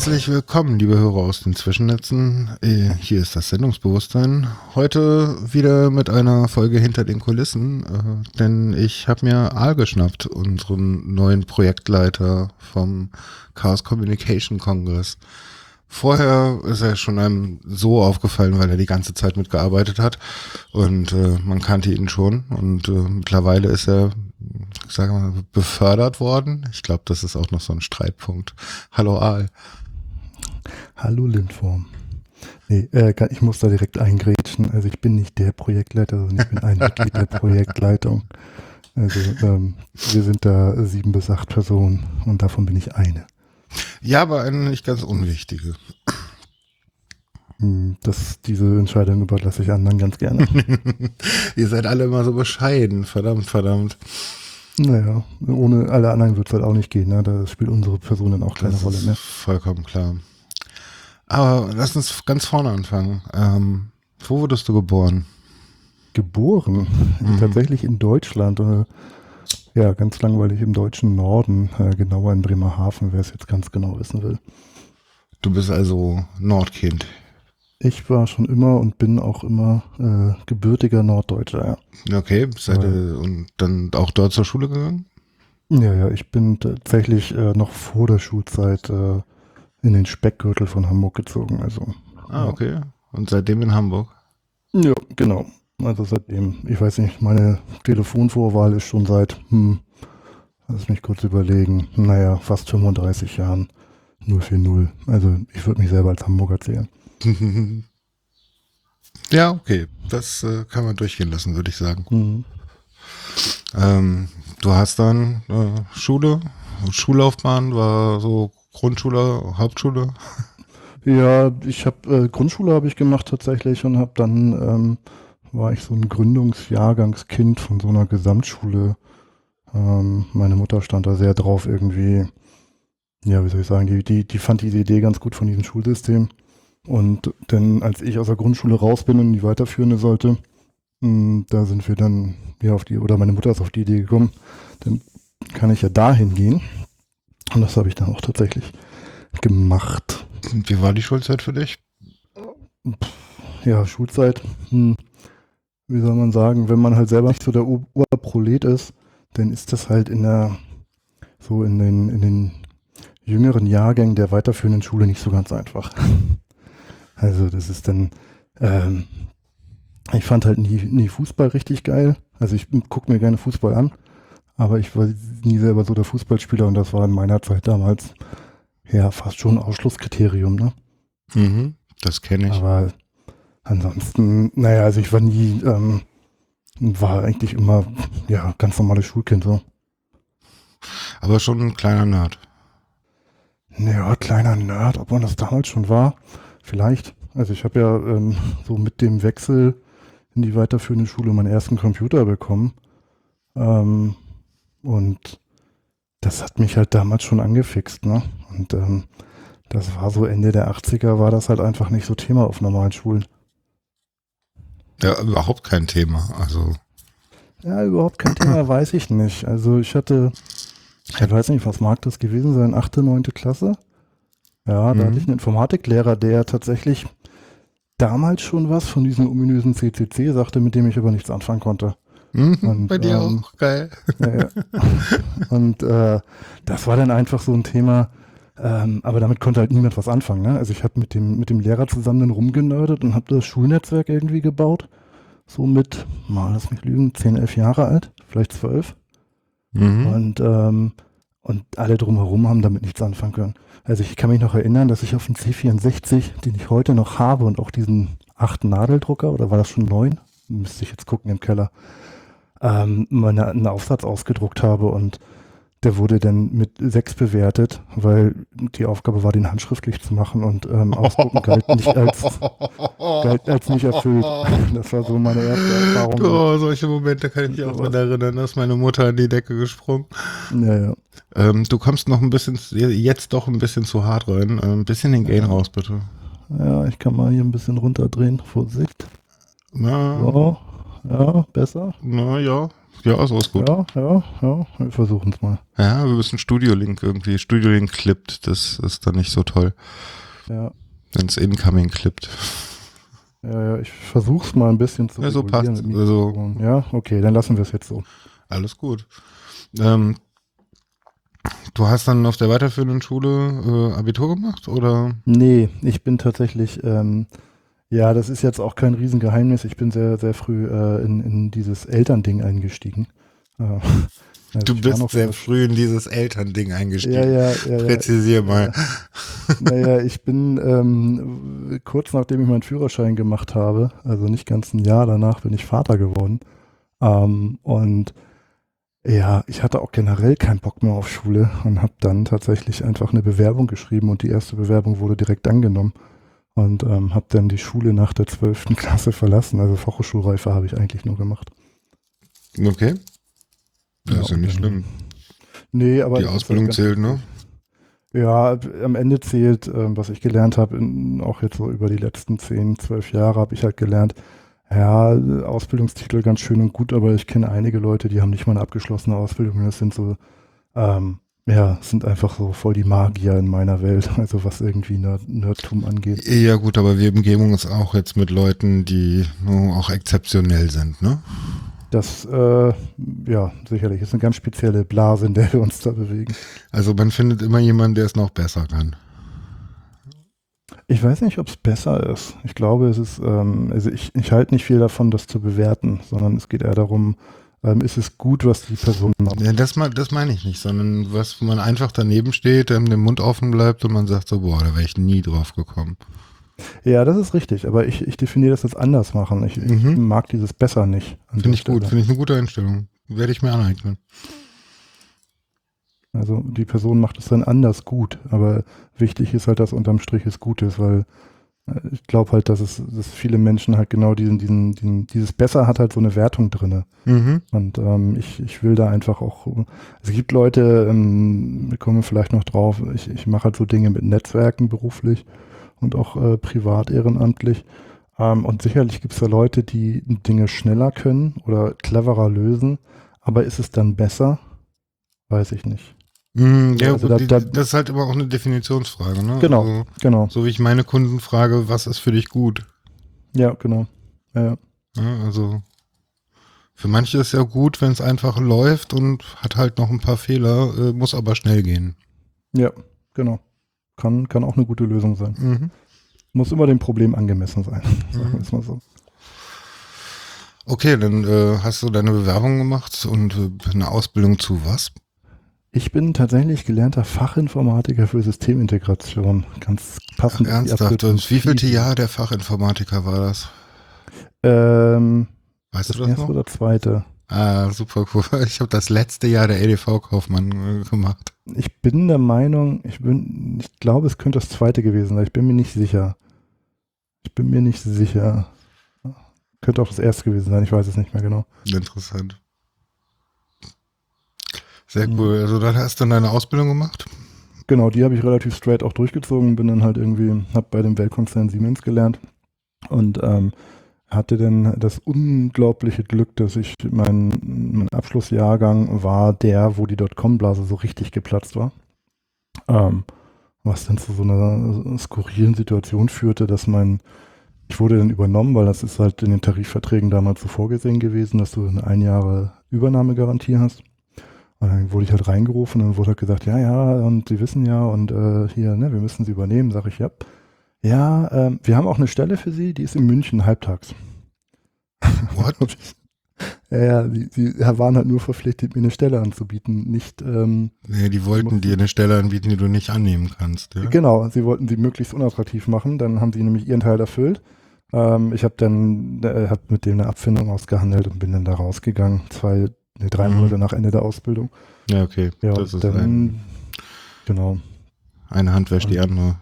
Herzlich willkommen, liebe Hörer aus den Zwischennetzen. Äh, Hier ist das Sendungsbewusstsein. Heute wieder mit einer Folge hinter den Kulissen, äh, denn ich habe mir Aal geschnappt, unseren neuen Projektleiter vom Chaos Communication Congress. Vorher ist er schon einem so aufgefallen, weil er die ganze Zeit mitgearbeitet hat und äh, man kannte ihn schon und mittlerweile ist er, ich sage mal, befördert worden. Ich glaube, das ist auch noch so ein Streitpunkt. Hallo Aal. Hallo Lindform. Nee, äh, ich muss da direkt eingrätschen. Also ich bin nicht der Projektleiter, sondern ich bin ein Mitglied der Projektleitung. Also ähm, wir sind da sieben bis acht Personen und davon bin ich eine. Ja, aber eine nicht ganz unwichtige. Hm, Das, diese Entscheidung überlasse ich anderen ganz gerne. Ihr seid alle immer so bescheiden. Verdammt, verdammt. naja, ohne alle anderen wird es halt auch nicht gehen. Ne? Da spielt unsere Person dann auch keine Das Rolle ist mehr. vollkommen klar. Aber lass uns ganz vorne anfangen. Ähm, wo wurdest du geboren? Geboren, Mhm. tatsächlich in Deutschland. Äh, ja, ganz langweilig im deutschen Norden, äh, genauer in Bremerhaven, wer es jetzt ganz genau wissen will. Du bist also Nordkind. Ich war schon immer und bin auch immer äh, gebürtiger Norddeutscher, ja. Okay, seid ihr und dann auch dort zur Schule gegangen? Ja, ja, ich bin tatsächlich äh, noch vor der Schulzeit äh, in den Speckgürtel von Hamburg gezogen. Also, Ah, okay. Und seitdem in Hamburg. ja, genau. Also seitdem, ich weiß nicht, meine Telefonvorwahl ist schon seit, hm, lass mich kurz überlegen, naja, fast 35 Jahren 040. Also ich würde mich selber als Hamburger zählen. ja, okay. Das äh, kann man durchgehen lassen, würde ich sagen. Mhm. Ähm, du hast dann äh, Schule, Schullaufbahn war so Grundschule, Hauptschule. Ja, ich habe äh, Grundschule habe ich gemacht tatsächlich und habe dann ähm, war ich so ein Gründungsjahrgangskind von so einer Gesamtschule. Ähm, meine Mutter stand da sehr drauf irgendwie. Ja, wie soll ich sagen, die, die, die fand diese Idee ganz gut von diesem Schulsystem. Und dann, als ich aus der Grundschule raus bin und die weiterführende sollte, mh, da sind wir dann, ja, auf die, oder meine Mutter ist auf die Idee gekommen, dann kann ich ja dahin gehen. Und das habe ich dann auch tatsächlich gemacht. Wie war die Schulzeit für dich? ja, Schulzeit, hm, wie soll man sagen, wenn man halt selber nicht so der Urprolet ist, dann ist das halt in der, so in den, in den jüngeren Jahrgängen der weiterführenden Schule nicht so ganz einfach. Also das ist dann, ähm, ich fand halt nie, nie Fußball richtig geil. Also ich gucke mir gerne Fußball an, aber ich war nie selber so der Fußballspieler und das war in meiner Zeit damals ja fast schon ein Ausschlusskriterium, ne? Mhm, das kenne ich. Aber ansonsten, naja, also ich war nie, ähm, war eigentlich immer, ja, ganz normales Schulkind so. Aber schon ein kleiner Nerd. Naja, kleiner Nerd, ob man das damals schon war, vielleicht. Also ich habe ja ähm, so mit dem Wechsel in die weiterführende Schule meinen ersten Computer bekommen. Ähm, und das hat mich halt damals schon angefixt, ne? Und ähm, das war so Ende der 80er, war das halt einfach nicht so Thema auf normalen Schulen. Ja, überhaupt kein Thema. Also, Ja, überhaupt kein Thema, weiß ich nicht. Also ich hatte, ich weiß nicht, was mag das gewesen sein, achte, neunte Klasse? Ja, da Mhm. hatte ich einen Informatiklehrer, der tatsächlich damals schon was von diesem ominösen CCC sagte, mit dem ich aber nichts anfangen konnte. Mhm, Und, bei dir ähm, auch. Geil. Ja, ja. Und äh, das war dann einfach so ein Thema, ähm, aber damit konnte halt niemand was anfangen. Ne? Also ich habe mit dem, mit dem Lehrer zusammen dann rumgenördet und habe das Schulnetzwerk irgendwie gebaut. So mit, mal lass mich lügen, 10, 11 Jahre alt, vielleicht 12. Mhm. Und, ähm, und alle drumherum haben damit nichts anfangen können. Also ich kann mich noch erinnern, dass ich auf dem C64, den ich heute noch habe und auch diesen achten Nadeldrucker, oder war das schon neun? Müsste ich jetzt gucken im Keller, ähm, meine, einen Aufsatz ausgedruckt habe und der wurde dann mit sechs bewertet, weil die Aufgabe war, den handschriftlich zu machen und ähm, ausdrucken galt nicht als, galt als nicht erfüllt. Das war so meine erste Erfahrung. Oh, solche Momente kann ich mich auch dran erinnern, dass meine Mutter an die Decke gesprungen. Ja, ja. Ähm, du kommst noch ein bisschen, jetzt doch ein bisschen zu hart rein. Ähm, ein bisschen den Gain raus, bitte. Ja, ich kann mal hier ein bisschen runterdrehen. Vorsicht. Na, So. Ja, besser. na ja, Ja, so ist gut. Ja, ja, ja, wir versuchen es mal. Ja, wir müssen Studio-Link irgendwie. Studio-Link klippt, das ist dann nicht so toll, Ja, wenn es incoming klippt. ja, ja ich versuche es mal ein bisschen zu Ja, so passt. Also. Ja, okay, dann lassen wir es jetzt so. alles gut. Ähm, du hast dann auf der weiterführenden Schule äh, Abitur gemacht oder? Nee, ich bin tatsächlich, ähm, ja, das ist jetzt auch kein Riesengeheimnis. Ich bin sehr, sehr früh äh, in, in dieses Elternding eingestiegen. Äh, also Du bist noch sehr früh in dieses Elternding Ja, eingestiegen. ja, ja. ja. Präzisier mal. Naja, ich bin ähm, kurz nachdem ich meinen Führerschein gemacht habe, also nicht ganz ein Jahr danach, bin ich Vater geworden. Ähm, und ja, ich hatte auch generell keinen Bock mehr auf Schule und habe dann tatsächlich einfach eine Bewerbung geschrieben und die erste Bewerbung wurde direkt angenommen. Und ähm, habe dann die Schule nach der 12. Klasse verlassen. Also Fachhochschulreife habe ich eigentlich nur gemacht. Okay. Das Ja, ist ja nicht schlimm. Nee, aber Die Ausbildung zählt, ne? Ja, am Ende zählt, ähm, was ich gelernt habe, auch jetzt so über die letzten 10, 12 Jahre habe ich halt gelernt, ja, Ausbildungstitel ganz schön und gut, aber ich kenne einige Leute, die haben nicht mal eine abgeschlossene Ausbildung. Das sind so, ähm, ja, sind einfach so voll die Magier in meiner Welt, also was irgendwie Nerd Nerdtum angeht. Ja gut, aber wir umgeben uns auch jetzt mit Leuten, die nur auch exzeptionell sind, ne? Das, äh, ja, sicherlich, ist eine ganz spezielle Blase, in der wir uns da bewegen. Also man findet immer jemanden, der es noch besser kann. Ich weiß nicht, ob es besser ist. Ich glaube, es ist, ähm, also ich, ich halte nicht viel davon, das zu bewerten, sondern es geht eher darum, ähm, ist es gut, was die Person macht. Ja, das, das meine ich nicht, sondern was wo man einfach daneben steht, ähm, der Mund offen bleibt und man sagt so, boah, da wäre ich nie drauf gekommen. Ja, das ist richtig, aber ich, ich definiere das jetzt anders machen. Ich, ich Mhm. mag dieses besser nicht. Finde ich gut, finde ich eine gute Einstellung. Werde ich mir aneignen. Also die Person macht es dann anders gut, aber wichtig ist halt, dass unterm Strich es gut ist, weil ich glaube halt, dass es dass viele Menschen halt genau diesen, diesen, diesen, dieses Besser hat halt so eine Wertung drinne. Mhm. Und ähm, ich, ich will da einfach auch, es gibt Leute, ähm, wir kommen vielleicht noch drauf, ich, ich mache halt so Dinge mit Netzwerken beruflich und auch äh, privat ehrenamtlich. Ähm, und sicherlich gibt es da Leute, die Dinge schneller können oder cleverer lösen, aber ist es dann besser? Weiß ich nicht. Mhm, ja, Also gut, da- da- das ist halt immer auch eine Definitionsfrage, ne? Genau. Also, Genau. so wie ich meine Kunden frage, was ist für dich gut? Ja, genau. Ja, ja. Also für manche ist ja gut, wenn es einfach läuft und hat halt noch ein paar Fehler, äh, muss aber schnell gehen. ja genau. Kann, kann auch eine gute Lösung sein. Mhm. Muss immer dem Problem angemessen sein. Sagen Mhm. wir es mal so. Okay, dann äh, hast du deine Bewerbung gemacht und äh, eine Ausbildung zu was? Ich bin tatsächlich gelernter Fachinformatiker für Systemintegration. Ganz passend. die Ernsthaft? Und wie viel FISI. Jahr der Fachinformatiker war das? Ähm, Weißt das du das erste noch? oder zweite. Ah, super cool. Ich habe das letzte Jahr der EDV-Kaufmann äh, gemacht. Ich bin der Meinung, ich bin, ich glaube, es könnte das zweite gewesen sein. Ich bin mir nicht sicher. Ich bin mir nicht sicher. Könnte auch das erste gewesen sein. Ich weiß es nicht mehr genau. Interessant. Sehr Mhm. cool. Also dann hast du deine Ausbildung gemacht? Genau, die habe ich relativ straight auch durchgezogen. Bin dann halt irgendwie, habe bei dem Weltkonzern Siemens gelernt und ähm, hatte dann das unglaubliche Glück, dass ich mein, mein Abschlussjahrgang war der, wo die Dotcom-Blase so richtig geplatzt war. Ähm, was dann zu so einer skurrilen Situation führte, dass mein, ich wurde dann übernommen, weil das ist halt in den Tarifverträgen damals so vorgesehen gewesen, dass du eine ein Jahre Übernahmegarantie hast. Und dann wurde ich halt reingerufen und wurde halt gesagt, ja, ja, und Sie wissen ja, und äh, hier, ne, wir müssen Sie übernehmen, sag ich, ja. Ja, ähm, wir haben auch eine Stelle für Sie, die ist in München halbtags. What? Ja, ja, die, die waren halt nur verpflichtet, mir eine Stelle anzubieten, nicht, ähm, Nee, die wollten dir eine Stelle anbieten, die du nicht annehmen kannst. Ja? genau, sie wollten sie möglichst unattraktiv machen, dann haben sie nämlich ihren Teil erfüllt. Ähm, ich habe dann, äh, hab mit dem eine Abfindung ausgehandelt und bin dann da rausgegangen, zwei, nee, drei Mhm. Monate nach Ende der Ausbildung. Ja, okay. Ja, das ist dann, ein, genau. eine Hand wäscht die andere.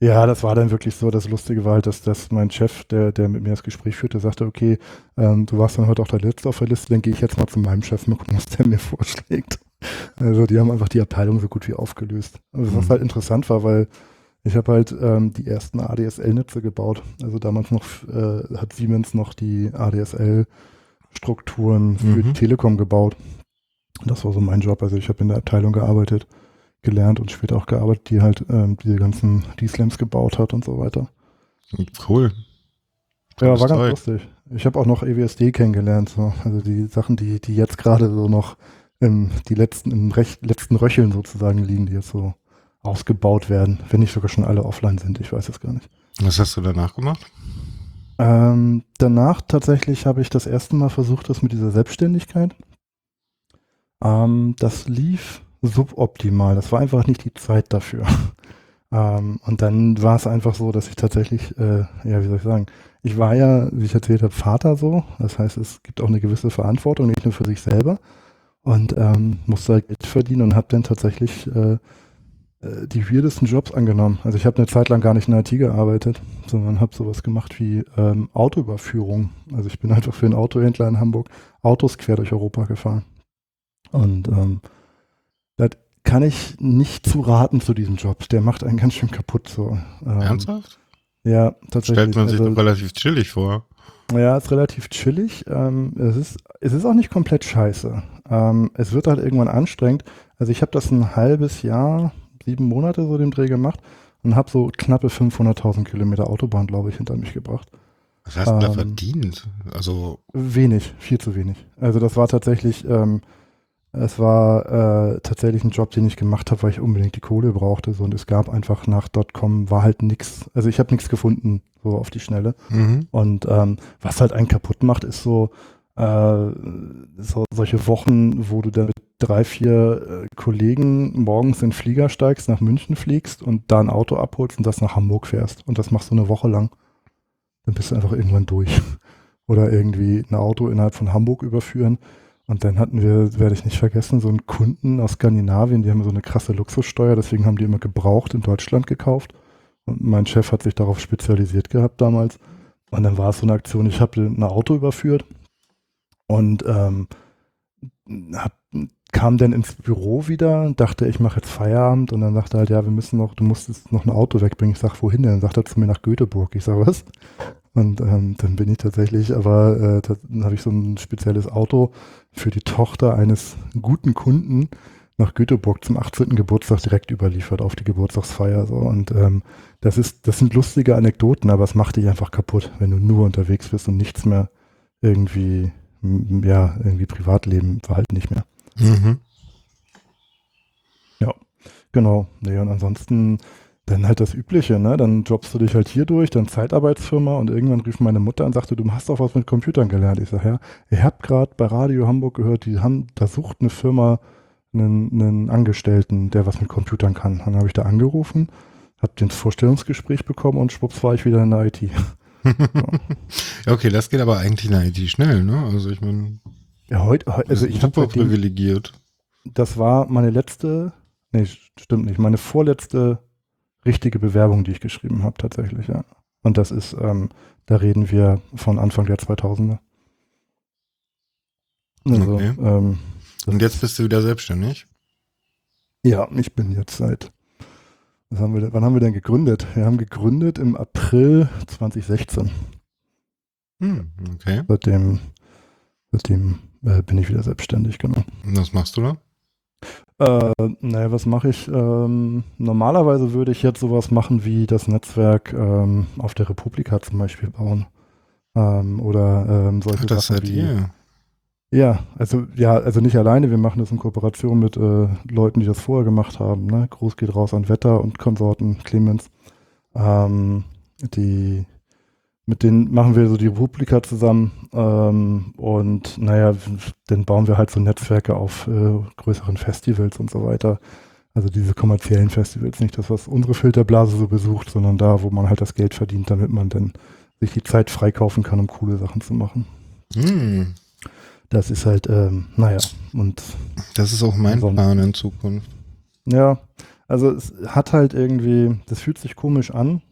Ja, das war dann wirklich so. Das Lustige war halt, dass, dass mein Chef, der, der mit mir das Gespräch führte, sagte, okay, ähm, du warst dann heute auch der Letzte auf der Liste, dann gehe ich jetzt mal zu meinem Chef mal gucken, was der mir vorschlägt. Also die haben einfach die Abteilung so gut wie aufgelöst. Also was Mhm. halt interessant war, weil ich habe halt ähm, die ersten ADSL-Netze gebaut. Also damals noch äh, hat Siemens noch die ADSL Infrastrukturen für die Mhm. Telekom gebaut. Das war so mein Job. Also ich habe in der Abteilung gearbeitet, gelernt und später auch gearbeitet, die halt ähm, diese ganzen D-Slams gebaut hat und so weiter. Cool. Ja, war ganz Zeug. lustig. Ich habe auch noch EWSD kennengelernt. So. Also die Sachen, die, die jetzt gerade so noch im, die letzten, im recht, letzten Röcheln sozusagen liegen, die jetzt so ausgebaut werden, wenn nicht sogar schon alle offline sind. Ich weiß es gar nicht. Was hast du danach gemacht? Ähm, danach tatsächlich habe ich das erste Mal versucht, das mit dieser Selbstständigkeit. Ähm, das lief suboptimal. Das war einfach nicht die Zeit dafür. ähm, und dann war es einfach so, dass ich tatsächlich, äh, ja, wie soll ich sagen, ich war ja, wie ich erzählt habe, Vater so. Das heißt, es gibt auch eine gewisse Verantwortung, nicht nur für sich selber. Und ähm, musste halt Geld verdienen und habe dann tatsächlich äh, die weirdesten Jobs angenommen. Also ich habe eine Zeit lang gar nicht in IT gearbeitet, sondern habe sowas gemacht wie ähm, Autoüberführung. Also ich bin einfach für einen Autohändler in Hamburg Autos quer durch Europa gefahren. Und ähm, das kann ich nicht zu raten zu diesem Job. Der macht einen ganz schön kaputt. So. Ähm, Ernsthaft? Ja, tatsächlich. Stellt man sich Also- relativ chillig vor. ja, ist relativ chillig. Ähm, es, ist, es ist auch nicht komplett scheiße. Ähm, es wird halt irgendwann anstrengend. Also ich habe das ein halbes Jahr, sieben Monate so dem Dreh gemacht und habe so knappe 500.000 Kilometer Autobahn, glaube ich, hinter mich gebracht. Was hast du da Ähm, verdient? Also, Wenig, viel zu wenig. Also das war tatsächlich, ähm, es war äh, tatsächlich ein Job, den ich gemacht habe, weil ich unbedingt die Kohle brauchte. So, und es gab einfach nach .com war halt nichts. Also ich habe nichts gefunden, so auf die Schnelle. mhm. Und ähm, was halt einen kaputt macht, ist so, äh, so solche Wochen, wo du dann mit drei, vier äh, Kollegen morgens in den Flieger steigst, nach München fliegst und da ein Auto abholst und das nach Hamburg fährst. Und das machst du eine Woche lang. Dann bist du einfach irgendwann durch. Oder irgendwie ein Auto innerhalb von Hamburg überführen. Und dann hatten wir, werde ich nicht vergessen, so einen Kunden aus Skandinavien, die haben so eine krasse Luxussteuer, deswegen haben die immer gebraucht in Deutschland gekauft. Und mein Chef hat sich darauf spezialisiert gehabt damals. Und dann war es so eine Aktion, ich habe ein Auto überführt und ähm, hab, kam dann ins Büro wieder, dachte, ich mache jetzt Feierabend und dann sagte er halt, ja, wir müssen noch, du musst jetzt noch ein Auto wegbringen. Ich sag, wohin denn? Dann sagt er zu mir nach Göteborg. Ich sag, was? Und ähm, dann bin ich tatsächlich, aber äh, da- dann habe ich so ein spezielles Auto für die Tochter eines guten Kunden nach Göteborg zum 18. Geburtstag direkt überliefert auf die Geburtstagsfeier. So. Und ähm, das ist, das sind lustige Anekdoten, aber es macht dich einfach kaputt, wenn du nur unterwegs bist und nichts mehr irgendwie, ja, irgendwie Privatleben verhalten nicht mehr. Mhm. Genau. Nee, und ansonsten dann halt das Übliche, ne? Dann jobbst du dich halt hier durch, dann Zeitarbeitsfirma und irgendwann rief meine Mutter und sagte, du hast doch was mit Computern gelernt. Ich sag, ja, ihr habt gerade bei Radio Hamburg gehört, die haben, da sucht eine Firma einen, einen Angestellten, der was mit Computern kann. Dann habe ich da angerufen, habe den Vorstellungsgespräch bekommen und schwupps war ich wieder in der IT. ja, okay, das geht aber eigentlich in der IT schnell, ne? Also ich meine, Ja, heute, heu- also ich habe super privilegiert. das war meine letzte, nee, stimmt nicht, meine vorletzte richtige Bewerbung, die ich geschrieben habe, tatsächlich, ja. Und das ist, ähm, da reden wir von Anfang der 2000er. Also, Okay. ähm, Und jetzt bist du wieder selbstständig? ja, ich bin jetzt seit, was haben wir denn, wann haben wir denn gegründet? Wir haben gegründet im April 2016. Hm, okay. Seitdem, seitdem äh, bin ich wieder selbstständig, genau. Und was machst du da? Äh, naja, was mache ich? Ähm, normalerweise würde ich jetzt sowas machen wie das Netzwerk ähm, auf der Republika zum Beispiel bauen. Ähm, oder ähm, solche Ach, das Sachen seid wie. ihr. Ja, also ja, also nicht alleine, wir machen das in Kooperation mit äh, Leuten, die das vorher gemacht haben. Ne? Gruß geht raus an Wetter und Konsorten, Clemens. Ähm, die mit denen machen wir so die Republika zusammen ähm, und naja, dann bauen wir halt so Netzwerke auf äh, größeren Festivals und so weiter. Also diese kommerziellen Festivals, nicht das, was unsere Filterblase so besucht, sondern da, wo man halt das Geld verdient, damit man dann sich die Zeit freikaufen kann, um coole Sachen zu machen. Hm, Das ist halt, ähm, naja, und das ist auch mein Ansonsten- Plan in Zukunft. ja, also es hat halt irgendwie, das fühlt sich komisch an,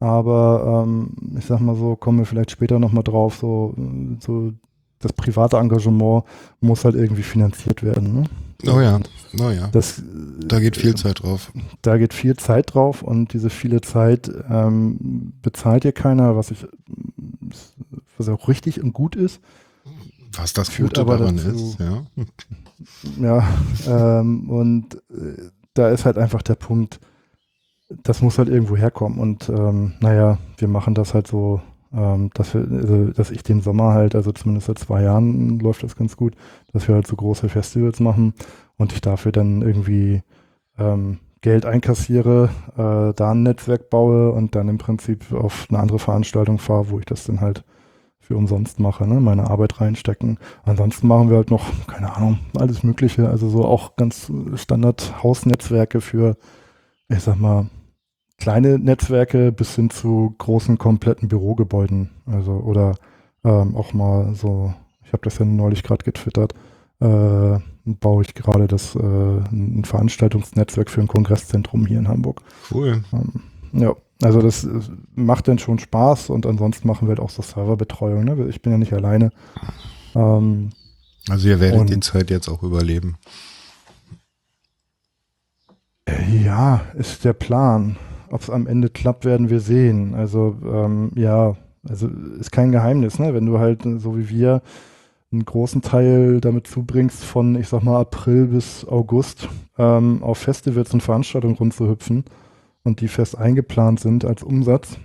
aber ähm, ich sag mal so, kommen wir vielleicht später nochmal drauf, so, so das private Engagement muss halt irgendwie finanziert werden. Ne? Oh ja, oh ja. Das, Da geht viel äh, Zeit drauf. Da geht viel Zeit drauf und diese viele Zeit ähm, bezahlt dir keiner, was ich was auch richtig und gut ist. Was das Gute daran dazu, ist, ja. Ja, ähm, und äh, da ist halt einfach der Punkt, das muss halt irgendwo herkommen. Und ähm, naja, wir machen das halt so, ähm, dass, wir, also, dass ich den Sommer halt, also zumindest seit zwei Jahren läuft das ganz gut, dass wir halt so große Festivals machen und ich dafür dann irgendwie ähm, Geld einkassiere, äh, da ein Netzwerk baue und dann im Prinzip auf eine andere Veranstaltung fahre, wo ich das dann halt für umsonst mache, ne? meine Arbeit reinstecken. Ansonsten machen wir halt noch, keine Ahnung, alles Mögliche, also so auch ganz Standard Hausnetzwerke für, ich sag mal, kleine Netzwerke bis hin zu großen, kompletten Bürogebäuden. Also, oder ähm, auch mal so, ich habe das ja neulich gerade getwittert, äh, baue ich gerade das äh, ein Veranstaltungsnetzwerk für ein Kongresszentrum hier in Hamburg. Cool. Ähm, ja, also das macht dann schon Spaß und ansonsten machen wir halt auch so Serverbetreuung. Ne? Ich bin ja nicht alleine. Ähm, also ihr werdet die Zeit jetzt auch überleben. Äh, ja, ist der Plan. Ob es am Ende klappt, werden wir sehen. Also ähm, ja, also ist kein Geheimnis, ne? Wenn du halt so wie wir einen großen Teil damit zubringst, von ich sag mal April bis August ähm, auf Festivals und Veranstaltungen rumzuhüpfen, und die fest eingeplant sind als Umsatz,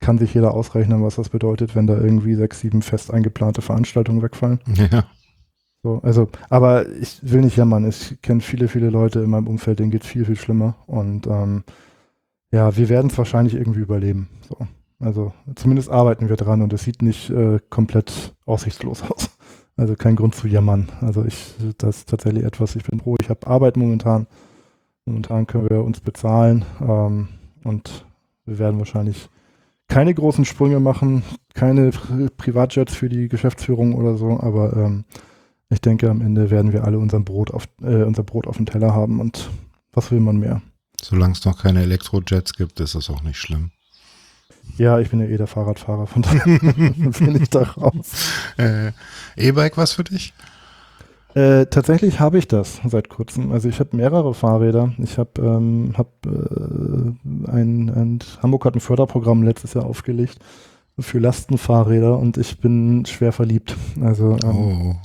kann sich jeder ausrechnen, was das bedeutet, wenn da irgendwie sechs, sieben fest eingeplante Veranstaltungen wegfallen. Ja. So, also, aber ich will nicht jammern. Ich kenne viele, viele Leute in meinem Umfeld, denen geht es viel, viel schlimmer. Und ähm, ja, wir werden es wahrscheinlich irgendwie überleben. So. Also zumindest arbeiten wir dran und es sieht nicht äh, komplett aussichtslos aus. Also kein Grund zu jammern. Also ich, das ist tatsächlich etwas, ich bin froh, ich habe Arbeit momentan Momentan können wir uns bezahlen ähm, und wir werden wahrscheinlich keine großen Sprünge machen, keine Privatjets für die Geschäftsführung oder so, aber ähm, ich denke, am Ende werden wir alle unser Brot auf, äh, unser Brot auf dem Teller haben und was will man mehr? Solange es noch keine Elektrojets gibt, ist das auch nicht schlimm. Ja, ich bin ja eh der Fahrradfahrer, von daher bin ich da raus. Äh, E-Bike was für dich? Äh, tatsächlich habe ich das seit kurzem. Also ich habe mehrere Fahrräder. Ich habe ähm, hab, äh, ein, ein, Hamburg hat ein Förderprogramm letztes Jahr aufgelegt für Lastenfahrräder und ich bin schwer verliebt. Also ähm, oh.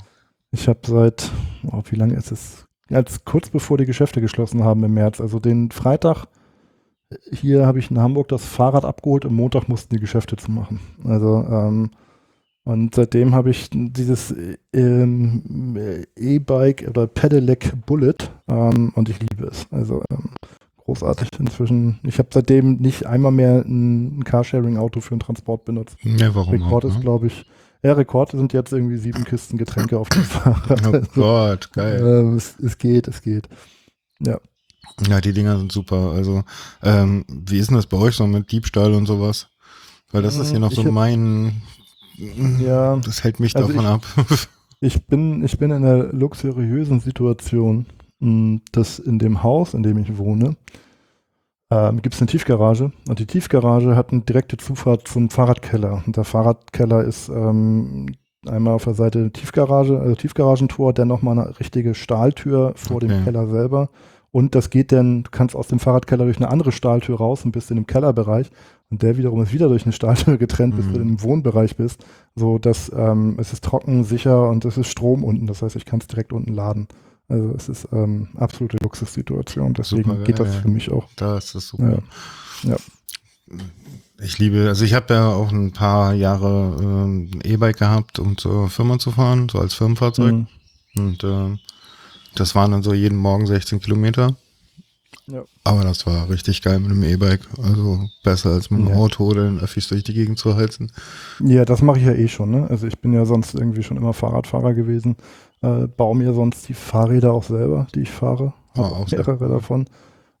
Ich habe seit, oh, wie lange ist es? Als kurz bevor die Geschäfte geschlossen haben im März, also den Freitag hier habe ich in Hamburg das Fahrrad abgeholt und Montag mussten die Geschäfte zu machen. Also ähm, und seitdem habe ich dieses ähm, E-Bike oder Pedelec Bullet ähm, und ich liebe es. Also ähm, großartig inzwischen. Ich habe seitdem nicht einmal mehr ein, Carsharing-Auto für einen Transport benutzt. Ja, warum Rekord auch, ist, ne? glaube ich, ja, Rekord sind jetzt irgendwie sieben Kisten Getränke auf dem Fahrrad. Oh also, Gott, geil. Äh, es, es, geht, es geht. Ja. Ja, die Dinger sind super. Also, ähm, wie ist denn das bei euch so mit Diebstahl und sowas? Weil das ist hier noch ich so mein ja. Das hält mich also davon ich, ab. ich, bin, ich bin in einer luxuriösen Situation, hm, dass in dem Haus, in dem ich wohne, ähm, gibt es eine Tiefgarage und die Tiefgarage hat eine direkte Zufahrt zum Fahrradkeller. Und der Fahrradkeller ist ähm, einmal auf der Seite Tiefgarage, also Tiefgaragentor, dann nochmal eine richtige Stahltür vor okay. dem Keller selber. Und das geht dann, du kannst aus dem Fahrradkeller durch eine andere Stahltür raus und bist in dem Kellerbereich. Und der wiederum ist wieder durch eine Stahltür getrennt, bis mhm. du im Wohnbereich bist. So dass ähm, es ist trocken, sicher und es ist Strom unten. Das heißt, ich kann es direkt unten laden. Also es ist ähm, absolute Luxussituation. Deswegen super, geht das ja, für mich auch. Das ist super. Ja. ja. Ich liebe, also ich habe ja auch ein paar Jahre ähm, E-Bike gehabt, um zur Firma zu fahren, so als Firmenfahrzeug. Mhm. Und äh, das waren dann so jeden Morgen 16 Kilometer. Ja. Aber das war richtig geil mit dem E-Bike. Also besser als mit dem ja. Auto oder den Öffis durch die Gegend zu heizen. Ja, das mache ich ja eh schon. Ne? Also ich bin ja sonst irgendwie schon immer Fahrradfahrer gewesen. Äh, baue mir sonst die Fahrräder auch selber, die ich fahre. Habe ah, auch mehrere davon.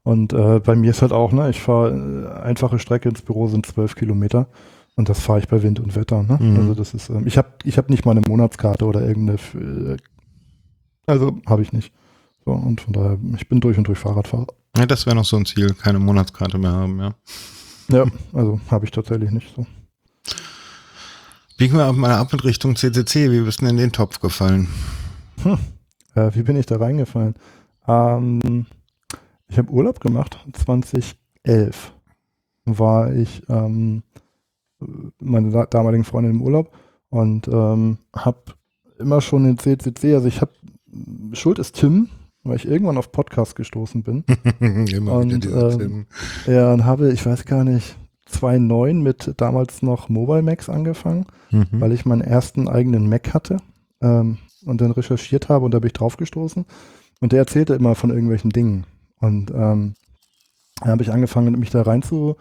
Und äh, bei mir ist halt auch, ne, ich fahre äh, einfache Strecke ins Büro sind zwölf Kilometer. Und das fahre ich bei Wind und Wetter. Ne? Mhm. Also das ist, ähm, ich habe ich hab nicht mal eine Monatskarte oder irgendeine, äh, also habe ich nicht. So, und von daher, ich bin durch und durch Fahrradfahrer. Ja, das wäre noch so ein Ziel, keine Monatskarte mehr haben, ja. Ja, also habe ich tatsächlich nicht so. Biegen wir mal ab in Richtung CCC. Wie bist du denn in den Topf gefallen? Hm. Äh, wie bin ich da reingefallen? Ähm, ich habe Urlaub gemacht. 2011 war ich ähm, meine damaligen Freundin im Urlaub und ähm, habe immer schon in CCC, also ich habe, Schuld ist Tim, weil ich irgendwann auf Podcast gestoßen bin. immer und, wieder ähm, Tim. Ja, und habe, ich weiß gar nicht, 2.9 mit damals noch Mobile Macs angefangen, mhm. weil ich meinen ersten eigenen Mac hatte ähm, und dann recherchiert habe und da bin ich drauf gestoßen. Und der erzählte immer von irgendwelchen Dingen. Und ähm, dann habe ich angefangen, mich da rein zu,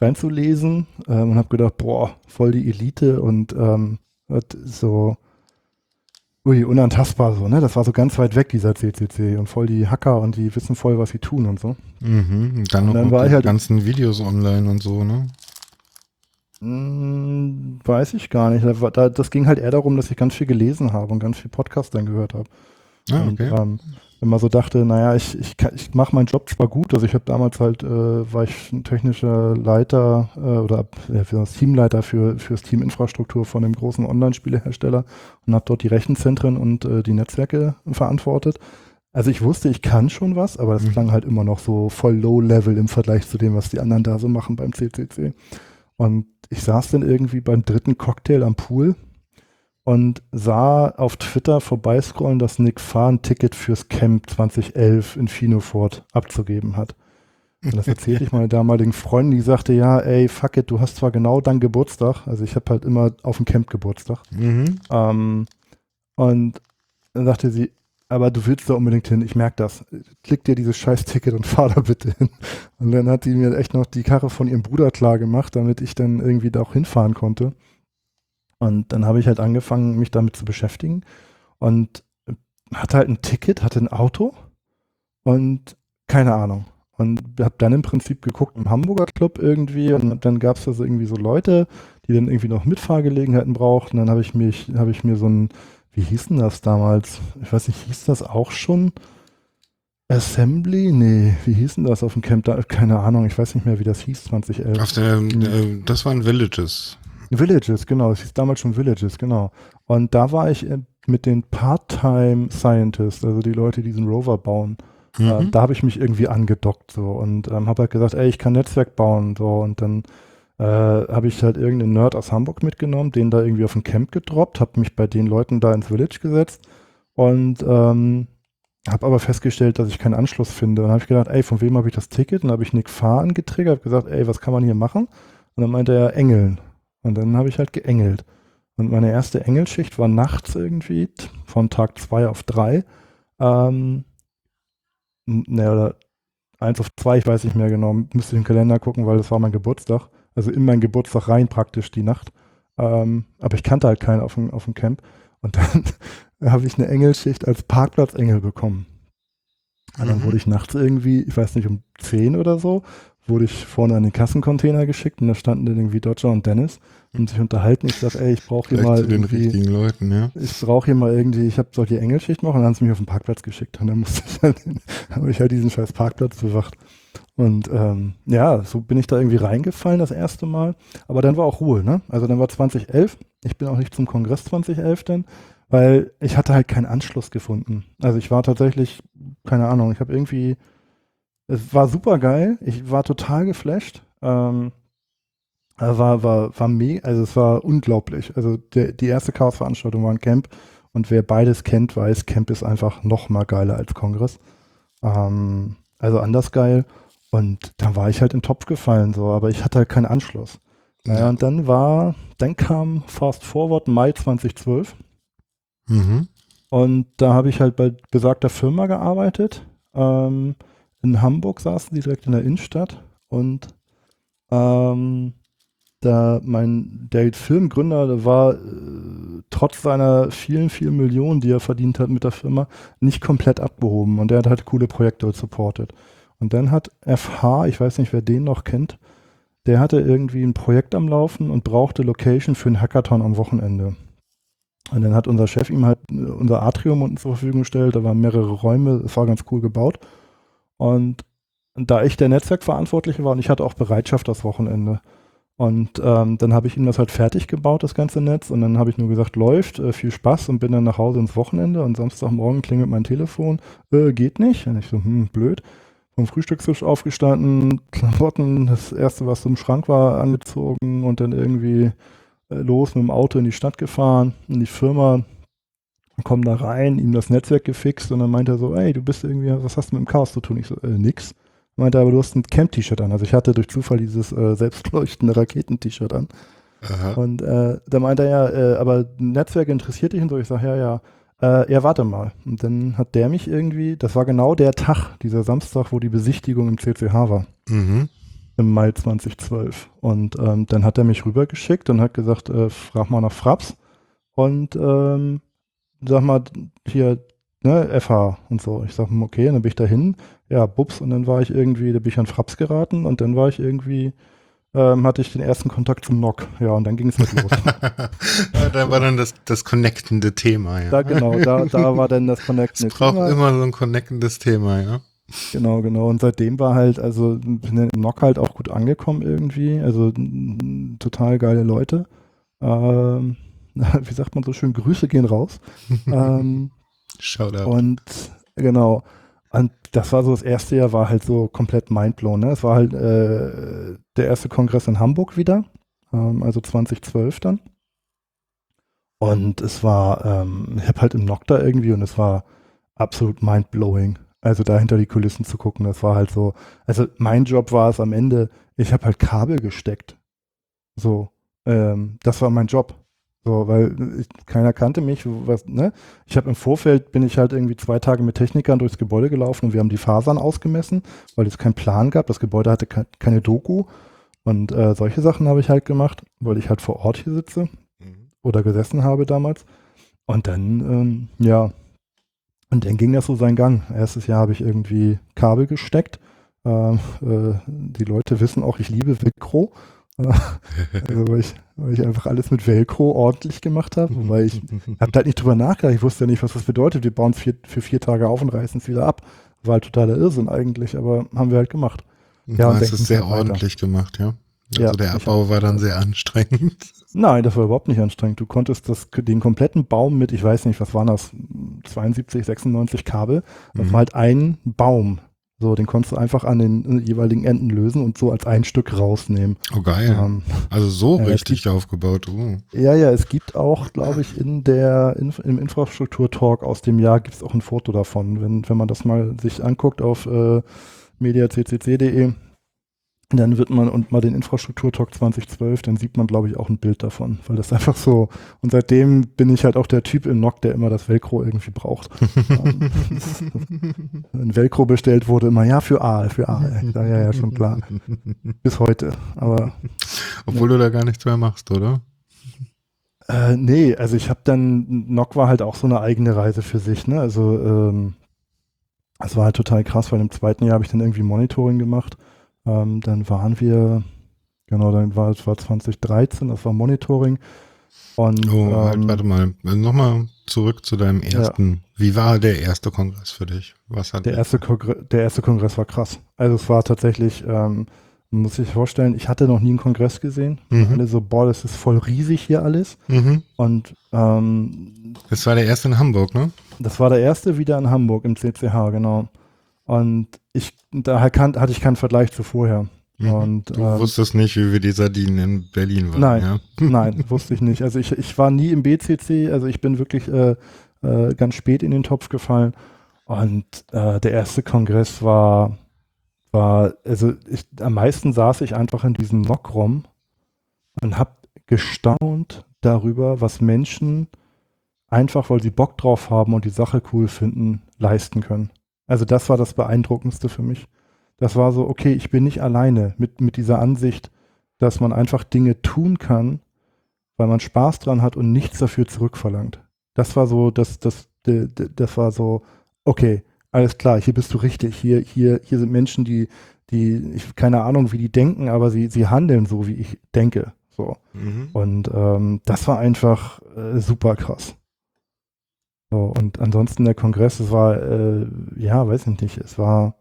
reinzulesen ähm, und habe gedacht, boah, voll die Elite und ähm, so ui, unantastbar so, ne? Das war so ganz weit weg, dieser CCC und voll die Hacker und die wissen voll, was sie tun und so. Mhm, dann noch dann war die halt ganzen Videos online und so, ne? Hm, weiß ich gar nicht. das ging halt eher darum, dass ich ganz viel gelesen habe und ganz viel Podcast dann gehört habe. Ah, okay. Und, ähm, wenn man so dachte, naja, ich, ich, ich mache meinen Job zwar gut, also ich habe damals halt, äh, war ich ein technischer Leiter äh, oder äh, für das Teamleiter für, für das Team Infrastruktur von einem großen Online-Spielehersteller und habe dort die Rechenzentren und äh, die Netzwerke verantwortet. Also ich wusste, ich kann schon was, aber es mhm. klang halt immer noch so voll low-level im Vergleich zu dem, was die anderen da so machen beim CCC. Und ich saß dann irgendwie beim dritten Cocktail am Pool und sah auf Twitter vorbeiscrollen, dass Nick Farr ein Ticket fürs Camp 2011 in Finofort abzugeben hat. Und das erzählte ich meiner damaligen Freundin, die sagte, ja, ey, fuck it, du hast zwar genau dann Geburtstag, also ich habe halt immer auf dem Camp Geburtstag. Mhm. Ähm, und dann sagte sie, aber du willst da unbedingt hin, ich merke das. Klick dir dieses scheiß Ticket und fahr da bitte hin. Und dann hat die mir echt noch die Karre von ihrem Bruder klar gemacht, damit ich dann irgendwie da auch hinfahren konnte. Und dann habe ich halt angefangen, mich damit zu beschäftigen und hatte halt ein Ticket, hatte ein Auto und keine Ahnung. Und habe dann im Prinzip geguckt im Hamburger Club irgendwie und dann gab es da so irgendwie so Leute, die dann irgendwie noch Mitfahrgelegenheiten brauchten. Dann habe ich mich, habe ich mir so ein, wie hieß denn das damals? Ich weiß nicht, hieß das auch schon? Assembly? Nee, wie hieß denn das auf dem Camp? Da, keine Ahnung, ich weiß nicht mehr, wie das hieß, 2011. Auf der, äh, das waren Villages. Villages, genau. Es hieß damals schon Villages, genau. Und da war ich äh, mit den Part-Time Scientists, also die Leute, die diesen Rover bauen. Äh, mhm. Äh, da habe ich mich irgendwie angedockt so und ähm, habe halt gesagt, ey, ich kann Netzwerk bauen so und dann äh, habe ich halt irgendeinen Nerd aus Hamburg mitgenommen, den da irgendwie auf ein Camp gedroppt, habe mich bei den Leuten da ins Village gesetzt und ähm, habe aber festgestellt, dass ich keinen Anschluss finde. Dann habe ich gedacht, ey, von wem habe ich das Ticket? Und dann habe ich Nick Fahr angetriggert, habe gesagt, ey, was kann man hier machen? Und dann meinte er, Engeln. Und dann habe ich halt geengelt. Und meine erste Engelschicht war nachts irgendwie, von Tag zwei auf drei. Ähm, ne, oder eins auf zwei, ich weiß nicht mehr genau, müsste ich im Kalender gucken, weil das war mein Geburtstag. Also in meinen Geburtstag rein praktisch die Nacht. Ähm, aber ich kannte halt keinen auf dem, auf dem Camp. Und dann habe ich eine Engelschicht als Parkplatzengel bekommen. Und dann mhm. wurde ich nachts irgendwie, ich weiß nicht, um zehn oder so, wurde ich vorne an den Kassencontainer geschickt und da standen dann irgendwie Dodger und Dennis und sich unterhalten. Ich sag, ey, ich brauche hier mal irgendwie, Leuten, ja. ich brauche hier mal irgendwie, ich habe solche Engelschicht machen und dann haben sie mich auf den Parkplatz geschickt und dann musste ich halt, habe ich halt diesen scheiß Parkplatz bewacht. Und ähm, ja, so bin ich da irgendwie reingefallen das erste Mal. Aber dann war auch Ruhe, ne? Also dann war 2011. Ich bin auch nicht zum Kongress 2011 denn, weil ich hatte halt keinen Anschluss gefunden. Also ich war tatsächlich, keine Ahnung, ich habe irgendwie es war super geil. Ich war total geflasht. Ähm, war, war, war mega, also es war unglaublich. Also der, die erste Chaos-Veranstaltung war ein Camp und wer beides kennt, weiß, Camp ist einfach noch mal geiler als Kongress. Ähm, also anders geil. Und dann war ich halt in den Topf gefallen, so, aber ich hatte halt keinen Anschluss. Naja, und dann war, dann kam Fast Forward Mai 2012. Mhm. Und da habe ich halt bei besagter Firma gearbeitet. Ähm, in Hamburg saßen die direkt in der Innenstadt und ähm, da mein der Filmgründer, der war äh, trotz seiner vielen, vielen Millionen, die er verdient hat mit der Firma, nicht komplett abgehoben und der hat halt coole Projekte supportet. Und dann hat FH, ich weiß nicht, wer den noch kennt, der hatte irgendwie ein Projekt am Laufen und brauchte Location für einen Hackathon am Wochenende. Und dann hat unser Chef ihm halt äh, unser Atrium unten zur Verfügung gestellt, da waren mehrere Räume, es war ganz cool gebaut. Und da ich der Netzwerkverantwortliche war und ich hatte auch Bereitschaft das Wochenende. Und ähm, dann habe ich ihm das halt fertig gebaut, das ganze Netz. Und dann habe ich nur gesagt, läuft, äh, viel Spaß und bin dann nach Hause ins Wochenende. Und Samstagmorgen klingelt mein Telefon, äh, geht nicht. Und ich so, hm, blöd. Vom Frühstückstisch aufgestanden, Klamotten, das erste, was im Schrank war, angezogen und dann irgendwie äh, los mit dem Auto in die Stadt gefahren, in die Firma. komm da rein, ihm das Netzwerk gefixt und dann meint er so, ey, du bist irgendwie, was hast du mit dem Chaos zu tun? Ich so, äh, nix. Meinte aber, du hast ein Camp-T-Shirt an. Also ich hatte durch Zufall dieses äh, selbstleuchtende Raketen-T-Shirt an. Aha. Und äh, da meinte er ja, äh, aber Netzwerk interessiert dich und so. Ich sage, ja, ja. Äh, ja, warte mal. Und dann hat der mich irgendwie, das war genau der Tag, dieser Samstag, wo die Besichtigung im CCH war. Mhm. Im Mai 2012. Und ähm, dann hat er mich rübergeschickt und hat gesagt, äh, frag mal nach Fraps. Und ähm, sag mal, hier, ne, FH und so. Ich sag, okay, und dann bin ich dahin, ja, bups, und dann war ich irgendwie, da bin ich an Fraps geraten und dann war ich irgendwie, ähm, hatte ich den ersten Kontakt zum NOC. Ja, und dann ging es mit los. da war dann das, das connectende Thema, ja. Da, genau, da, da war dann das connectende Thema. Es braucht immer so ein connectendes Thema, ja. Genau, genau. Und seitdem war halt, also bin im NOC halt auch gut angekommen irgendwie. Also total geile Leute. Ähm, wie sagt man so schön, Grüße gehen raus. ähm, Shoutout. Und genau. Und das war so, das erste Jahr war halt so komplett mindblown. Ne? Es war halt äh, der erste Kongress in Hamburg wieder, ähm, also 2012 dann. Und es war, ähm, ich habe halt im Nock da irgendwie und es war absolut mindblowing. Also da hinter die Kulissen zu gucken, das war halt so, also mein Job war es am Ende, ich habe halt Kabel gesteckt. So, ähm, das war mein Job. So, weil ich, keiner kannte mich. Was, ne? Ich habe im Vorfeld bin ich halt irgendwie zwei Tage mit Technikern durchs Gebäude gelaufen und wir haben die Fasern ausgemessen, weil es keinen Plan gab. Das Gebäude hatte ke keine Doku und äh, solche Sachen habe ich halt gemacht, weil ich halt vor Ort hier sitze mhm. oder gesessen habe damals. Und dann, ähm, ja, und dann ging das so seinen Gang. Erstes Jahr habe ich irgendwie Kabel gesteckt. Äh, äh, die Leute wissen auch, ich liebe Velcro. Also weil ich, weil ich einfach alles mit Velcro ordentlich gemacht habe, weil ich habe halt nicht drüber nachgedacht. Ich wusste ja nicht, was das bedeutet. Wir bauen vier, für vier Tage auf und reißen es wieder ab. War halt totaler Irrsinn eigentlich, aber haben wir halt gemacht. Ja, es ist sehr ordentlich gemacht, ja. Also ja, der Abbau war dann sehr anstrengend. Nein, das war überhaupt nicht anstrengend. Du konntest das, den kompletten Baum mit, ich weiß nicht, was waren das, 72, 96 Kabel, das mhm. war halt ein Baum. So, den konntest du einfach an den jeweiligen Enden lösen und so als ein Stück rausnehmen. Oh geil. Ähm, also so ja, richtig gibt, aufgebaut. Oh. Ja, ja, es gibt auch, glaube ich, in der in, im Infrastruktur-Talk aus dem Jahr gibt es auch ein Foto davon. Wenn, wenn man das mal sich anguckt auf äh, mediaccc.de, dann wird man und mal den Infrastruktur-Talk 2012, dann sieht man, glaube ich, auch ein Bild davon, weil das einfach so, und seitdem bin ich halt auch der Typ im NOC, der immer das Velcro irgendwie braucht. Wenn Velcro bestellt wurde, immer, ja, für A, für A. Ja, ja, ja, schon klar. Bis heute, aber. Obwohl ja. du da gar nichts mehr machst, oder? Äh, nee, also ich habe dann, NOC war halt auch so eine eigene Reise für sich, ne, also, ähm, das war halt total krass, weil im zweiten Jahr habe ich dann irgendwie Monitoring gemacht ähm, dann waren wir, genau, dann war es war 2013, das war Monitoring. Und, oh, halt, ähm, warte mal, nochmal zurück zu deinem ersten. Ja. Wie war der erste Kongress für dich? Was hat der erste, der erste Kongress war krass. Also es war tatsächlich, ähm, muss ich vorstellen, ich hatte noch nie einen Kongress gesehen. Mhm. Alle so, boah, das ist voll riesig hier alles. Mhm. Und ähm, das war der erste in Hamburg, ne? Das war der erste wieder in Hamburg im CCH, genau. Und ich, da hatte ich keinen Vergleich zu vorher. Mhm. Und, du ähm, wusstest nicht, wie wir die Sardinen in Berlin waren. Nein, ja? nein, wusste ich nicht. Also ich, ich war nie im BCC, also ich bin wirklich äh, äh, ganz spät in den Topf gefallen. Und äh, der erste Kongress war, war, also ich, am meisten saß ich einfach in diesem Nockrom und habe gestaunt darüber, was Menschen einfach, weil sie Bock drauf haben und die Sache cool finden, leisten können. Also das war das Beeindruckendste für mich. Das war so, okay, ich bin nicht alleine mit, mit dieser Ansicht, dass man einfach Dinge tun kann, weil man Spaß dran hat und nichts dafür zurückverlangt. Das war so, das, das, das, das war so, okay, alles klar, hier bist du richtig. Hier, hier, hier sind Menschen, die, die, ich keine Ahnung, wie die denken, aber sie, sie handeln so, wie ich denke. So. Mhm. Und ähm, das war einfach äh, super krass. So, und ansonsten der Kongress, es war, äh, ja, weiß ich nicht, es war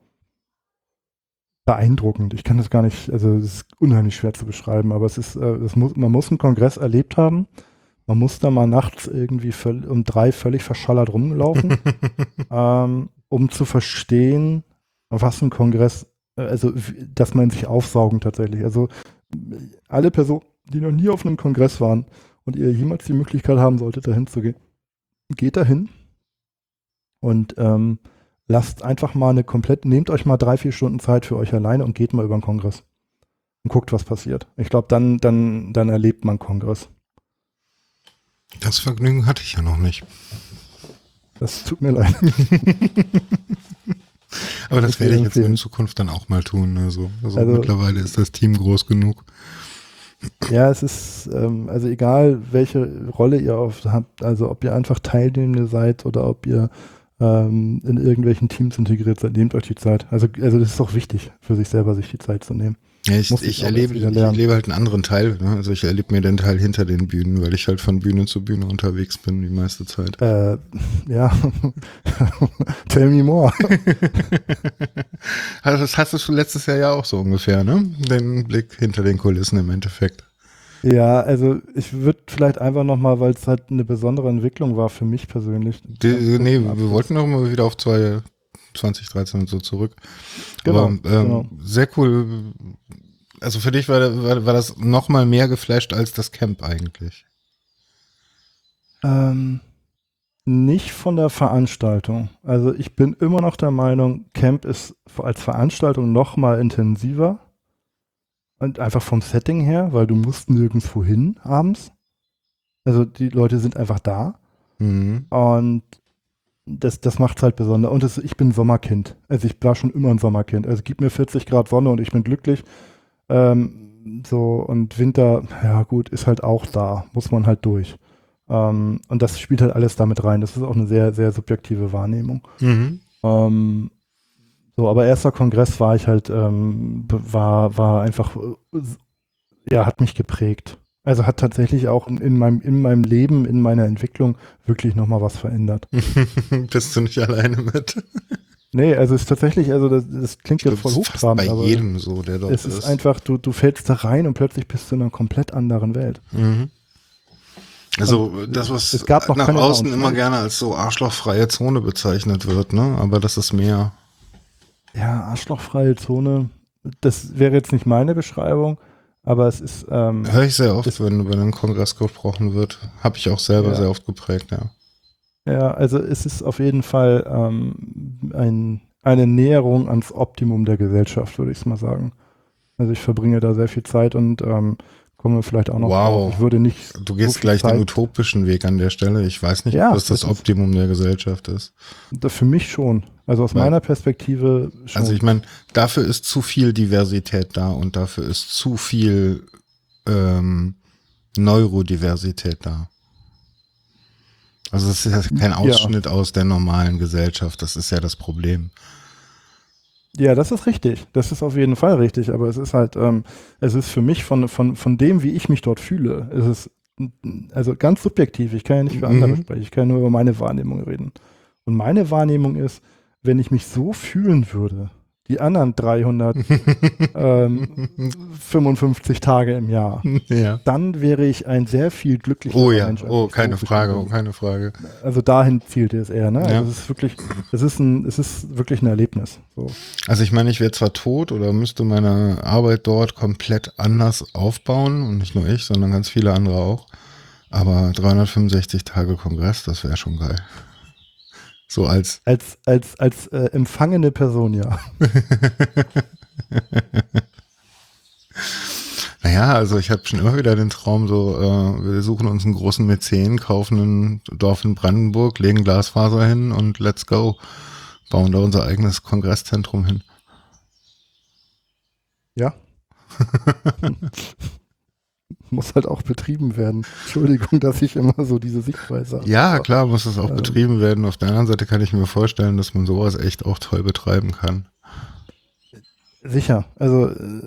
beeindruckend. Ich kann das gar nicht, also es ist unheimlich schwer zu beschreiben, aber es ist, äh, es muss, man muss einen Kongress erlebt haben. Man muss da mal nachts irgendwie um drei völlig verschallert rumlaufen, ähm, um zu verstehen, was ein Kongress, äh, also dass man sich aufsaugen tatsächlich. Also alle Personen, die noch nie auf einem Kongress waren und ihr jemals die Möglichkeit haben solltet, dahin zu gehen, geht dahin und ähm, lasst einfach mal eine komplett, nehmt euch mal drei, vier Stunden Zeit für euch alleine und geht mal über den Kongress und guckt, was passiert. Ich glaube, dann, dann, dann erlebt man Kongress. Das Vergnügen hatte ich ja noch nicht. Das tut mir leid. Aber das, das werde ich jetzt in Zukunft dann auch mal tun. Also, also, also, mittlerweile ist das Team groß genug. Ja, es ist, ähm, also egal, welche Rolle ihr oft habt, also ob ihr einfach Teilnehmende seid oder ob ihr ähm, in irgendwelchen Teams integriert seid, nehmt euch die Zeit. Also, also das ist auch wichtig, für sich selber sich die Zeit zu nehmen. Ja, ich, ich, erlebe, ich erlebe halt einen anderen Teil. Ne? Also ich erlebe mir den Teil hinter den Bühnen, weil ich halt von Bühne zu Bühne unterwegs bin die meiste Zeit. Äh, ja, tell me more. also das hattest du letztes Jahr ja auch so ungefähr, ne? Den Blick hinter den Kulissen im Endeffekt. Ja, also ich würde vielleicht einfach nochmal, weil es halt eine besondere Entwicklung war für mich persönlich. Die, nee, wir wollten noch mal wieder auf zwei 2013 und so zurück. Genau, Aber ähm, genau. sehr cool. Also für dich war, war, war das noch mal mehr geflasht als das Camp eigentlich? Ähm, nicht von der Veranstaltung. Also ich bin immer noch der Meinung, Camp ist als Veranstaltung noch mal intensiver. Und einfach vom Setting her, weil du musst nirgendwo hin abends. Also die Leute sind einfach da. Mhm. Und das, das macht es halt besonders. Und das, ich bin Sommerkind. Also ich war schon immer ein Sommerkind. Also gib mir 40 Grad Sonne und ich bin glücklich. Ähm, so, und Winter, ja gut, ist halt auch da. Muss man halt durch. Ähm, und das spielt halt alles damit rein. Das ist auch eine sehr, sehr subjektive Wahrnehmung. Mhm. Ähm, so, aber erster Kongress war ich halt, ähm, war, war einfach, äh, ja, hat mich geprägt. Also hat tatsächlich auch in meinem, in meinem Leben, in meiner Entwicklung wirklich nochmal was verändert. Bist du nicht alleine mit? nee, also es ist tatsächlich, also das, das klingt jetzt voll hochtrabend, bei aber jedem so, der dort es ist. Es ist einfach, du, du fällst da rein und plötzlich bist du in einer komplett anderen Welt. Mhm. Also das, was es gab nach außen immer gerne als so arschlochfreie Zone bezeichnet wird, ne? Aber das ist mehr. Ja, arschlochfreie Zone, das wäre jetzt nicht meine Beschreibung. Aber es ist. Ähm, Höre ich sehr oft, wenn, wenn ein Kongress gesprochen wird. Habe ich auch selber ja. sehr oft geprägt, ja. Ja, also es ist auf jeden Fall ähm, ein, eine Näherung ans Optimum der Gesellschaft, würde ich es mal sagen. Also ich verbringe da sehr viel Zeit und ähm, kommen wir vielleicht auch noch wow. drauf. Ich würde nicht. Du gehst so gleich Zeit den utopischen Weg an der Stelle. Ich weiß nicht, ja, was das, das Optimum der Gesellschaft ist. Für mich schon. Also aus Weil, meiner Perspektive schon. Also ich meine, dafür ist zu viel Diversität da und dafür ist zu viel ähm, Neurodiversität da. Also es ist ja kein Ausschnitt ja. aus der normalen Gesellschaft. Das ist ja das Problem. Ja, das ist richtig. Das ist auf jeden Fall richtig. Aber es ist halt, ähm, es ist für mich von, von, von dem, wie ich mich dort fühle, es ist also ganz subjektiv. Ich kann ja nicht für andere mhm. sprechen. Ich kann nur über meine Wahrnehmung reden. Und meine Wahrnehmung ist, wenn ich mich so fühlen würde, die anderen 355 ähm, Tage im Jahr, ja. dann wäre ich ein sehr viel glücklicher oh, ja. Mensch. Oh, keine Frage, oh, keine Frage. Also dahin zielte es eher, ne? Ja. Also es ist wirklich, es ist ein, es ist wirklich ein Erlebnis. So. Also ich meine, ich wäre zwar tot oder müsste meine Arbeit dort komplett anders aufbauen und nicht nur ich, sondern ganz viele andere auch. Aber 365 Tage Kongress, das wäre schon geil. So als. Als, als, als äh, empfangene Person, ja. naja, also ich habe schon immer wieder den Traum, so, äh, wir suchen uns einen großen Mäzen, kaufen ein Dorf in Brandenburg, legen Glasfaser hin und let's go. Bauen da unser eigenes Kongresszentrum hin. Ja. muss halt auch betrieben werden. Entschuldigung, dass ich immer so diese Sichtweise habe. Ja, klar, muss es auch ähm, betrieben werden. Auf der anderen Seite kann ich mir vorstellen, dass man sowas echt auch toll betreiben kann. Sicher. Also, äh,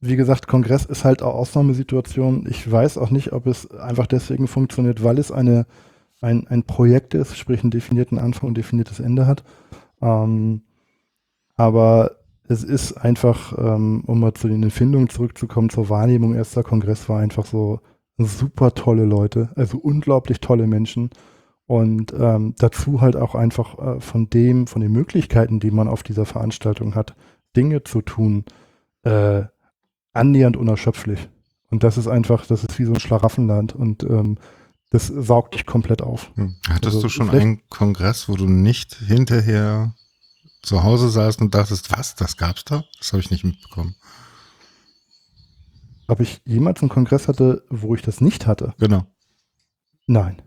wie gesagt, Kongress ist halt auch Ausnahmesituation. Ich weiß auch nicht, ob es einfach deswegen funktioniert, weil es eine, ein, ein Projekt ist, sprich einen definierten Anfang und definiertes Ende hat. Ähm, aber es ist einfach, ähm, um mal zu den Empfindungen zurückzukommen, zur Wahrnehmung, erster Kongress war einfach so super tolle Leute, also unglaublich tolle Menschen. Und ähm, dazu halt auch einfach äh, von dem, von den Möglichkeiten, die man auf dieser Veranstaltung hat, Dinge zu tun, äh, annähernd unerschöpflich. Und das ist einfach, das ist wie so ein Schlaraffenland. Und ähm, das saugt dich komplett auf. Hm. Hattest Also, du schon einen Kongress, wo du nicht hinterher zu Hause saßt und dachtest, was, das gab's da? Das habe ich nicht mitbekommen. Ob ich jemals einen Kongress hatte, wo ich das nicht hatte? Genau. Nein.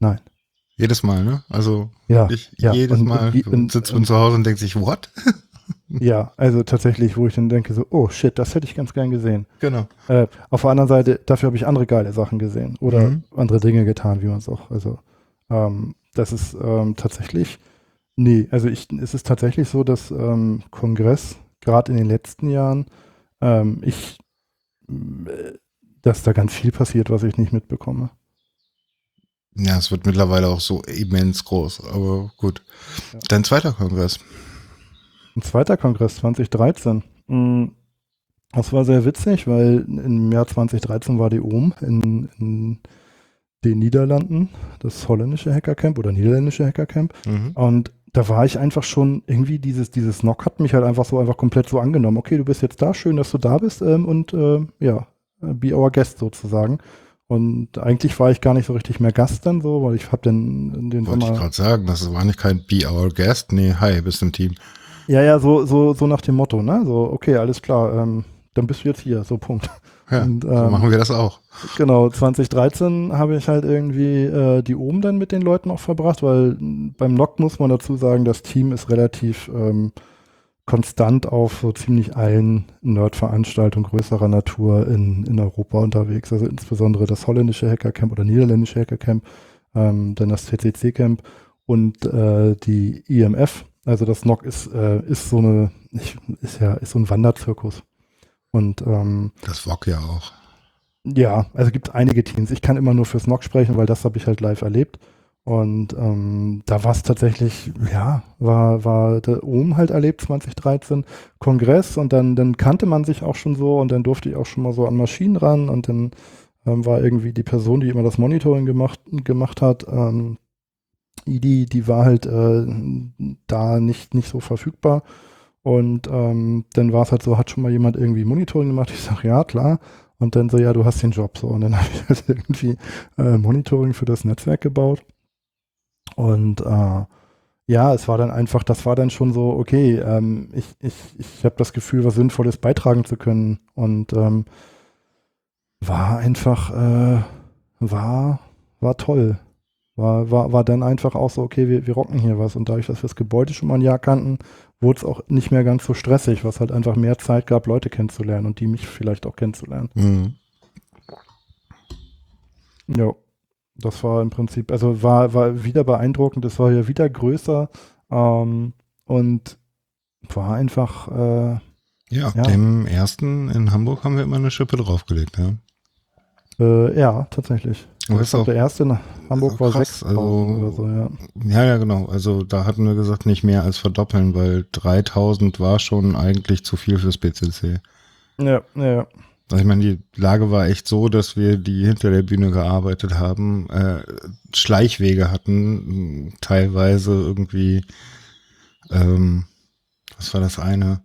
Nein. Jedes Mal, ne? Also Ja. ich ja. jedes Und- Mal und- sitzt man zu Hause und denkt sich, what? Ja, also tatsächlich, wo ich dann denke, so, oh shit, das hätte ich ganz gern gesehen. Genau. Äh, auf der anderen Seite, dafür habe ich andere geile Sachen gesehen oder Mhm. andere Dinge getan, wie man es auch. Also, ähm, das ist ähm, tatsächlich, nee, also ich, es ist tatsächlich so, dass ähm, Kongress, gerade in den letzten Jahren, ähm, ich, äh, dass da ganz viel passiert, was ich nicht mitbekomme. Ja, es wird mittlerweile auch so immens groß, aber gut. Ja. Dein zweiter Kongress. Ein zweiter Kongress 2013. Mm, Das war sehr witzig, weil im Jahr 2013 war die OM in, in den Niederlanden, das holländische Hackercamp oder niederländische Hackercamp. Mhm. Und da war ich einfach schon irgendwie dieses, dieses Knock hat mich halt einfach so einfach komplett so angenommen. Okay, du bist jetzt da, schön, dass du da bist ähm, und ähm, ja, äh, be our guest sozusagen. Und eigentlich war ich gar nicht so richtig mehr Gast dann so, weil ich habe dann den Wollte ich Sommer. gerade sagen, das war nicht kein Be Our Guest. Nee, hi, bist im Team. Ja, ja, so, so, so nach dem Motto, ne? So, okay, alles klar, ähm, dann bist du jetzt hier, so Punkt. Ja, Und, so ähm, machen wir das auch. Genau, 2013 habe ich halt irgendwie äh, die oben dann mit den Leuten auch verbracht, weil beim NOC muss man dazu sagen, das Team ist relativ ähm, konstant auf so ziemlich allen Nerd-Veranstaltungen größerer Natur in, in Europa unterwegs. Also insbesondere das holländische Hackercamp oder niederländische Hackercamp, ähm, dann das CCC-Camp und äh, die IMF. Also das NOC ist, äh, ist so eine, ich, ist ja, ist so ein Wanderzirkus. Und ähm, Das VOG ja auch. ja, also gibt einige Teams. Ich kann immer nur fürs NOC sprechen, weil das habe ich halt live erlebt. Und ähm, da war es tatsächlich, ja, war, war der OM halt erlebt 2013, Kongress und dann, dann kannte man sich auch schon so und dann durfte ich auch schon mal so an Maschinen ran und dann ähm, war irgendwie die Person, die immer das Monitoring gemacht, gemacht hat, ähm, die, die war halt äh, da nicht, nicht so verfügbar. Und ähm, dann war es halt so, hat schon mal jemand irgendwie Monitoring gemacht? Ich sage, ja, klar. Und dann so, ja, du hast den Job so. Und dann habe ich halt irgendwie äh, Monitoring für das Netzwerk gebaut. Und äh, ja, es war dann einfach, das war dann schon so, okay, ähm, ich, ich, ich habe das Gefühl, was Sinnvolles beitragen zu können. Und ähm, war einfach, äh, war, war toll. War, war, war dann einfach auch so, okay, wir, wir rocken hier was. Und dadurch, dass wir das Gebäude schon mal ein Jahr kannten, wurde es auch nicht mehr ganz so stressig, was halt einfach mehr Zeit gab, Leute kennenzulernen und die mich vielleicht auch kennenzulernen. Mhm. Ja, das war im Prinzip, also war, war wieder beeindruckend, es war ja wieder größer ähm, und war einfach, äh, Ja, Ja. dem ersten in Hamburg haben wir immer eine Schippe draufgelegt. Ja. äh, ja, tatsächlich. Aber Ich ist auch, der erste in Hamburg war krass, 6000 also- oder so, ja. ja, ja, genau. Also da hatten wir gesagt, nicht mehr als verdoppeln, weil 3000 war schon eigentlich zu viel fürs BCC. Ja, ja, ja. Also ich meine, die Lage war echt so, dass wir, die hinter der Bühne gearbeitet haben, äh, Schleichwege hatten, teilweise irgendwie, ähm, was war das eine?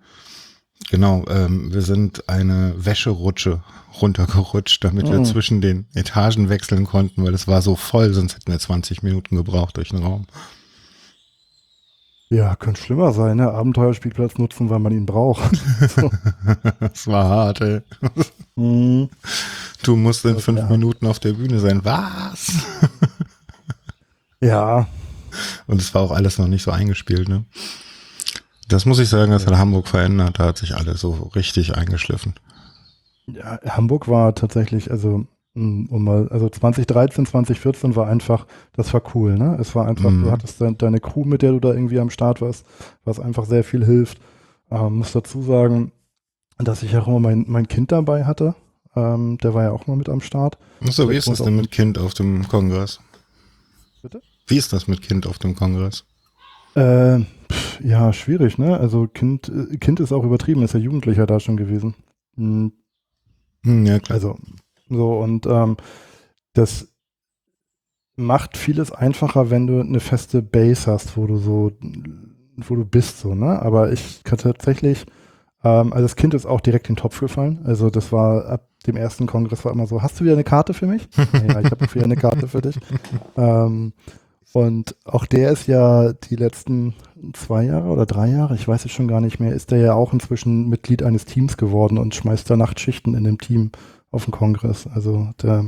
Genau, ähm, wir sind eine Wäscherutsche runtergerutscht, damit wir Mhm. zwischen den Etagen wechseln konnten, weil es war so voll, sonst hätten wir 20 Minuten gebraucht durch den Raum. Ja, könnte schlimmer sein, ne? Abenteuerspielplatz nutzen, weil man ihn braucht. so. das war hart, ey. Mhm. Du musst in fünf war- Minuten auf der Bühne sein. Was? Ja, Und es war auch alles noch nicht so eingespielt, ne? Das muss ich sagen, das hat Hamburg verändert. Da hat sich alles so richtig eingeschliffen. Ja, Hamburg war tatsächlich, also mm, um mal, also 2013, 2014 war einfach, das war cool, ne? Es war einfach, Mhm. du hattest de deine Crew, mit der du da irgendwie am Start warst, was einfach sehr viel hilft. Ähm, muss dazu sagen, dass ich auch immer mein, mein Kind dabei hatte. Ähm, der war ja auch mal mit am Start. So, wie ist das denn mit Kind auf dem Kongress? Bitte? Wie ist das mit Kind auf dem Kongress? Äh, ja, schwierig, ne? Also Kind, äh, Kind ist auch übertrieben, ist ja Jugendlicher da schon gewesen. Mm, Hm, ja, klar. Also, so und ähm, das macht vieles einfacher, wenn du eine feste Base hast, wo du so, wo du bist, so, ne? Aber ich kann tatsächlich Ähm, also das Kind ist auch direkt in den Topf gefallen. Also das war ab dem ersten Kongress war immer so, hast du wieder eine Karte für mich? ja, ich habe wieder eine Karte für dich. Ähm, und auch der ist ja die letzten zwei Jahre oder drei Jahre, ich weiß es schon gar nicht mehr, ist der ja auch inzwischen Mitglied eines Teams geworden und schmeißt da Nachtschichten in dem Team auf dem Kongress. Also der,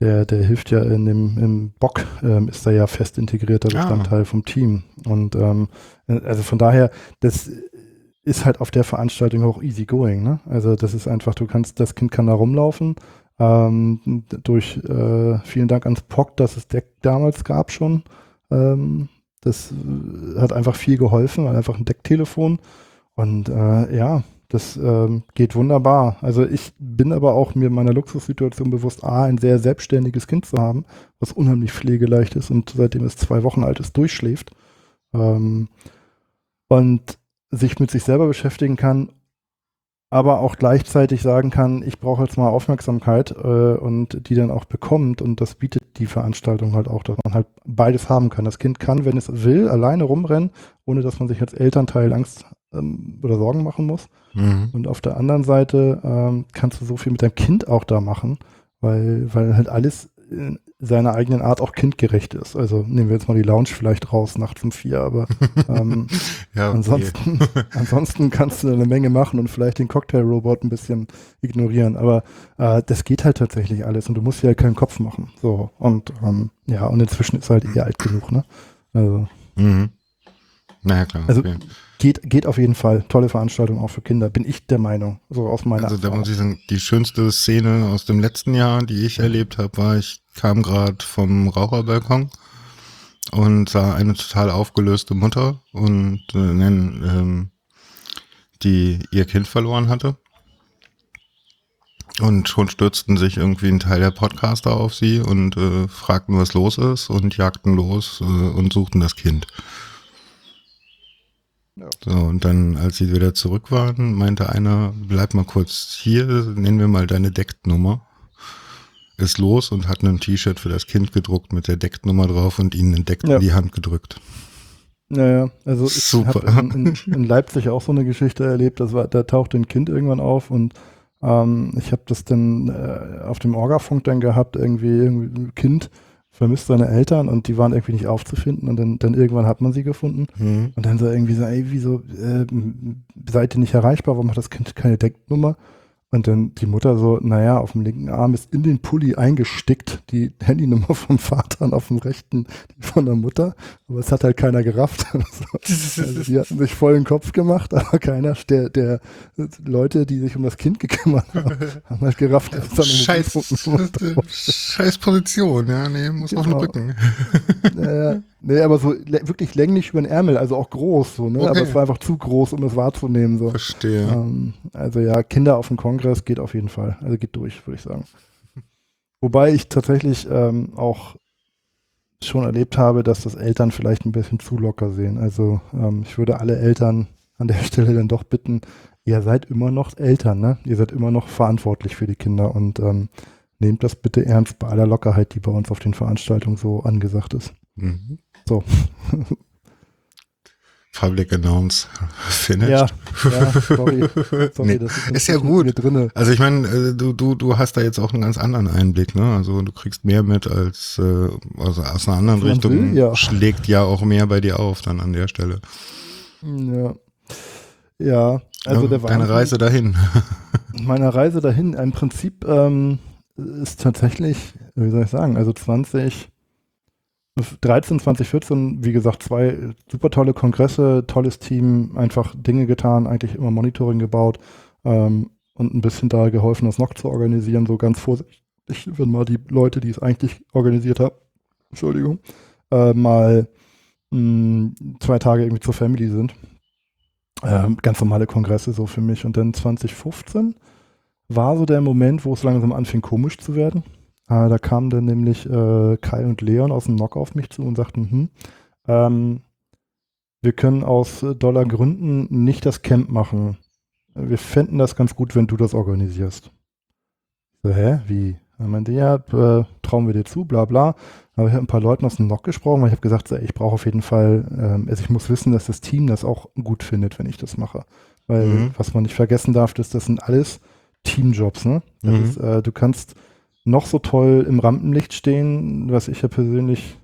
der, der hilft ja in dem im Bock, ähm, ist da ja fest integrierter ah. Bestandteil ah. vom Team. Und ähm, also von daher, das ist halt auf der Veranstaltung auch easy going. Ne? Also das ist einfach, du kannst, das Kind kann da rumlaufen. Ähm, durch äh, vielen Dank ans POC, dass es Deck damals gab schon. Ähm, das äh, hat einfach viel geholfen, einfach ein Decktelefon. Und äh, ja, das ähm, geht wunderbar. Also ich bin aber auch mir meiner Luxussituation bewusst, A, ein sehr selbstständiges Kind zu haben, was unheimlich pflegeleicht ist und seitdem es zwei Wochen alt ist, durchschläft. Ähm, und sich mit sich selber beschäftigen kann, aber auch gleichzeitig sagen kann, ich brauche jetzt mal Aufmerksamkeit äh, und die dann auch bekommt. Und das bietet die Veranstaltung halt auch, dass man halt beides haben kann. Das Kind kann, wenn es will, alleine rumrennen, ohne dass man sich als Elternteil Angst ähm, oder Sorgen machen muss. Mhm. Und auf der anderen Seite ähm, kannst du so viel mit deinem Kind auch da machen, weil, weil halt alles in seiner eigenen Art auch kindgerecht ist. Also nehmen wir jetzt mal die Lounge vielleicht raus, nachts um vier, aber ähm, ja, okay. ansonsten, ansonsten kannst du eine Menge machen und vielleicht den Cocktail-Robot ein bisschen ignorieren. Aber äh, das geht halt tatsächlich alles und du musst dir halt keinen Kopf machen. So, und ähm, ja, und inzwischen ist halt eh alt genug, ne? Also. Mhm. Naja, klar. Also okay. geht, geht auf jeden Fall. Tolle Veranstaltung auch für Kinder, bin ich der Meinung. So aus meiner Also da muss ich sagen, die schönste Szene aus dem letzten Jahr, die ich erlebt habe, war, ich kam gerade vom Raucherbalkon und sah eine total aufgelöste Mutter und äh, ähm, die ihr Kind verloren hatte. Und schon stürzten sich irgendwie ein Teil der Podcaster auf sie und äh, fragten, was los ist und jagten los äh, und suchten das Kind. Ja. So, und dann, als sie wieder zurück waren, meinte einer, bleib mal kurz hier, nennen wir mal deine Decknummer. Ist los und hat ein T-Shirt für das Kind gedruckt mit der Decknummer drauf und ihnen ein Deck ja. in die Hand gedrückt. Naja, also ich habe in, in, Leipzig auch so eine Geschichte erlebt, das war, da tauchte ein Kind irgendwann auf und ähm, ich habe das dann äh, auf dem Orgafunk dann gehabt, irgendwie, irgendwie ein Kind vermisst seine Eltern und die waren irgendwie nicht aufzufinden und dann, dann irgendwann hat man sie gefunden mhm. und dann so irgendwie so, ey, wieso äh, seid ihr nicht erreichbar, warum hat das Kind keine Decknummer? Und dann die Mutter so, naja, auf dem linken Arm ist in den Pulli eingestickt die Handynummer vom Vater und auf dem rechten die von der Mutter. Aber es hat halt keiner gerafft. also die hatten sich voll den Kopf gemacht, aber keiner der, der Leute, die sich um das Kind gekümmert haben, haben halt gerafft. Scheiß, scheiß Position, ja, nee, muss genau. den Rücken. naja, Nee, aber so wirklich länglich über den Ärmel, also auch groß, so, ne? Okay. Aber es war einfach zu groß, um es wahrzunehmen. So. Verstehe. Ähm, also ja, Kinder auf dem Kongress geht auf jeden Fall. Also geht durch, würde ich sagen. Wobei ich tatsächlich ähm, auch schon erlebt habe, dass das Eltern vielleicht ein bisschen zu locker sehen. Also ähm, ich würde alle Eltern an der Stelle dann doch bitten, ihr seid immer noch Eltern, ne? Ihr seid immer noch verantwortlich für die Kinder und ähm, nehmt das bitte ernst bei aller Lockerheit, die bei uns auf den Veranstaltungen so angesagt ist. Mhm. So. Public Announce finished. Ja, ja sorry. sorry nee, das ist, ist ja gut. Also ich meine, äh, du, du, du hast da jetzt auch einen ganz anderen Einblick, ne? Also du kriegst mehr mit als äh, also aus einer anderen Richtung will, ja. schlägt ja auch mehr bei dir auf dann an der Stelle. Ja. Ja, also ja, der Deine Reise dahin. meine Reise dahin, im Prinzip ähm, ist tatsächlich, wie soll ich sagen, also 20 13, 2014, wie gesagt, zwei super tolle Kongresse, tolles Team, einfach Dinge getan, eigentlich immer Monitoring gebaut ähm, und ein bisschen da geholfen, das noch zu organisieren, so ganz vorsichtig, wenn mal die Leute, die es eigentlich organisiert haben, Entschuldigung, äh, mal mh, hm, zwei Tage irgendwie zur Family sind. Ähm, ganz normale Kongresse so für mich. Und dann 2015 war so der Moment, wo es langsam anfing komisch zu werden. Äh, da kamen dann nämlich äh, Kai und Leon aus dem Nock auf mich zu und sagten, hm, ähm, wir können aus Dollargründen nicht das Camp machen. Wir fänden das ganz gut, wenn du das organisierst. So, hä? Wie? Er meinte, ja, äh, trauen wir dir zu, bla bla. Aber ich habe ein paar Leuten aus dem Nock gesprochen, weil ich habe gesagt, so, ey, ich brauche auf jeden Fall, ähm, also ich muss wissen, dass das Team das auch gut findet, wenn ich das mache. Weil Mhm. was man nicht vergessen darf, ist, das sind alles Teamjobs, ne? Mhm. ist, äh, du kannst noch so toll im Rampenlicht stehen, was ich ja persönlich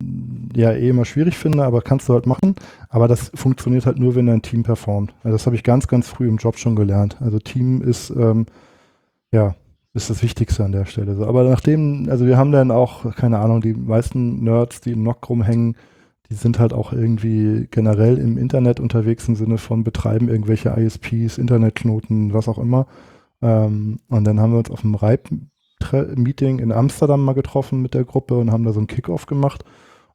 mh, ja eh immer schwierig finde, aber kannst du halt machen. Aber das funktioniert halt nur, wenn dein Team performt. Also das habe ich ganz, ganz früh im Job schon gelernt. Also Team ist, ähm, ja, ist das Wichtigste an der Stelle. So. Aber nachdem, also wir haben dann auch, keine Ahnung, die meisten Nerds, die im NOC rumhängen, die sind halt auch irgendwie generell im Internet unterwegs im Sinne von betreiben irgendwelche ISPs, Internetknoten, was auch immer. Ähm, und dann haben wir uns auf dem RIPE-Meeting in Amsterdam mal getroffen mit der Gruppe und haben da so einen Kickoff gemacht.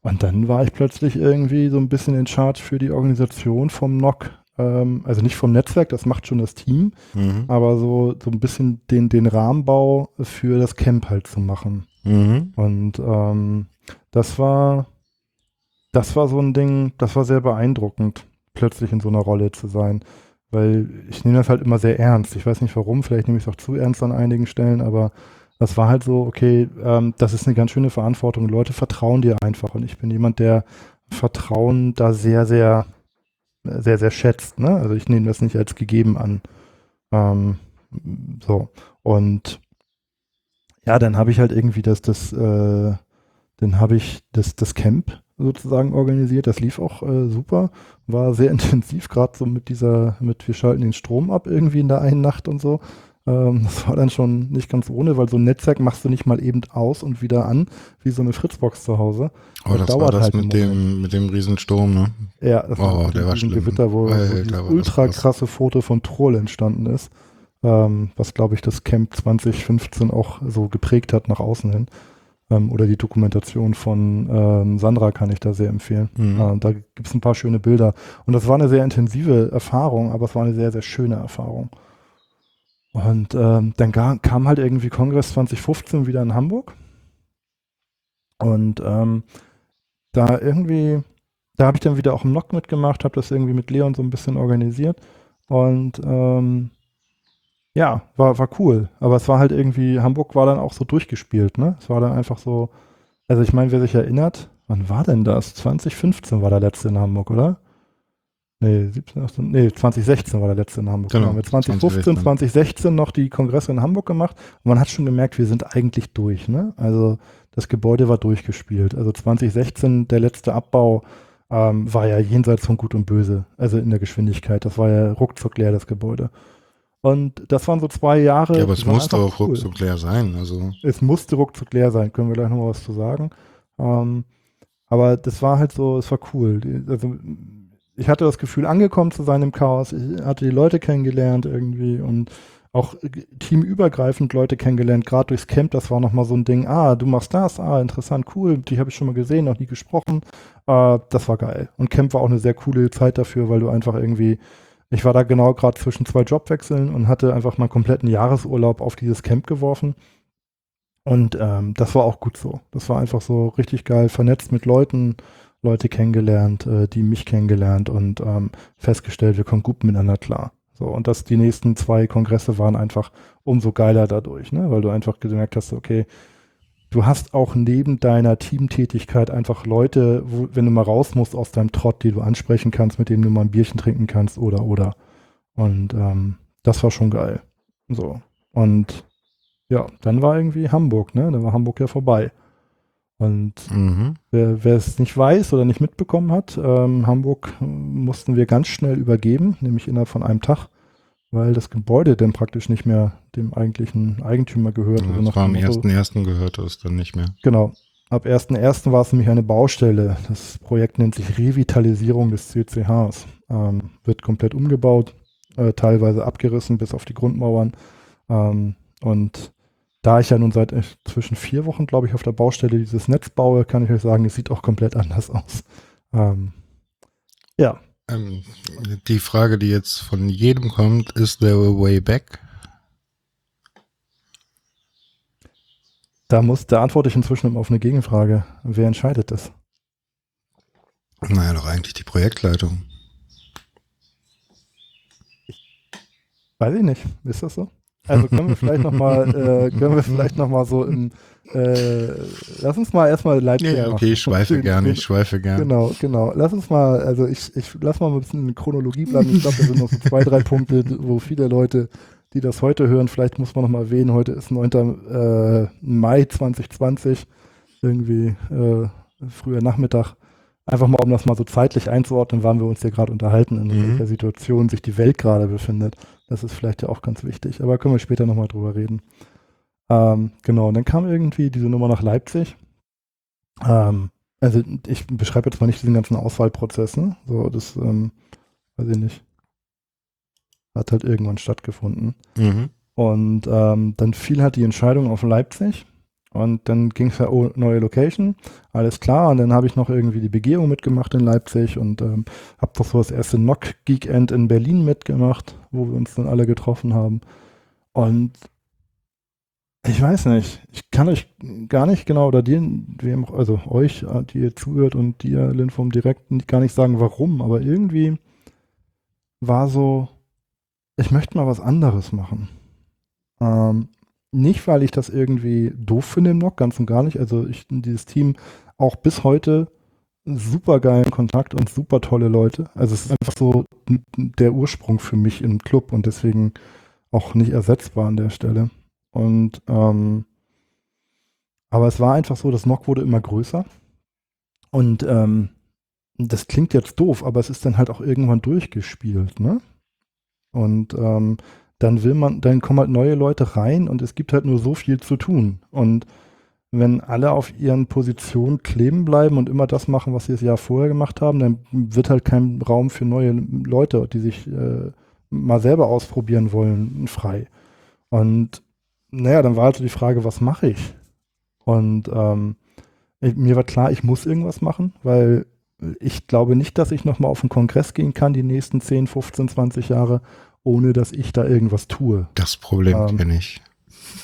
Und dann war ich plötzlich irgendwie so ein bisschen in Charge für die Organisation vom NOC. Ähm, also nicht vom Netzwerk, das macht schon das Team, Mhm. aber so, so ein bisschen den, den Rahmenbau für das Camp halt zu machen. Mhm. Und ähm, das war, das war so ein Ding, das war sehr beeindruckend, plötzlich in so einer Rolle zu sein. Weil ich nehme das halt immer sehr ernst. Ich weiß nicht warum, vielleicht nehme ich es auch zu ernst an einigen Stellen, aber das war halt so, okay, ähm, das ist eine ganz schöne Verantwortung. Leute vertrauen dir einfach. Und ich bin jemand, der Vertrauen da sehr, sehr, sehr, sehr schätzt. Ne? Also ich nehme das nicht als gegeben an. Ähm, so. Und ja, dann habe ich halt irgendwie das, das, äh, dann habe ich das, das Camp sozusagen organisiert. Das lief auch äh, super, war sehr intensiv, gerade so mit dieser, mit wir schalten den Strom ab irgendwie in der einen Nacht und so. Ähm, das war dann schon nicht ganz ohne, weil so ein Netzwerk machst du nicht mal eben aus und wieder an, wie so eine Fritzbox zu Hause. Oh, Das das war dauert das halt mit dem, mit dem Riesensturm, ne? Ja, das Oh, mit der war schlimm. Gewitter, wo, war das ultra krass. krasse Foto von Troll entstanden ist, ähm, was glaube ich das Camp 2015 auch so geprägt hat nach außen hin. Ähm, oder die Dokumentation von ähm, Sandra kann ich da sehr empfehlen. Mhm. Äh, da gibt es ein paar schöne Bilder. Und das war eine sehr intensive Erfahrung, aber es war eine sehr, sehr schöne Erfahrung. Und ähm, dann kam halt irgendwie Kongress 2015 wieder in Hamburg. Und ähm, da irgendwie, da habe ich dann wieder auch im NOC mitgemacht, habe das irgendwie mit Leon so ein bisschen organisiert. Und ähm, ja, war, war cool. Aber es war halt irgendwie, Hamburg war dann auch so durchgespielt, ne? Es war dann einfach so, also ich meine, wer sich erinnert, wann war denn das? 2015 war der letzte in Hamburg, oder? Nee, 17, 18, nee, 2016 war der letzte in Hamburg. Genau, Wir haben 2015, 2016. 2016 noch die Kongresse in Hamburg gemacht und man hat schon gemerkt, wir sind eigentlich durch, ne? Also das Gebäude war durchgespielt. Also 2016, der letzte Abbau ähm, war ja jenseits von Gut und Böse, also in der Geschwindigkeit. Das war ja ruckzuck leer, das Gebäude. Und das waren so zwei Jahre. Ja, aber es musste auch ruckzuck leer sein. Also, es musste ruckzuck leer sein, können wir gleich nochmal was zu sagen. Ähm, aber das war halt so, es war cool. Also, ich hatte das Gefühl, angekommen zu sein im Chaos. Ich hatte die Leute kennengelernt irgendwie und auch äh, teamübergreifend Leute kennengelernt, gerade durchs Camp, das war nochmal so ein Ding, ah, du machst das, ah, interessant, cool, die habe ich schon mal gesehen, noch nie gesprochen. Äh, das war geil. Und Camp war auch eine sehr coole Zeit dafür, weil du einfach irgendwie, ich war da genau gerade zwischen zwei Jobwechseln und hatte einfach mal kompletten Jahresurlaub auf dieses Camp geworfen. Und ähm, das war auch gut so. Das war einfach so richtig geil, vernetzt mit Leuten, Leute kennengelernt, äh, die mich kennengelernt und ähm, festgestellt, wir kommen gut miteinander klar. So, und das, die nächsten zwei Kongresse waren einfach umso geiler dadurch, ne? weil du einfach gemerkt hast, okay, du hast auch neben deiner Teamtätigkeit einfach Leute, wo, wenn du mal raus musst aus deinem Trott, die du ansprechen kannst, mit denen du mal ein Bierchen trinken kannst oder oder. Und ähm, das war schon geil. So. Und ja, dann war irgendwie Hamburg, ne? Dann war Hamburg ja vorbei. Und mhm. wer, wer es nicht weiß oder nicht mitbekommen hat, ähm, Hamburg äh, mussten wir ganz schnell übergeben, nämlich innerhalb von einem Tag, weil das Gebäude dann praktisch nicht mehr dem eigentlichen Eigentümer gehört. ja, Also das war am dem Motto- 1.1. gehörte es dann nicht mehr. Genau. Ab 1.1. war es nämlich eine Baustelle. Das Projekt nennt sich Revitalisierung des CCHs. Ähm, wird komplett umgebaut, äh, teilweise abgerissen bis auf die Grundmauern. Ähm, und da ich ja nun seit äh, zwischen vier Wochen, glaube ich, auf der Baustelle dieses Netz baue, kann ich euch sagen, es sieht auch komplett anders aus. Ähm, ja, Ähm, die Frage, die jetzt von jedem kommt, ist there a way back? da muss, da antworte ich inzwischen immer auf eine Gegenfrage. Wer entscheidet das? Naja, doch eigentlich die Projektleitung. Weiß ich nicht. Ist das so? Also können wir vielleicht nochmal, äh, können wir vielleicht noch mal so im, äh, lass uns mal erstmal Leipzig Ja, okay, ich schweife gerne, ich schweife gerne. Genau, genau. Lass uns mal, also ich, ich lass mal ein bisschen in Chronologie bleiben. Ich glaube, da sind noch so zwei, drei Punkte, wo viele Leute, die das heute hören, vielleicht muss man noch mal erwähnen, heute ist 9. Äh, Mai 2020, irgendwie äh, früher Nachmittag. Einfach mal, um das mal so zeitlich einzuordnen, waren wir uns hier gerade unterhalten, in Mhm. welcher Situation sich die Welt gerade befindet. Das ist vielleicht ja auch ganz wichtig. Aber können wir später nochmal drüber reden. Ähm, genau, und dann kam irgendwie diese Nummer nach Leipzig. Ähm, also ich beschreibe jetzt mal nicht diesen ganzen Auswahlprozess, ne? So, das, ähm, weiß ich nicht. Hat halt irgendwann stattgefunden. Mhm. Und ähm, dann fiel halt die Entscheidung auf Leipzig. Und dann ging es ja, oh, neue Location, alles klar. Und dann habe ich noch irgendwie die Begehung mitgemacht in Leipzig und ähm, habe doch so das erste Knock Geekend in Berlin mitgemacht, wo wir uns dann alle getroffen haben. Und ich weiß nicht, ich kann euch gar nicht genau, oder dir, also euch, äh, die ihr zuhört und dir, Linform, direkt gar nicht sagen, warum, aber irgendwie war so, ich möchte mal was anderes machen. Ähm, nicht, weil ich das irgendwie doof finde im Nock, ganz und gar nicht. Also ich dieses Team auch bis heute super geilen Kontakt und super tolle Leute. Also es ist einfach so der Ursprung für mich im Club und deswegen auch nicht ersetzbar an der Stelle. Und ähm, aber es war einfach so, das Nock wurde immer größer. Und ähm, das klingt jetzt doof, aber es ist dann halt auch irgendwann durchgespielt, ne? Und ähm, dann will man, dann kommen halt neue Leute rein und es gibt halt nur so viel zu tun. Und wenn alle auf ihren Positionen kleben bleiben und immer das machen, was sie das Jahr vorher gemacht haben, dann wird halt kein Raum für neue Leute, die sich äh, mal selber ausprobieren wollen, frei. Und naja, dann war halt so die Frage, was mache ich? Und ähm, ich, mir war klar, ich muss irgendwas machen, weil ich glaube nicht, dass ich nochmal auf einen Kongress gehen kann die nächsten 10, 15, 20 Jahre, ohne dass ich da irgendwas tue. Das Problem Ähm, kenne ich.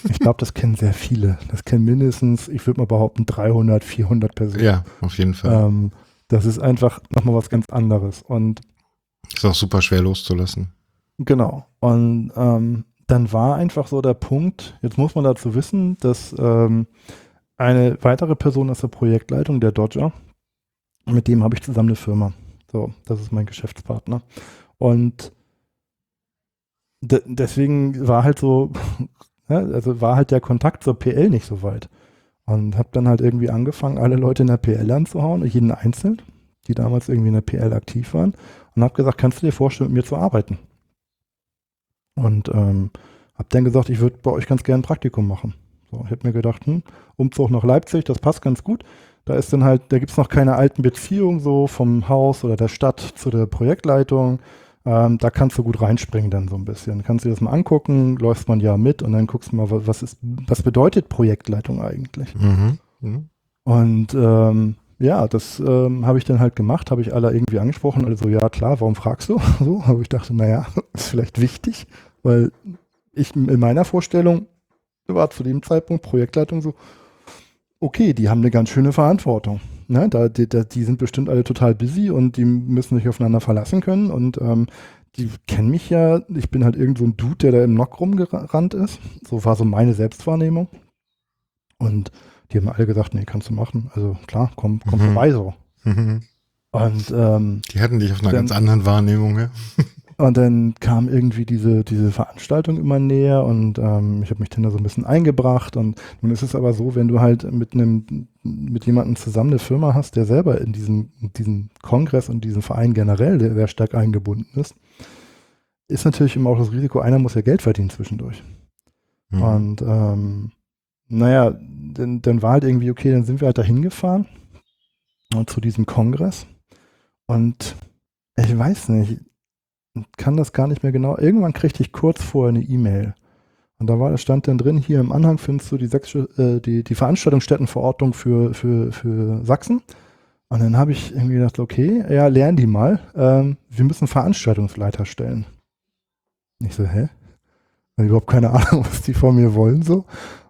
Ich glaube, das kennen sehr viele. Das kennen mindestens, ich würde mal behaupten, 300, 400 Personen. Ja, auf jeden Fall. Ähm, das ist einfach nochmal was ganz anderes. Und Ist auch super schwer loszulassen. genau. Und ähm, dann war einfach so der Punkt, jetzt muss man dazu wissen, dass ähm, eine weitere Person aus der Projektleitung, der Dodger, mit dem habe ich zusammen eine Firma. So, das ist mein Geschäftspartner. Und deswegen war halt so, ja, also war halt der Kontakt zur PL nicht so weit. Und habe dann halt irgendwie angefangen, alle Leute in der PL anzuhauen, jeden einzeln, die damals irgendwie in der PL aktiv waren. Und habe gesagt, kannst du dir vorstellen, mit mir zu arbeiten? Und ähm, habe dann gesagt, ich würde bei euch ganz gerne ein Praktikum machen. So, ich habe mir gedacht, hm, Umzug nach Leipzig, das passt ganz gut. Da ist dann halt, da gibt es noch keine alten Beziehungen so vom Haus oder der Stadt zu der Projektleitung. Ähm, da kannst du gut reinspringen dann so ein bisschen. Kannst du dir das mal angucken, läufst mal ein Jahr mit und dann guckst du mal, wa- was ist, was bedeutet Projektleitung eigentlich? Mhm. Mhm. Und ähm, ja, das ähm, habe ich dann halt gemacht, habe ich alle irgendwie angesprochen, alle so, ja klar, warum fragst du? So, aber ich dachte, naja, ist vielleicht wichtig, weil ich in meiner Vorstellung war zu dem Zeitpunkt Projektleitung so, okay, die haben eine ganz schöne Verantwortung. Ne? Da, die, die sind bestimmt alle total busy und die müssen sich aufeinander verlassen können und ähm, die kennen mich ja, ich bin halt irgend so ein Dude, der da im Nock rumgerannt ist. So war so meine Selbstwahrnehmung. Und die haben alle gesagt, nee, kannst du machen. Also klar, komm, komm Mhm. vorbei so. Mhm. Und, ähm, Die hatten dich auf einer Dann- ganz anderen Wahrnehmung, ja? und dann kam irgendwie diese, diese Veranstaltung immer näher und ähm, ich habe mich dann da so ein bisschen eingebracht. Und nun ist es aber so, wenn du halt mit einem, mit jemandem zusammen eine Firma hast, der selber in diesen, diesen Kongress und diesen Verein generell sehr stark eingebunden ist, ist natürlich immer auch das Risiko, einer muss ja Geld verdienen zwischendurch. Mhm. Und ähm, naja, dann, dann war halt irgendwie, okay, dann sind wir halt da hingefahren und zu diesem Kongress. Und ich weiß nicht, kann das gar nicht mehr genau. Irgendwann kriegte ich kurz vorher eine E-Mail. Und da war, stand dann drin, hier im Anhang findest du die, sächsische, äh, die, die Veranstaltungsstättenverordnung für, für, für Sachsen. Und dann habe ich irgendwie gedacht, okay, ja, lernen die mal. Ähm, wir müssen Veranstaltungsleiter stellen. Ich so, hä? Hab überhaupt keine Ahnung, was die von mir wollen so.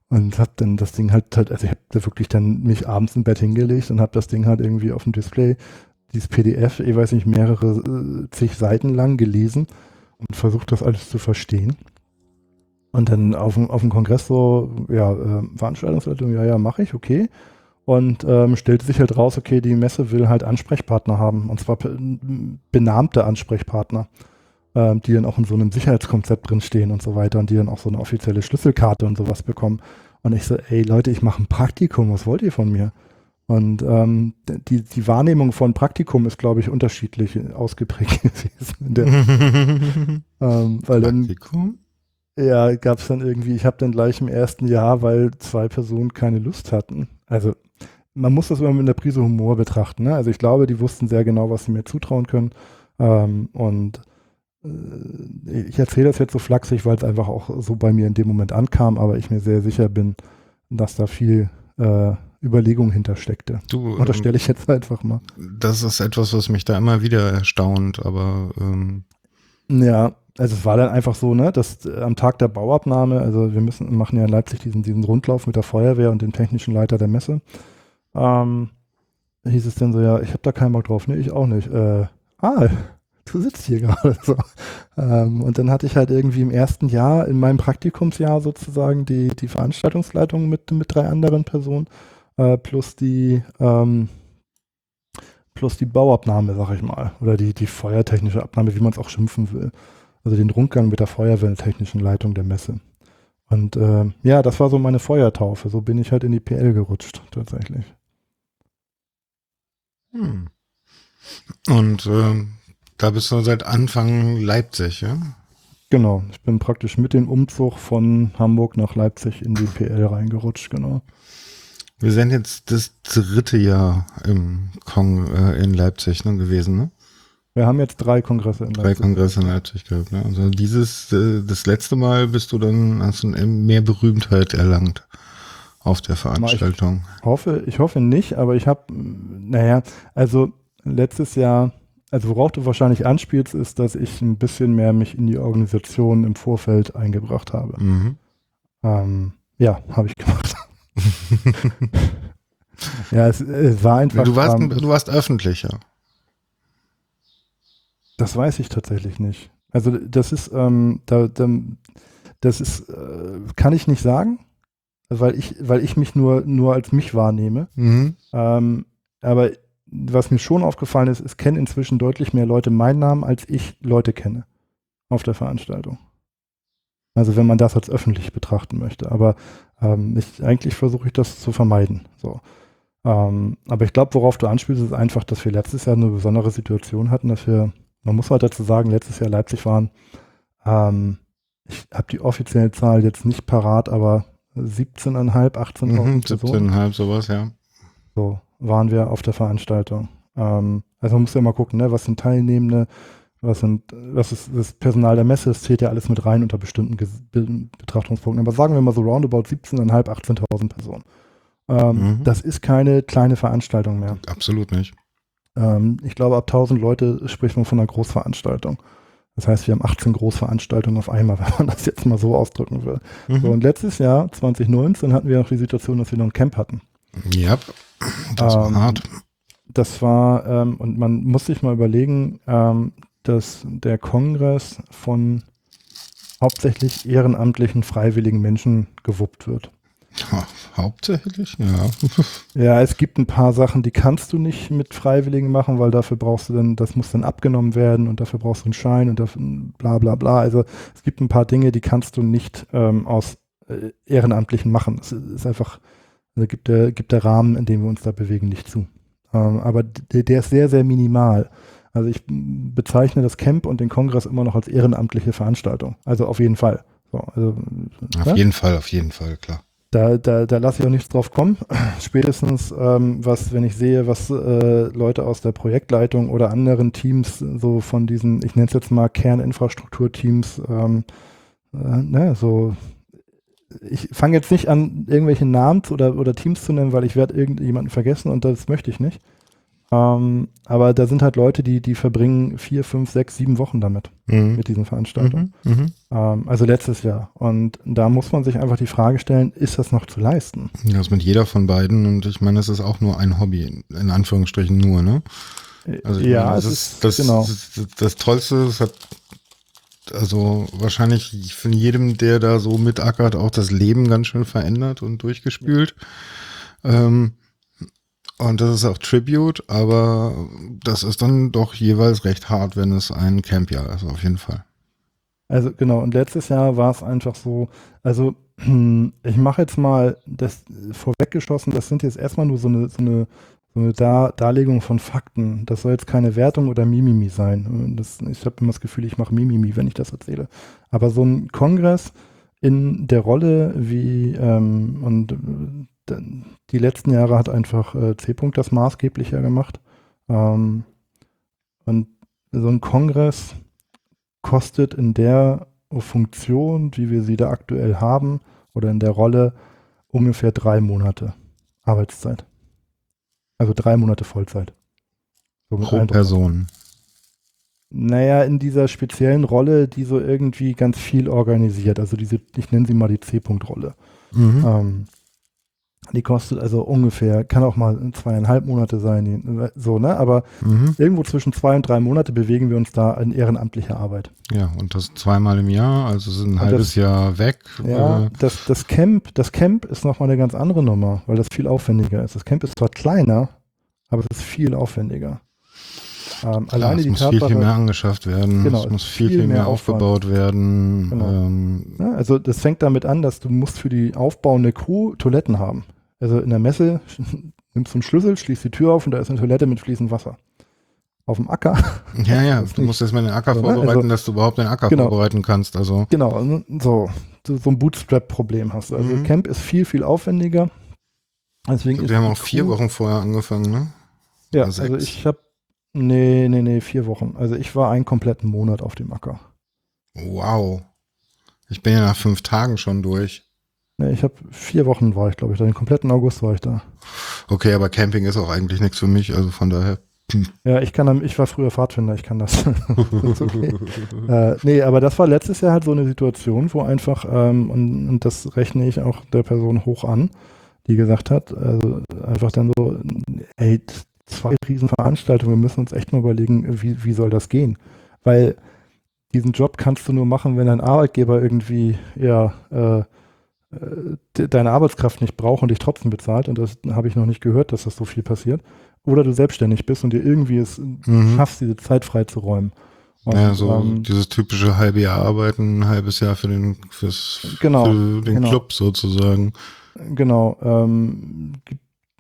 Und hab dann das Ding halt, halt also ich habe da wirklich dann mich abends im Bett hingelegt und habe das Ding halt irgendwie auf dem Display, dieses PDF, ich weiß nicht, mehrere äh, zig Seiten lang gelesen und versucht das alles zu verstehen. Und dann auf, dem- auf dem Kongress so, ja, äh, Veranstaltungsleitung, ja, ja, mache ich, okay. Und ähm, stellte sich halt raus, okay, die Messe will halt Ansprechpartner haben. Und zwar benannte Ansprechpartner, ähm, die dann auch in so einem Sicherheitskonzept drinstehen und so weiter und die dann auch so eine offizielle Schlüsselkarte und sowas bekommen. Und ich so, ey Leute, ich mache ein Praktikum, was wollt ihr von mir? Und ähm, die, die Wahrnehmung von Praktikum ist, glaube ich, unterschiedlich ausgeprägt gewesen. Der, ähm, weil dann Praktikum? Ja, gab es dann irgendwie, ich habe dann gleich im ersten Jahr, weil zwei Personen keine Lust hatten. Also man muss das immer mit einer Prise Humor betrachten. Ne? Also ich glaube, die wussten sehr genau, was sie mir zutrauen können. Ähm, und äh, ich erzähle das jetzt so flachsig, weil es einfach auch so bei mir in dem Moment ankam, aber ich mir sehr sicher bin, dass da viel äh, Überlegung hintersteckte. Du, Und das ähm, stelle ich jetzt einfach mal. das ist etwas, was mich da immer wieder erstaunt, aber ähm, Ja, also es war dann einfach so, ne, dass äh, am Tag der Bauabnahme, also wir müssen, machen ja in Leipzig diesen, diesen Rundlauf mit der Feuerwehr und dem technischen Leiter der Messe, ähm, hieß es dann so, ja, ich habe da keinen Bock drauf, ne, ich auch nicht. Äh, ah, du sitzt hier gerade so. Ähm, und dann hatte ich halt irgendwie im ersten Jahr, in meinem Praktikumsjahr sozusagen, die, die Veranstaltungsleitung mit, mit drei anderen Personen, äh, plus die, ähm, plus die Bauabnahme, sag ich mal, oder die, die feuertechnische Abnahme, wie man es auch schimpfen will. Also den Rundgang mit der feuerwehrtechnischen Leitung der Messe. Und äh, ja, das war so meine Feuertaufe. So bin ich halt in die PL gerutscht, tatsächlich. hm. und ähm, da bist du seit Anfang Leipzig, ja? Genau, ich bin praktisch mit dem Umzug von Hamburg nach Leipzig in die PL reingerutscht, genau. Wir sind jetzt das dritte Jahr im Kong äh, in Leipzig ne, gewesen, ne? Wir haben jetzt drei Kongresse in Drei Leipzig. Kongresse in Leipzig gehabt, ne? Also dieses, äh, das letzte Mal bist du dann, hast du mehr Berühmtheit erlangt auf der Veranstaltung. hoffe, ich hoffe nicht, aber ich habe, naja, also letztes Jahr, also worauf du wahrscheinlich anspielst, ist, dass ich ein bisschen mehr mich in die Organisation im Vorfeld eingebracht habe. Mhm. Ähm, ja, habe ich gemacht. ja, es, es war einfach. Du warst, du warst öffentlicher. Das weiß ich tatsächlich nicht. Also das ist, ähm, da, da, das ist, äh, kann ich nicht sagen, weil ich, weil ich mich nur, nur als mich wahrnehme. Mhm. Ähm, aber was mir schon aufgefallen ist, es kennen inzwischen deutlich mehr Leute meinen Namen, als ich Leute kenne auf der Veranstaltung. Also wenn man das als öffentlich betrachten möchte. Aber ähm, ich, eigentlich versuche ich das zu vermeiden. So. Ähm, aber ich glaube, worauf du anspielst, ist einfach, dass wir letztes Jahr eine besondere Situation hatten, dass wir, man muss halt dazu sagen, letztes Jahr Leipzig waren. Ähm, ich habe die offizielle Zahl jetzt nicht parat, aber 17.500, 18.000 Mhm, Personen. 17,5 sowas, ja. So waren wir auf der Veranstaltung. Ähm, also man muss ja mal gucken, ne, was sind Teilnehmende, was sind, was ist das Personal der Messe, das zählt ja alles mit rein unter bestimmten Ges Be Betrachtungspunkten. Aber sagen wir mal so roundabout 17.500, 18.000 Personen. Ähm, Mhm. Das ist keine kleine Veranstaltung mehr. Absolut nicht. Ähm, ich glaube, ab 1000 Leute spricht man von einer Großveranstaltung. Das heißt, wir haben 18 Großveranstaltungen auf einmal, wenn man das jetzt mal so ausdrücken will. Mhm. So, und letztes Jahr, 2019, hatten wir noch die Situation, dass wir noch ein Camp hatten. Ja, das war Ähm, hart. Das war, ähm, und man muss sich mal überlegen, ähm, dass der Kongress von hauptsächlich ehrenamtlichen, freiwilligen Menschen gewuppt wird. Ha, hauptsächlich, ja. Ja, es gibt ein paar Sachen, die kannst du nicht mit Freiwilligen machen, weil dafür brauchst du dann, das muss dann abgenommen werden und dafür brauchst du einen Schein und dafür bla bla bla. Also es gibt ein paar Dinge, die kannst du nicht ähm, aus äh, Ehrenamtlichen machen. Es ist einfach, also gibt der, gibt der Rahmen, in dem wir uns da bewegen, nicht zu. Ähm, aber der, der ist sehr, sehr minimal. Also ich bezeichne das Camp und den Kongress immer noch als ehrenamtliche Veranstaltung. Also auf jeden Fall. So, also, Auf ne? jeden Fall, auf jeden Fall, klar. Da, da, da lasse ich auch nichts drauf kommen. Spätestens, ähm, was, wenn ich sehe, was äh, Leute aus der Projektleitung oder anderen Teams, so von diesen, ich nenne es jetzt mal Kerninfrastrukturteams, ähm, äh, ne, so, ich fange jetzt nicht an, irgendwelche Namen oder, oder Teams zu nennen, weil ich werde irgendjemanden vergessen und das möchte ich nicht. Ähm, aber da sind halt Leute, die, die verbringen vier, fünf, sechs, sieben Wochen damit, Mhm. mit diesen Veranstaltungen. Mhm. Mhm. Ähm, also letztes Jahr. Und da muss man sich einfach die Frage stellen, ist das noch zu leisten? Das mit jeder von beiden und ich meine, das ist auch nur ein Hobby, in Anführungsstrichen nur, ne? Also ich ja, meine, es das ist, das, genau. das, das, Tollste, das hat also wahrscheinlich von jedem, der da so mitackert, auch das Leben ganz schön verändert und durchgespült. Ähm, und das ist auch Tribute, aber das ist dann doch jeweils recht hart, wenn es ein Campjahr ist, auf jeden Fall. Also genau, und letztes Jahr war es einfach so, also ich mache jetzt mal das vorweggeschossen, das sind jetzt erstmal nur so eine, so eine, so eine Dar Darlegung von Fakten. Das soll jetzt keine Wertung oder Mimimi sein. Das, ich habe immer das Gefühl, ich mache Mimimi, wenn ich das erzähle. Aber so ein Kongress in der Rolle wie ähm, und äh, die letzten Jahre hat einfach äh, C-Punkt das maßgeblicher gemacht. Ähm, und so ein Kongress kostet in der Funktion, wie wir sie da aktuell haben, oder in der Rolle ungefähr drei Monate Arbeitszeit. Also drei Monate Vollzeit. So Pro Person. Naja, in dieser speziellen Rolle, die so irgendwie ganz viel organisiert. Also diese, ich nenne sie mal die C-Punkt-Rolle. Mhm. Ähm, die kostet also ungefähr, kann auch mal zweieinhalb Monate sein, so, ne? Aber mhm. irgendwo zwischen zwei und drei Monate bewegen wir uns da in ehrenamtlicher Arbeit. Ja, und das zweimal im Jahr, also sind ein halbes das, Jahr weg. Ja, äh. das, das Camp, das Camp ist nochmal eine ganz andere Nummer, weil das viel aufwendiger ist. Das Camp ist zwar kleiner, aber es ist viel aufwendiger. Ähm, Klar, alleine es die muss Tatsache, viel, viel mehr angeschafft werden. Genau, es muss viel, viel, viel mehr, mehr aufgebaut werden. Genau. Ähm, ja, also das fängt damit an, dass du musst für die aufbauende Crew Toiletten haben. Also in der Messe nimmst du einen Schlüssel, schließt die Tür auf und da ist eine Toilette mit fließendem Wasser. Auf dem Acker. Ja, ja, du musst erstmal den Acker so, ne? vorbereiten, also, dass du überhaupt den Acker genau, vorbereiten kannst. Also. Genau, so, so ein Bootstrap-Problem hast du. Also mhm. Camp ist viel, viel aufwendiger. Deswegen glaub, wir haben auch vier Wochen vorher angefangen, ne? Ja, also ich habe, nee, nee, nee, vier Wochen. Also ich war einen kompletten Monat auf dem Acker. Wow. Ich bin ja nach fünf Tagen schon durch. Nee, ich habe vier Wochen war ich, glaube ich, da. Den kompletten August war ich da. Okay, aber Camping ist auch eigentlich nichts für mich, also von daher. Ja, ich kann, ich war früher Pfadfinder, ich kann das. das okay. äh, nee, aber das war letztes Jahr halt so eine Situation, wo einfach, ähm, und, und das rechne ich auch der Person hoch an, die gesagt hat, also einfach dann so, ey, zwei Riesenveranstaltungen, wir müssen uns echt mal überlegen, wie, wie soll das gehen? Weil diesen Job kannst du nur machen, wenn dein Arbeitgeber irgendwie, ja, äh, äh, deine Arbeitskraft nicht braucht und dich trotzdem bezahlt, und das habe ich noch nicht gehört, dass das so viel passiert, oder du selbstständig bist und dir irgendwie es mhm. schaffst, diese Zeit freizuräumen. Und, ja, so ähm, dieses typische halbe Jahr arbeiten, ein halbes Jahr für den, fürs, genau, für den genau. Club sozusagen. Genau. Ähm,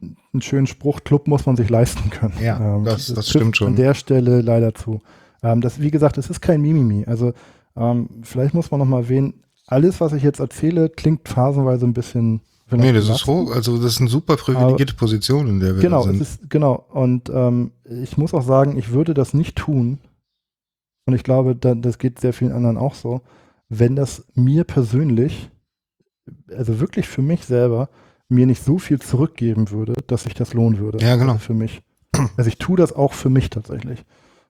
einen schönen Spruch, Club muss man sich leisten können. Ja, ähm, das, das stimmt schon. An der Stelle leider zu. Ähm, das, wie gesagt, es ist kein Mimimi. Also ähm, vielleicht muss man noch mal erwähnen, alles, was ich jetzt erzähle, klingt phasenweise ein bisschen. Nee, das ist hoch, also das ist eine super privilegierte Aber, Position, in der wir genau, sind. Ist, genau, und ähm, ich muss auch sagen, ich würde das nicht tun, und ich glaube, da, das geht sehr vielen anderen auch so, wenn das mir persönlich, also wirklich für mich selber, mir nicht so viel zurückgeben würde, dass sich das lohnen würde. Ja, genau. Also für mich. Also ich tue das auch für mich tatsächlich.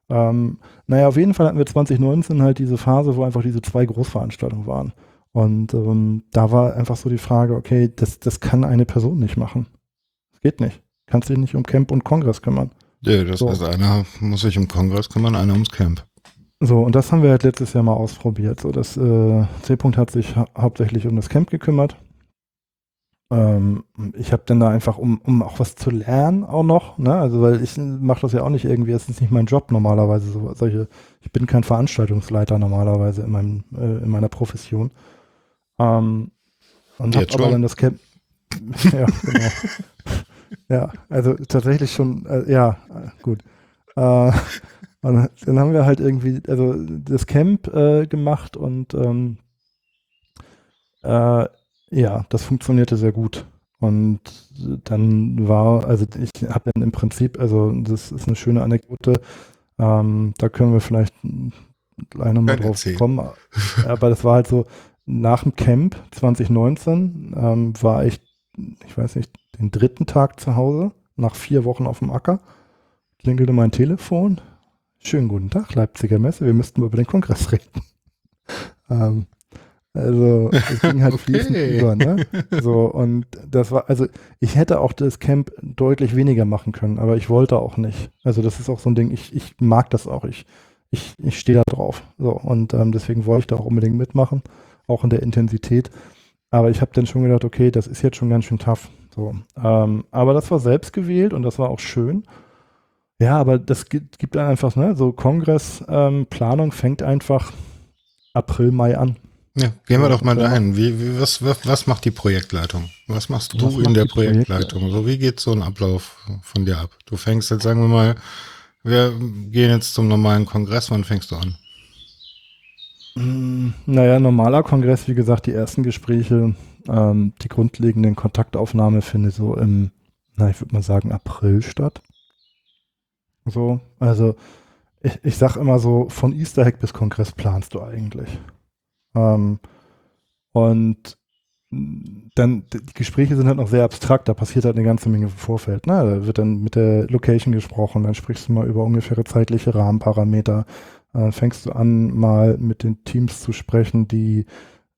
Ähm, naja, auf jeden Fall hatten wir 2019 halt diese Phase, wo einfach diese zwei Großveranstaltungen waren. Und ähm, da war einfach so die Frage, okay, das, das kann eine Person nicht machen. Das geht nicht. Kannst dich nicht um Camp und Kongress kümmern. Ja, das so. heißt, einer muss sich um Kongress kümmern, einer ums Camp. So, und das haben wir halt letztes Jahr mal ausprobiert. So, das äh, C-Punkt hat sich ha hauptsächlich um das Camp gekümmert. Ähm, ich habe dann da einfach, um, um auch was zu lernen auch noch, ne? also weil ich mache das ja auch nicht irgendwie, es ist nicht mein Job normalerweise, so, solche, ich bin kein Veranstaltungsleiter normalerweise in, meinem, äh, in meiner Profession. Ähm, und habe aber dann das Camp, ja, genau. ja, also tatsächlich schon, äh, ja, gut. Äh, und dann haben wir halt irgendwie, also das Camp äh, gemacht und ähm, äh, ja, das funktionierte sehr gut. Und dann war, also ich habe dann im Prinzip, also das ist eine schöne Anekdote, ähm, da können wir vielleicht gleich nochmal drauf erzählen. kommen. Aber das war halt so, nach dem Camp 2019 ähm, war ich, ich weiß nicht, den dritten Tag zu Hause, nach vier Wochen auf dem Acker, klingelte mein Telefon. Schönen guten Tag, Leipziger Messe, wir müssten über den Kongress reden. ähm, also es ging halt okay. fließend über, ne? So, und das war, also ich hätte auch das Camp deutlich weniger machen können, aber ich wollte auch nicht. Also das ist auch so ein Ding, ich, ich mag das auch. Ich, ich, ich stehe da drauf. So, und ähm, deswegen wollte ich da auch unbedingt mitmachen, auch in der Intensität. Aber ich habe dann schon gedacht, okay, das ist jetzt schon ganz schön tough. So, ähm, aber das war selbst gewählt und das war auch schön. Ja, aber das gibt, gibt einfach, ne, so Kongressplanung ähm, fängt einfach April, Mai an. Ja, gehen wir doch mal dahin. Wie, wie, was, was, macht die Projektleitung? Was machst du was in der Projektleitung? So, wie geht so ein Ablauf von dir ab? Du fängst jetzt, sagen wir mal, wir gehen jetzt zum normalen Kongress. Wann fängst du an? Hm, naja, normaler Kongress, wie gesagt, die ersten Gespräche, ähm, die grundlegenden Kontaktaufnahme findet so im, na, ich würde mal sagen, April statt. So, also ich, ich sag immer so, von Easter Hack bis Kongress planst du eigentlich. Ähm, und dann, die Gespräche sind halt noch sehr abstrakt, da passiert halt eine ganze Menge im Vorfeld. Ne? Da wird dann mit der Location gesprochen, dann sprichst du mal über ungefähre zeitliche Rahmenparameter, äh, fängst du an, mal mit den Teams zu sprechen, die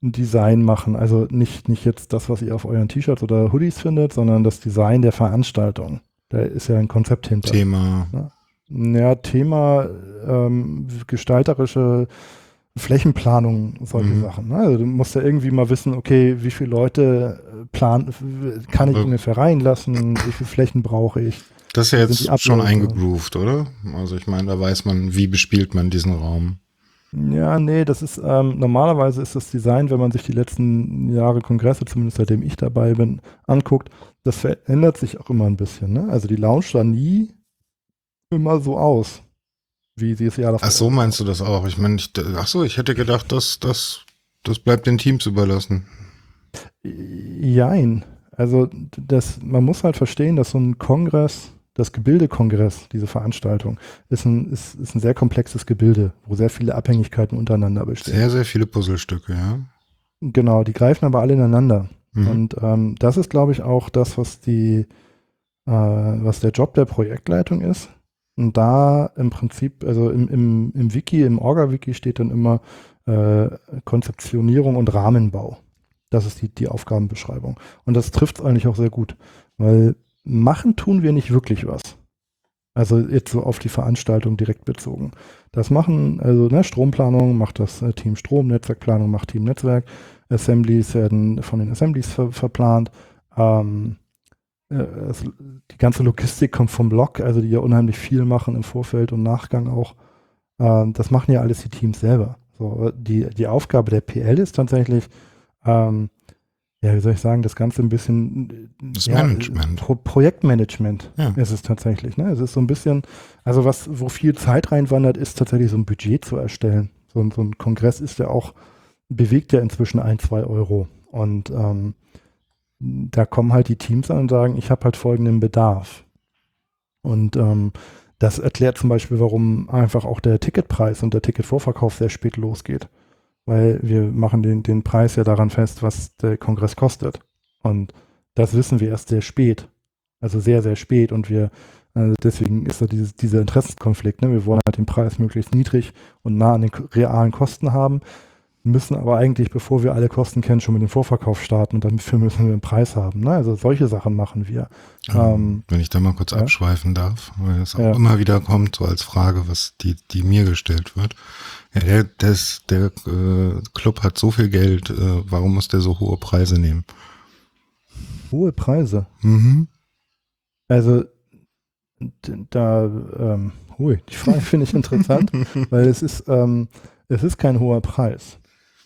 ein Design machen. Also nicht, nicht jetzt das, was ihr auf euren T-Shirts oder Hoodies findet, sondern das Design der Veranstaltung. Da ist ja ein Konzept hinter. Thema. Ne? Ja, Thema, ähm, gestalterische Flächenplanung, solche mhm. Sachen. Ne? Also du musst ja irgendwie mal wissen, okay, wie viele Leute äh, plan, kann ich ungefähr reinlassen, wie viele Flächen brauche ich. Das ist ja jetzt schon eingegroovt, oder? Also ich meine, da weiß man, wie bespielt man diesen Raum. Ja, nee, das ist ähm, normalerweise ist das Design, wenn man sich die letzten Jahre Kongresse, zumindest seitdem ich dabei bin, anguckt, das verändert sich auch immer ein bisschen. Ne? Also die Lounge sah nie immer so aus wie sie es ja davor. Ach so, meinst du das auch? Ich meine, ach so, ich hätte gedacht, dass das, das bleibt den Teams überlassen. Jein. Also das, man muss halt verstehen, dass so ein Kongress, das Gebildekongress, diese Veranstaltung, ist ein, ist, ist ein sehr komplexes Gebilde, wo sehr viele Abhängigkeiten untereinander bestehen. Sehr, sehr viele Puzzlestücke, ja. Genau, die greifen aber alle ineinander. Mhm. Und ähm, das ist, glaube ich, auch das, was die, äh, was der Job der Projektleitung ist, und da im Prinzip, also im, im, im Wiki, im Orga-Wiki steht dann immer äh, Konzeptionierung und Rahmenbau. Das ist die, die Aufgabenbeschreibung. Und das trifft es eigentlich auch sehr gut, weil machen tun wir nicht wirklich was. Also jetzt so auf die Veranstaltung direkt bezogen. Das machen, also ne, Stromplanung macht das äh, Team Strom, Netzwerkplanung macht Team Netzwerk, Assemblies werden von den Assemblies ver verplant. Ähm, äh, es, die ganze Logistik kommt vom Blog, also die ja unheimlich viel machen im Vorfeld und Nachgang auch. Ähm, das machen ja alles die Teams selber. So, die, die Aufgabe der PL ist tatsächlich, ähm, ja, wie soll ich sagen, das Ganze ein bisschen das ja, Management. Pro Projektmanagement ja. ist es tatsächlich. Ne? Es ist so ein bisschen, also was, wo viel Zeit reinwandert, ist tatsächlich so ein Budget zu erstellen. So, so ein Kongress ist ja auch, bewegt ja inzwischen ein, zwei Euro. Und ähm, da kommen halt die Teams an und sagen, ich habe halt folgenden Bedarf. Und ähm, das erklärt zum Beispiel, warum einfach auch der Ticketpreis und der Ticketvorverkauf sehr spät losgeht. Weil wir machen den, den Preis ja daran fest, was der Kongress kostet. Und das wissen wir erst sehr spät. Also sehr, sehr spät. Und wir, also deswegen ist da dieses, dieser Interessenskonflikt. Ne? Wir wollen halt den Preis möglichst niedrig und nah an den realen Kosten haben müssen aber eigentlich, bevor wir alle Kosten kennen, schon mit dem Vorverkauf starten und dafür müssen wir einen Preis haben. Ne? Also solche Sachen machen wir. Ähm, ähm, wenn ich da mal kurz ja? abschweifen darf, weil es auch ja. immer wieder kommt, so als Frage, was die, die mir gestellt wird. Ja, der, des, der äh, Club hat so viel Geld, äh, warum muss der so hohe Preise nehmen? Hohe Preise? Mhm. Also da, ähm, hui, die Frage finde ich interessant, weil es ist, ähm, es ist kein hoher Preis.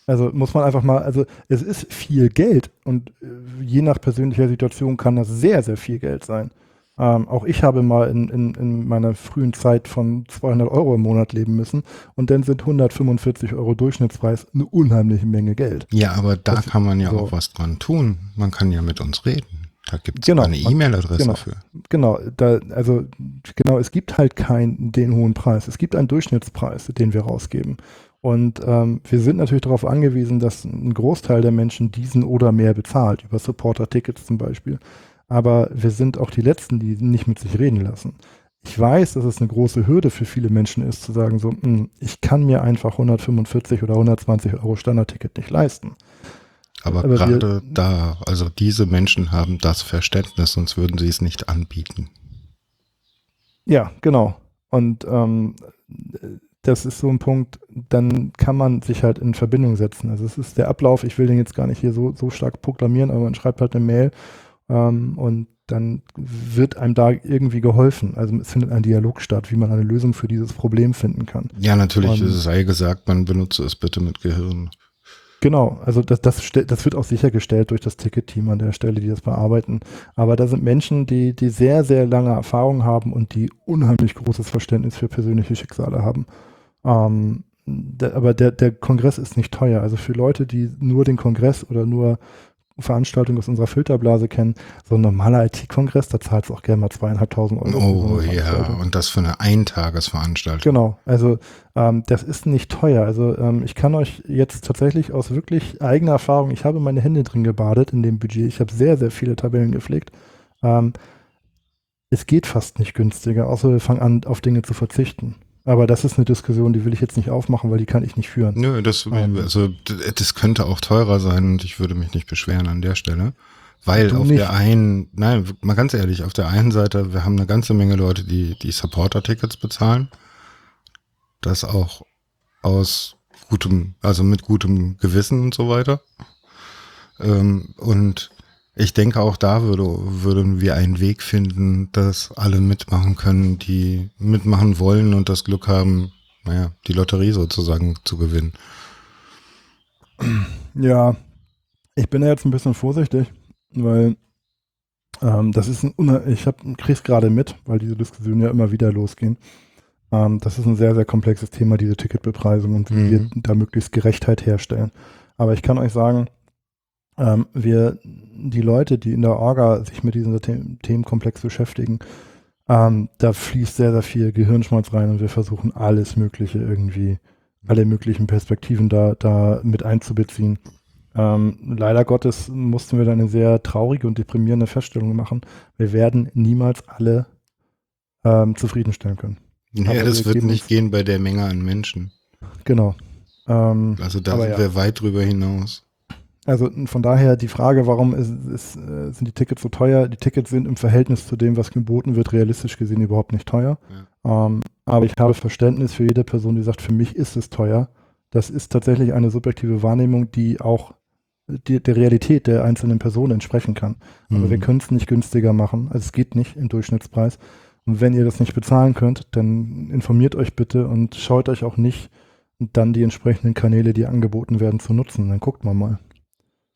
Also muss man einfach mal, also es ist viel Geld und äh, je nach persönlicher Situation kann das sehr, sehr viel Geld sein. Ähm, auch ich habe mal in, in, in meiner frühen Zeit von 200 Euro im Monat leben müssen und dann sind 145 Euro Durchschnittspreis eine unheimliche Menge Geld. Ja, aber da das, kann man ja so. auch was dran tun. Man kann ja mit uns reden. Da gibt es genau, eine E-Mail-Adresse genau, für. Genau, da, also genau, es gibt halt keinen den hohen Preis. Es gibt einen Durchschnittspreis, den wir rausgeben. Und ähm, wir sind natürlich darauf angewiesen, dass ein Großteil der Menschen diesen oder mehr bezahlt, über Supporter-Tickets zum Beispiel. Aber wir sind auch die Letzten, die nicht mit sich reden lassen. Ich weiß, dass es eine große Hürde für viele Menschen ist, zu sagen, so, mh, hm, ich kann mir einfach 145 oder 120 Euro Standardticket nicht leisten. Aber, Aber gerade da, also diese Menschen haben das Verständnis, sonst würden sie es nicht anbieten. Ja, genau. Und ähm, das ist so ein Punkt, dann kann man sich halt in Verbindung setzen. Also es ist der Ablauf, ich will den jetzt gar nicht hier so, so stark proklamieren, aber man schreibt halt eine Mail ähm, und dann wird einem da irgendwie geholfen. Also es findet ein Dialog statt, wie man eine Lösung für dieses Problem finden kann. Ja, natürlich und, sei gesagt, man benutze es bitte mit Gehirn. Genau, also das, das, das wird auch sichergestellt durch das Ticket-Team an der Stelle, die das bearbeiten. Aber da sind Menschen, die, die sehr, sehr lange Erfahrung haben und die unheimlich großes Verständnis für persönliche Schicksale haben. Ähm, der, aber der, der Kongress ist nicht teuer. Also für Leute, die nur den Kongress oder nur Veranstaltungen aus unserer Filterblase kennen, so ein normaler IT-Kongress, da zahlt es auch gerne mal zweieinhalbtausend Euro. Oh so ja, und das für eine Eintagesveranstaltung. Genau, also ähm, das ist nicht teuer. Also ähm, ich kann euch jetzt tatsächlich aus wirklich eigener Erfahrung, ich habe meine Hände drin gebadet in dem Budget, ich habe sehr, sehr viele Tabellen gepflegt. Ähm, es geht fast nicht günstiger, außer wir fangen an, auf Dinge zu verzichten. Aber das ist eine Diskussion, die will ich jetzt nicht aufmachen, weil die kann ich nicht führen. Nö, das, ähm, also, das könnte auch teurer sein und ich würde mich nicht beschweren an der Stelle. Weil auf nicht. der einen, nein, mal ganz ehrlich, auf der einen Seite, wir haben eine ganze Menge Leute, die die Supporter-Tickets bezahlen. Das auch aus gutem, also mit gutem Gewissen und so weiter. Ähm, und ich denke, auch da würde, würden wir einen Weg finden, dass alle mitmachen können, die mitmachen wollen und das Glück haben, naja, die Lotterie sozusagen zu gewinnen. Ja, ich bin ja jetzt ein bisschen vorsichtig, weil ähm, das ist ein, ich hab, krieg's gerade mit, weil diese Diskussionen ja immer wieder losgehen. Ähm, das ist ein sehr, sehr komplexes Thema, diese Ticketbepreisung und wie mhm. wir da möglichst Gerechtheit herstellen. Aber ich kann euch sagen, ähm, wir, die Leute, die in der Orga sich mit diesem The Themenkomplex beschäftigen, ähm, da fließt sehr, sehr viel Gehirnschmalz rein und wir versuchen alles Mögliche irgendwie, alle möglichen Perspektiven da, da mit einzubeziehen. Ähm, leider Gottes mussten wir dann eine sehr traurige und deprimierende Feststellung machen. Wir werden niemals alle ähm, zufriedenstellen können. Ja, Aber das wird nicht gehen bei der Menge an Menschen. Genau. Ähm, also da sind ja. wir weit drüber hinaus. Also von daher die Frage, warum ist, ist, äh, sind die Tickets so teuer? Die Tickets sind im Verhältnis zu dem, was geboten wird, realistisch gesehen überhaupt nicht teuer. Ja. Ähm, aber ich habe Verständnis für jede Person, die sagt, für mich ist es teuer. Das ist tatsächlich eine subjektive Wahrnehmung, die auch die, der Realität der einzelnen Personen entsprechen kann. Aber mhm. wir können es nicht günstiger machen. Also es geht nicht im Durchschnittspreis. Und wenn ihr das nicht bezahlen könnt, dann informiert euch bitte und schaut euch auch nicht dann die entsprechenden Kanäle, die angeboten werden, zu nutzen. Dann guckt mal mal.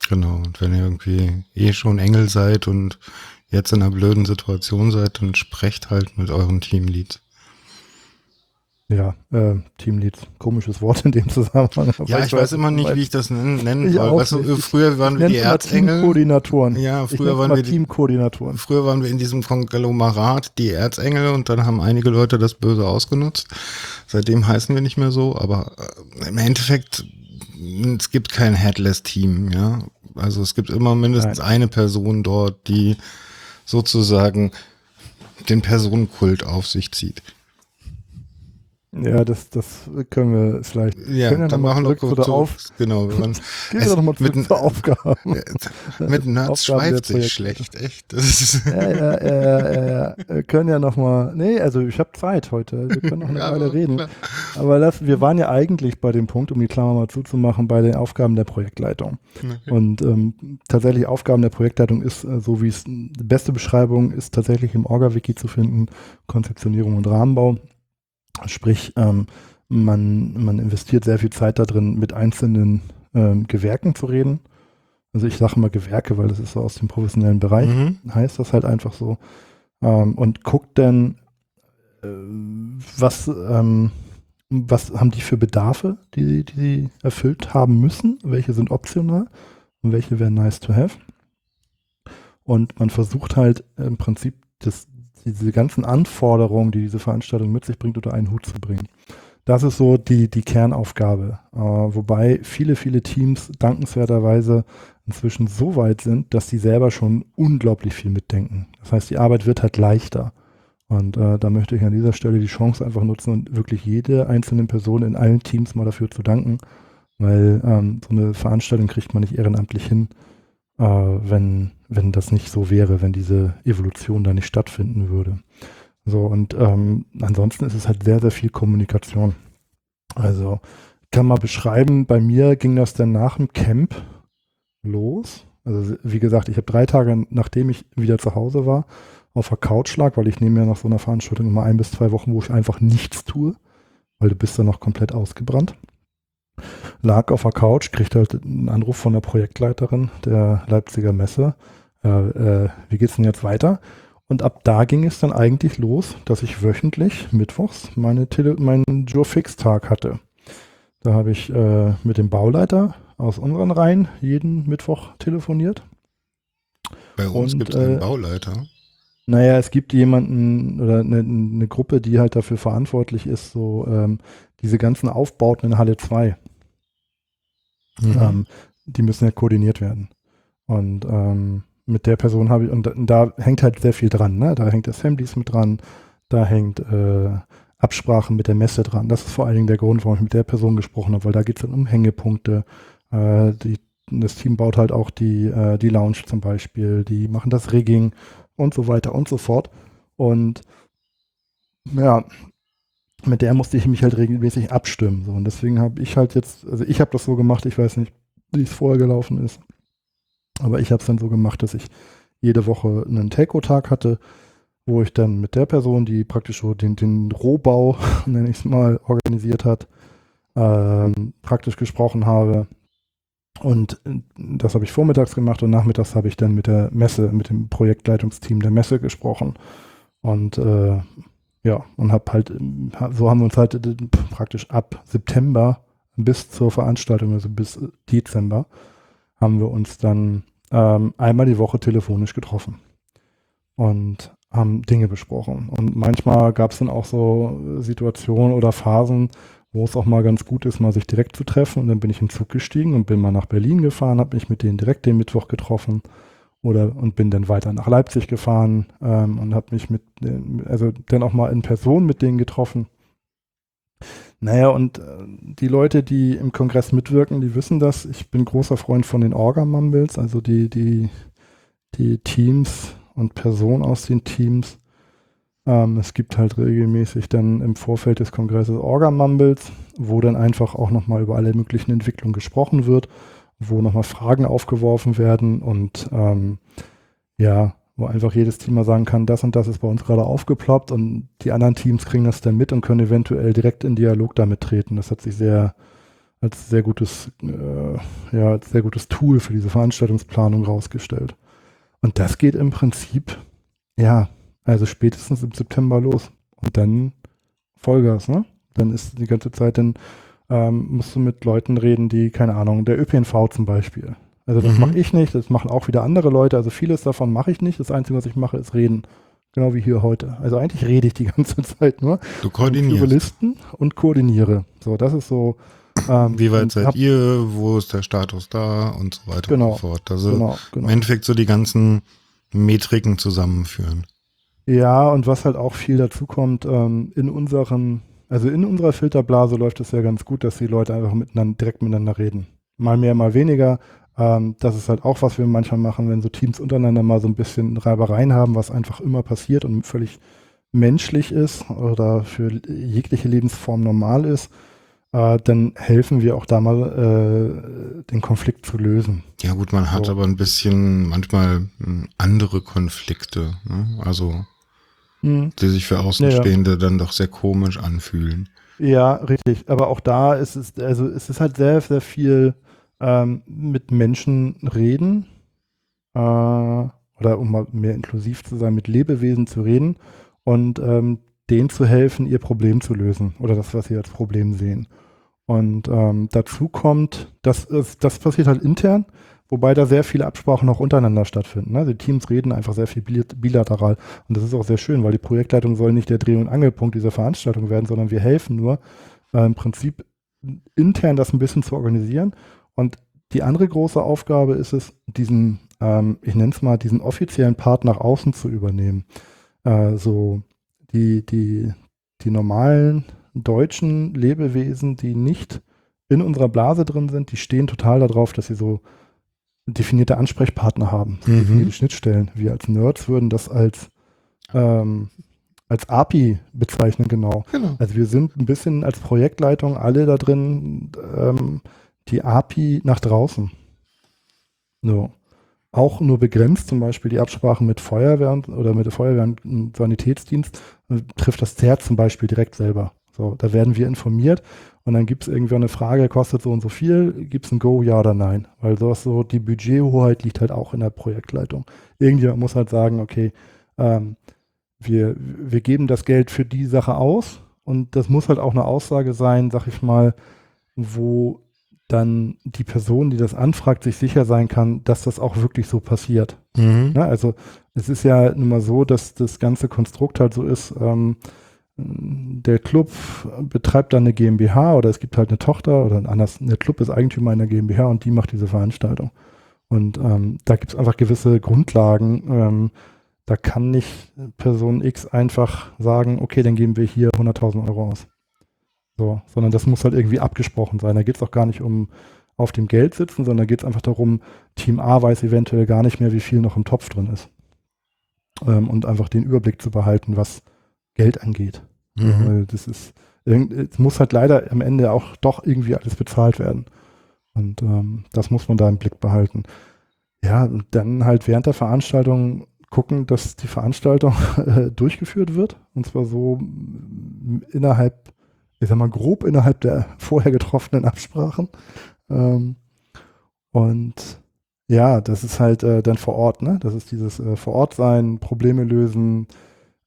Genau, und wenn ihr irgendwie eh schon Engel seid und jetzt in einer blöden Situation seid, dann sprecht halt mit euren Teamleads. Ja, äh, Teamleads, komisches Wort in dem Zusammenhang. Ja, ich, ich weiß, immer nicht, wie ich das nennen, nennen soll. Weißt du, früher waren wir die Erzengel. Teamkoordinatoren. Ja, früher waren wir die, Teamkoordinatoren. Früher waren wir in diesem Konglomerat die Erzengel und dann haben einige Leute das böse ausgenutzt. Seitdem heißen wir nicht mehr so, aber äh, im Endeffekt es gibt kein Headless-Team, ja. Also es gibt immer mindestens Nein. eine Person dort, die sozusagen den Personenkult auf sich zieht. Ja, das, das können wir vielleicht. Ja, können ja dann machen wir zurück, auf. Genau, man Gehen wir doch mal zurück mit, zur Aufgabe. Mit Nerds schweift sich schlecht, echt. ja, ja, ja, ja, ja. können ja noch mal. Nee, also ich habe Zeit heute. Wir können noch eine ja, Weile reden. Klar. Aber das, wir waren ja eigentlich bei dem Punkt, um die Klammer mal zuzumachen, bei den Aufgaben der Projektleitung. Okay. Und ähm, tatsächlich Aufgaben der Projektleitung ist, äh, so wie es die beste Beschreibung ist, tatsächlich im Orga-Wiki zu finden, Konzeptionierung und Rahmenbau. Sprich, ähm, man, man investiert sehr viel Zeit darin, mit einzelnen ähm, Gewerken zu reden. Also ich sage mal Gewerke, weil das ist so aus dem professionellen Bereich, mhm. heißt das halt einfach so. Ähm, und guckt dann, äh, was, ähm, was haben die für Bedarfe, die, die sie erfüllt haben müssen, welche sind optional und welche wären nice to have. Und man versucht halt im Prinzip das, diese ganzen Anforderungen, die diese Veranstaltung mit sich bringt, unter einen Hut zu bringen. Das ist so die, die Kernaufgabe. Äh, wobei viele, viele Teams dankenswerterweise inzwischen so weit sind, dass sie selber schon unglaublich viel mitdenken. Das heißt, die Arbeit wird halt leichter. Und äh, da möchte ich an dieser Stelle die Chance einfach nutzen und wirklich jede einzelne Person in allen Teams mal dafür zu danken, weil ähm, so eine Veranstaltung kriegt man nicht ehrenamtlich hin, äh, wenn, wenn das nicht so wäre, wenn diese Evolution da nicht stattfinden würde. So, und ähm, ansonsten ist es halt sehr, sehr viel Kommunikation. Also kann man beschreiben, bei mir ging das dann nach dem Camp los. Also wie gesagt, ich habe drei Tage, nachdem ich wieder zu Hause war, auf der Couch lag, weil ich nehme ja nach so einer Veranstaltung immer ein bis zwei Wochen, wo ich einfach nichts tue, weil du bist dann noch komplett ausgebrannt. Lag auf der Couch, kriegte halt einen Anruf von der Projektleiterin der Leipziger Messe. Äh, äh, wie geht's denn jetzt weiter? Und ab da ging es dann eigentlich los, dass ich wöchentlich mittwochs meine Tele meinen Joe Fix Tag hatte. Da habe ich äh, mit dem Bauleiter aus unseren Reihen jeden Mittwoch telefoniert. Bei uns gibt es einen äh, Bauleiter. Naja, es gibt jemanden oder eine, eine, Gruppe, die halt dafür verantwortlich ist, so ähm, diese ganzen Aufbauten in Halle 2. Mhm. Ähm, die müssen ja koordiniert werden. Und ähm, mit der Person habe ich, und da, hängt halt sehr viel dran, ne? Da hängt Assemblies mit dran, da hängt äh, Absprachen mit der Messe dran. Das ist vor allen Dingen der Grund, warum ich mit der Person gesprochen habe, weil da geht es dann um Hängepunkte. Äh, die, das Team baut halt auch die, äh, die Lounge zum Beispiel, die machen das Rigging und so weiter und so fort. Und ja, mit der musste ich mich halt regelmäßig abstimmen. So. Und deswegen habe ich halt jetzt, also ich habe das so gemacht, ich weiß nicht, wie es vorher gelaufen ist. Aber ich habe es dann so gemacht, dass ich jede Woche einen Telco-Tag hatte, wo ich dann mit der Person, die praktisch so den, den Rohbau, nenne ich es mal, organisiert hat, ähm, praktisch gesprochen habe. Und das habe ich vormittags gemacht und nachmittags habe ich dann mit der Messe, mit dem Projektleitungsteam der Messe gesprochen. Und äh, ja, und habe halt, so haben wir uns halt äh, praktisch ab September bis zur Veranstaltung, also bis Dezember, haben wir uns dann ähm, einmal die Woche telefonisch getroffen und haben Dinge besprochen. Und manchmal gab es dann auch so Situationen oder Phasen, wo es auch mal ganz gut ist, mal sich direkt zu treffen. Und dann bin ich in den Zug gestiegen und bin mal nach Berlin gefahren, habe mich mit denen direkt den Mittwoch getroffen oder und bin dann weiter nach Leipzig gefahren ähm, und habe mich mit, also dann auch mal in Person mit denen getroffen. Naja, und äh, die Leute, die im Kongress mitwirken, die wissen das. Ich bin großer Freund von den Orga-Mumbles, also die, die, die Teams und Personen aus den Teams. Ähm, es gibt halt regelmäßig dann im Vorfeld des Kongresses Orga-Mumbles, wo dann einfach auch nochmal über alle möglichen Entwicklungen gesprochen wird wo nochmal Fragen aufgeworfen werden und ähm, ja, wo einfach jedes Team mal sagen kann, das und das ist bei uns gerade aufgeploppt und die anderen Teams kriegen das dann mit und können eventuell direkt in Dialog damit treten. Das hat sich sehr als sehr gutes, äh, ja, als sehr gutes Tool für diese Veranstaltungsplanung rausgestellt. Und das geht im Prinzip, ja, also spätestens im September los. Und dann Vollgas, ne? Dann ist die ganze Zeit dann ähm, musst du mit Leuten reden, die, keine Ahnung, der ÖPNV zum Beispiel. Also das mhm. mache ich nicht, das machen auch wieder andere Leute. Also vieles davon mache ich nicht. Das Einzige, was ich mache, ist reden. Genau wie hier heute. Also eigentlich rede ich die ganze Zeit nur. Du koordinierst. Über Listen und koordiniere. So, das ist so. Ähm, wie weit seid ihr? Wo ist der Status da? Und so weiter genau, und so fort. Also genau, genau. im Endeffekt so die ganzen Metriken zusammenführen. Ja, und was halt auch viel dazu kommt, ähm, in unseren also in unserer Filterblase läuft es ja ganz gut, dass die Leute einfach miteinander, direkt miteinander reden. Mal mehr, mal weniger. Ähm, das ist halt auch, was wir manchmal machen, wenn so Teams untereinander mal so ein bisschen Reibereien haben, was einfach immer passiert und völlig menschlich ist oder für jegliche Lebensform normal ist, äh, dann helfen wir auch da mal, äh, den Konflikt zu lösen. Ja gut, man hat so. aber ein bisschen manchmal hm, andere Konflikte. Ne? Also mhm. die sich für Außenstehende ja, ja. dann doch sehr komisch anfühlen. Ja, richtig. Aber auch da ist es, also es ist halt sehr, sehr viel ähm, mit Menschen reden. Äh, oder um mal mehr inklusiv zu sein, mit Lebewesen zu reden und ähm, denen zu helfen, ihr Problem zu lösen oder das, was sie als Problem sehen. Und ähm, dazu kommt, das, das passiert halt intern, wobei da sehr viele Absprachen auch untereinander stattfinden. Ne? Die Teams reden einfach sehr viel bilateral und das ist auch sehr schön, weil die Projektleitung soll nicht der Dreh- und Angelpunkt dieser Veranstaltung werden, sondern wir helfen nur äh, im Prinzip intern das ein bisschen zu organisieren und die andere große Aufgabe ist es, diesen, ähm, ich nenne es mal, diesen offiziellen Part nach außen zu übernehmen. Äh, so die, die, die normalen deutschen Lebewesen, die nicht in unserer Blase drin sind, die stehen total darauf, dass sie so definierte Ansprechpartner haben, mhm. definierte Schnittstellen. Wir als Nerds würden das als ähm, als API bezeichnen, genau. Genau. Also wir sind ein bisschen als Projektleitung alle da drin, ähm, die API nach draußen. So. Auch nur begrenzt, zum Beispiel die Absprachen mit Feuerwehr oder mit der Feuerwehr und Sanitätsdienst, äh, trifft das ZERT zum Beispiel direkt selber. So, da werden wir informiert und dann gibt es irgendwie eine Frage, kostet so und so viel, gibt es ein Go, ja oder nein? Weil sowas so, die Budgethoheit liegt halt auch in der Projektleitung. Irgendjemand muss halt sagen, okay, ähm, wir, wir geben das Geld für die Sache aus und das muss halt auch eine Aussage sein, sag ich mal, wo dann die Person, die das anfragt, sich sicher sein kann, dass das auch wirklich so passiert. Mhm. Ja, also es ist ja nun mal so, dass das ganze Konstrukt halt so ist, ähm, der Club betreibt dann eine GmbH oder es gibt halt eine Tochter oder anders, der Club ist Eigentümer einer GmbH und die macht diese Veranstaltung. Und ähm, da gibt es einfach gewisse Grundlagen. Ähm, da kann nicht Person X einfach sagen, okay, dann geben wir hier 100.000 Euro aus. So, sondern das muss halt irgendwie abgesprochen sein. Da geht es auch gar nicht um auf dem Geld sitzen, sondern da geht es einfach darum, Team A weiß eventuell gar nicht mehr, wie viel noch im Topf drin ist. Ähm, und einfach den Überblick zu behalten, was Geld angeht. Mhm. Weil das ist, es muss halt leider am Ende auch doch irgendwie alles bezahlt werden. Und ähm, das muss man da im Blick behalten. Ja, und dann halt während der Veranstaltung gucken, dass die Veranstaltung äh, durchgeführt wird. Und zwar so innerhalb, ich sag mal, grob innerhalb der vorher getroffenen Absprachen. Ähm, und ja, das ist halt äh, dann vor Ort, ne? Das ist dieses äh, vor Ort sein, Probleme lösen,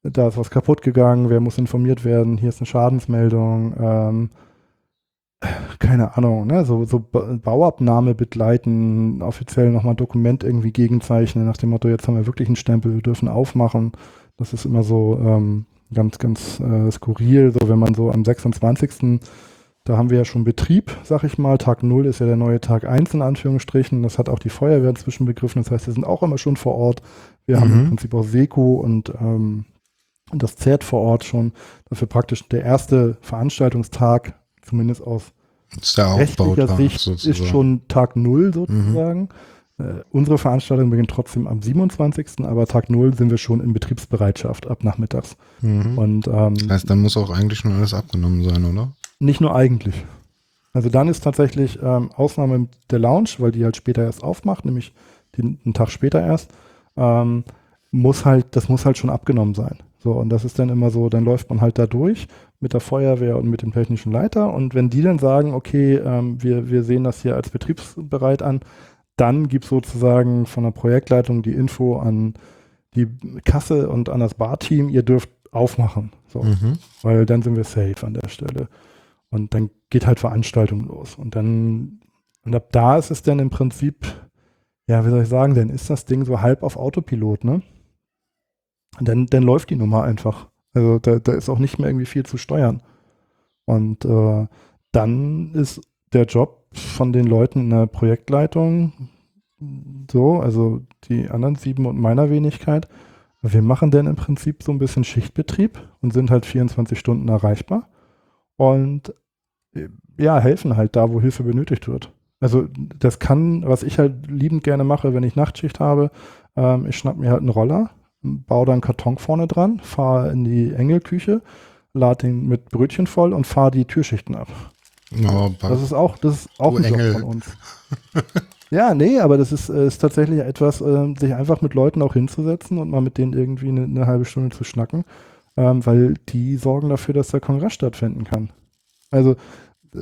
da ist was kaputt gegangen, wer muss informiert werden, hier ist eine Schadensmeldung, ähm, keine Ahnung, ne? so, so Bauabnahme begleiten, offiziell nochmal Dokument irgendwie gegenzeichnen, nach dem Motto, jetzt haben wir wirklich einen Stempel, wir dürfen aufmachen. Das ist immer so ähm, ganz, ganz äh, skurril, so wenn man so am 26. Da haben wir ja schon Betrieb, sag ich mal. Tag 0 ist ja der neue Tag 1 in Anführungsstrichen. Das hat auch die Feuerwehr inzwischen begriffen. Das heißt, wir sind auch immer schon vor Ort. Wir mhm. haben im Prinzip auch Seko und ähm, das zehrt vor Ort schon dafür praktisch der erste Veranstaltungstag, zumindest aus rechtlicher Sicht, sozusagen. ist schon Tag Null sozusagen. Mhm. Äh, unsere Veranstaltung beginnt trotzdem am 27., aber Tag Null sind wir schon in Betriebsbereitschaft ab nachmittags. Mhm. Und, ähm, das heißt, dann muss auch eigentlich schon alles abgenommen sein, oder? Nicht nur eigentlich. Also dann ist tatsächlich ähm, Ausnahme der Lounge, weil die halt später erst aufmacht, nämlich den, einen Tag später erst, ähm, muss halt, das muss halt schon abgenommen sein. So, und das ist dann immer so, dann läuft man halt da durch mit der Feuerwehr und mit dem technischen Leiter. Und wenn die dann sagen, okay, ähm, wir, wir sehen das hier als betriebsbereit an, dann gibt es sozusagen von der Projektleitung die Info an die Kasse und an das Barteam, ihr dürft aufmachen. So. Mhm. Weil dann sind wir safe an der Stelle. Und dann geht halt Veranstaltung los. Und dann, und ab da ist es dann im Prinzip, ja, wie soll ich sagen, dann ist das Ding so halb auf Autopilot, ne? dann, dann läuft die Nummer einfach. Also da, da ist auch nicht mehr irgendwie viel zu steuern. Und äh, dann ist der Job von den Leuten in der Projektleitung so, also die anderen sieben und meiner Wenigkeit. Wir machen dann im Prinzip so ein bisschen Schichtbetrieb und sind halt 24 Stunden erreichbar und äh, ja, helfen halt da, wo Hilfe benötigt wird. Also das kann, was ich halt liebend gerne mache, wenn ich Nachtschicht habe, ähm, ich schnapp mir halt einen Roller, baue da einen Karton vorne dran, fahre in die Engelküche, lade ihn mit Brötchen voll und fahre die Türschichten ab. Oh, das ist auch, das ist auch ein Engel. Job von uns. ja, nee, aber das ist, äh, ist tatsächlich etwas, äh, sich einfach mit Leuten auch hinzusetzen und mal mit denen irgendwie eine, eine halbe Stunde zu schnacken, ähm, weil die sorgen dafür, dass der Kongress stattfinden kann. Also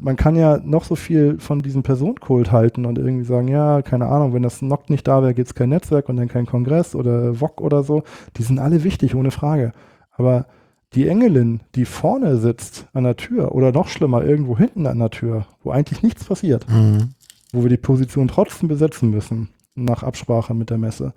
man kann ja noch so viel von diesem Personenkult halten und irgendwie sagen, ja, keine Ahnung, wenn das NOC nicht da wäre, gibt es kein Netzwerk und dann kein Kongress oder VOG oder so. Die sind alle wichtig, ohne Frage. Aber die Engelin, die vorne sitzt an der Tür oder noch schlimmer, irgendwo hinten an der Tür, wo eigentlich nichts passiert, mhm. wo wir die Position trotzdem besetzen müssen, nach Absprache mit der Messe,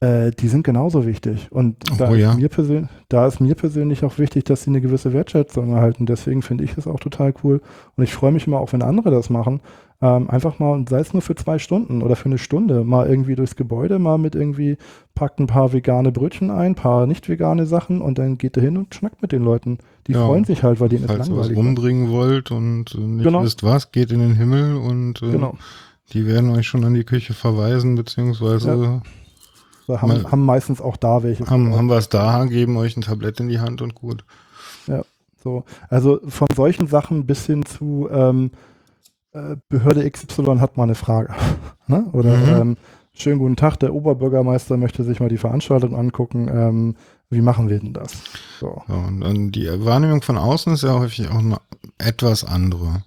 äh, die sind genauso wichtig. Und oh, da, ja. ist mir persönlich, da ist mir persönlich auch wichtig, dass sie eine gewisse Wertschätzung erhalten. Deswegen finde ich es auch total cool. Und ich freue mich immer auch, wenn andere das machen. Ähm, einfach mal, sei es nur für zwei Stunden oder für eine Stunde, mal irgendwie durchs Gebäude, mal mit irgendwie, packt ein paar vegane Brötchen ein, paar nicht vegane Sachen und dann geht er hin und schnackt mit den Leuten. Die ja, freuen sich halt, weil denen ist langweilig. Falls ihr was rumbringen wollt und nicht genau. wisst was, geht in den Himmel und äh, genau. die werden euch schon an die Küche verweisen, beziehungsweise ja So, haben, haben meistens auch da welche. Haben, haben es da, geben euch ein Tablett in die Hand und gut. Ja, so. Also von solchen Sachen bis hin zu ähm, äh, Behörde XY hat mal eine Frage. ne? Oder mhm. ähm, schönen guten Tag, der Oberbürgermeister möchte sich mal die Veranstaltung angucken. Ähm, wie machen wir denn das? So. Ja, und, und die Wahrnehmung von außen ist ja häufig auch eine etwas andere.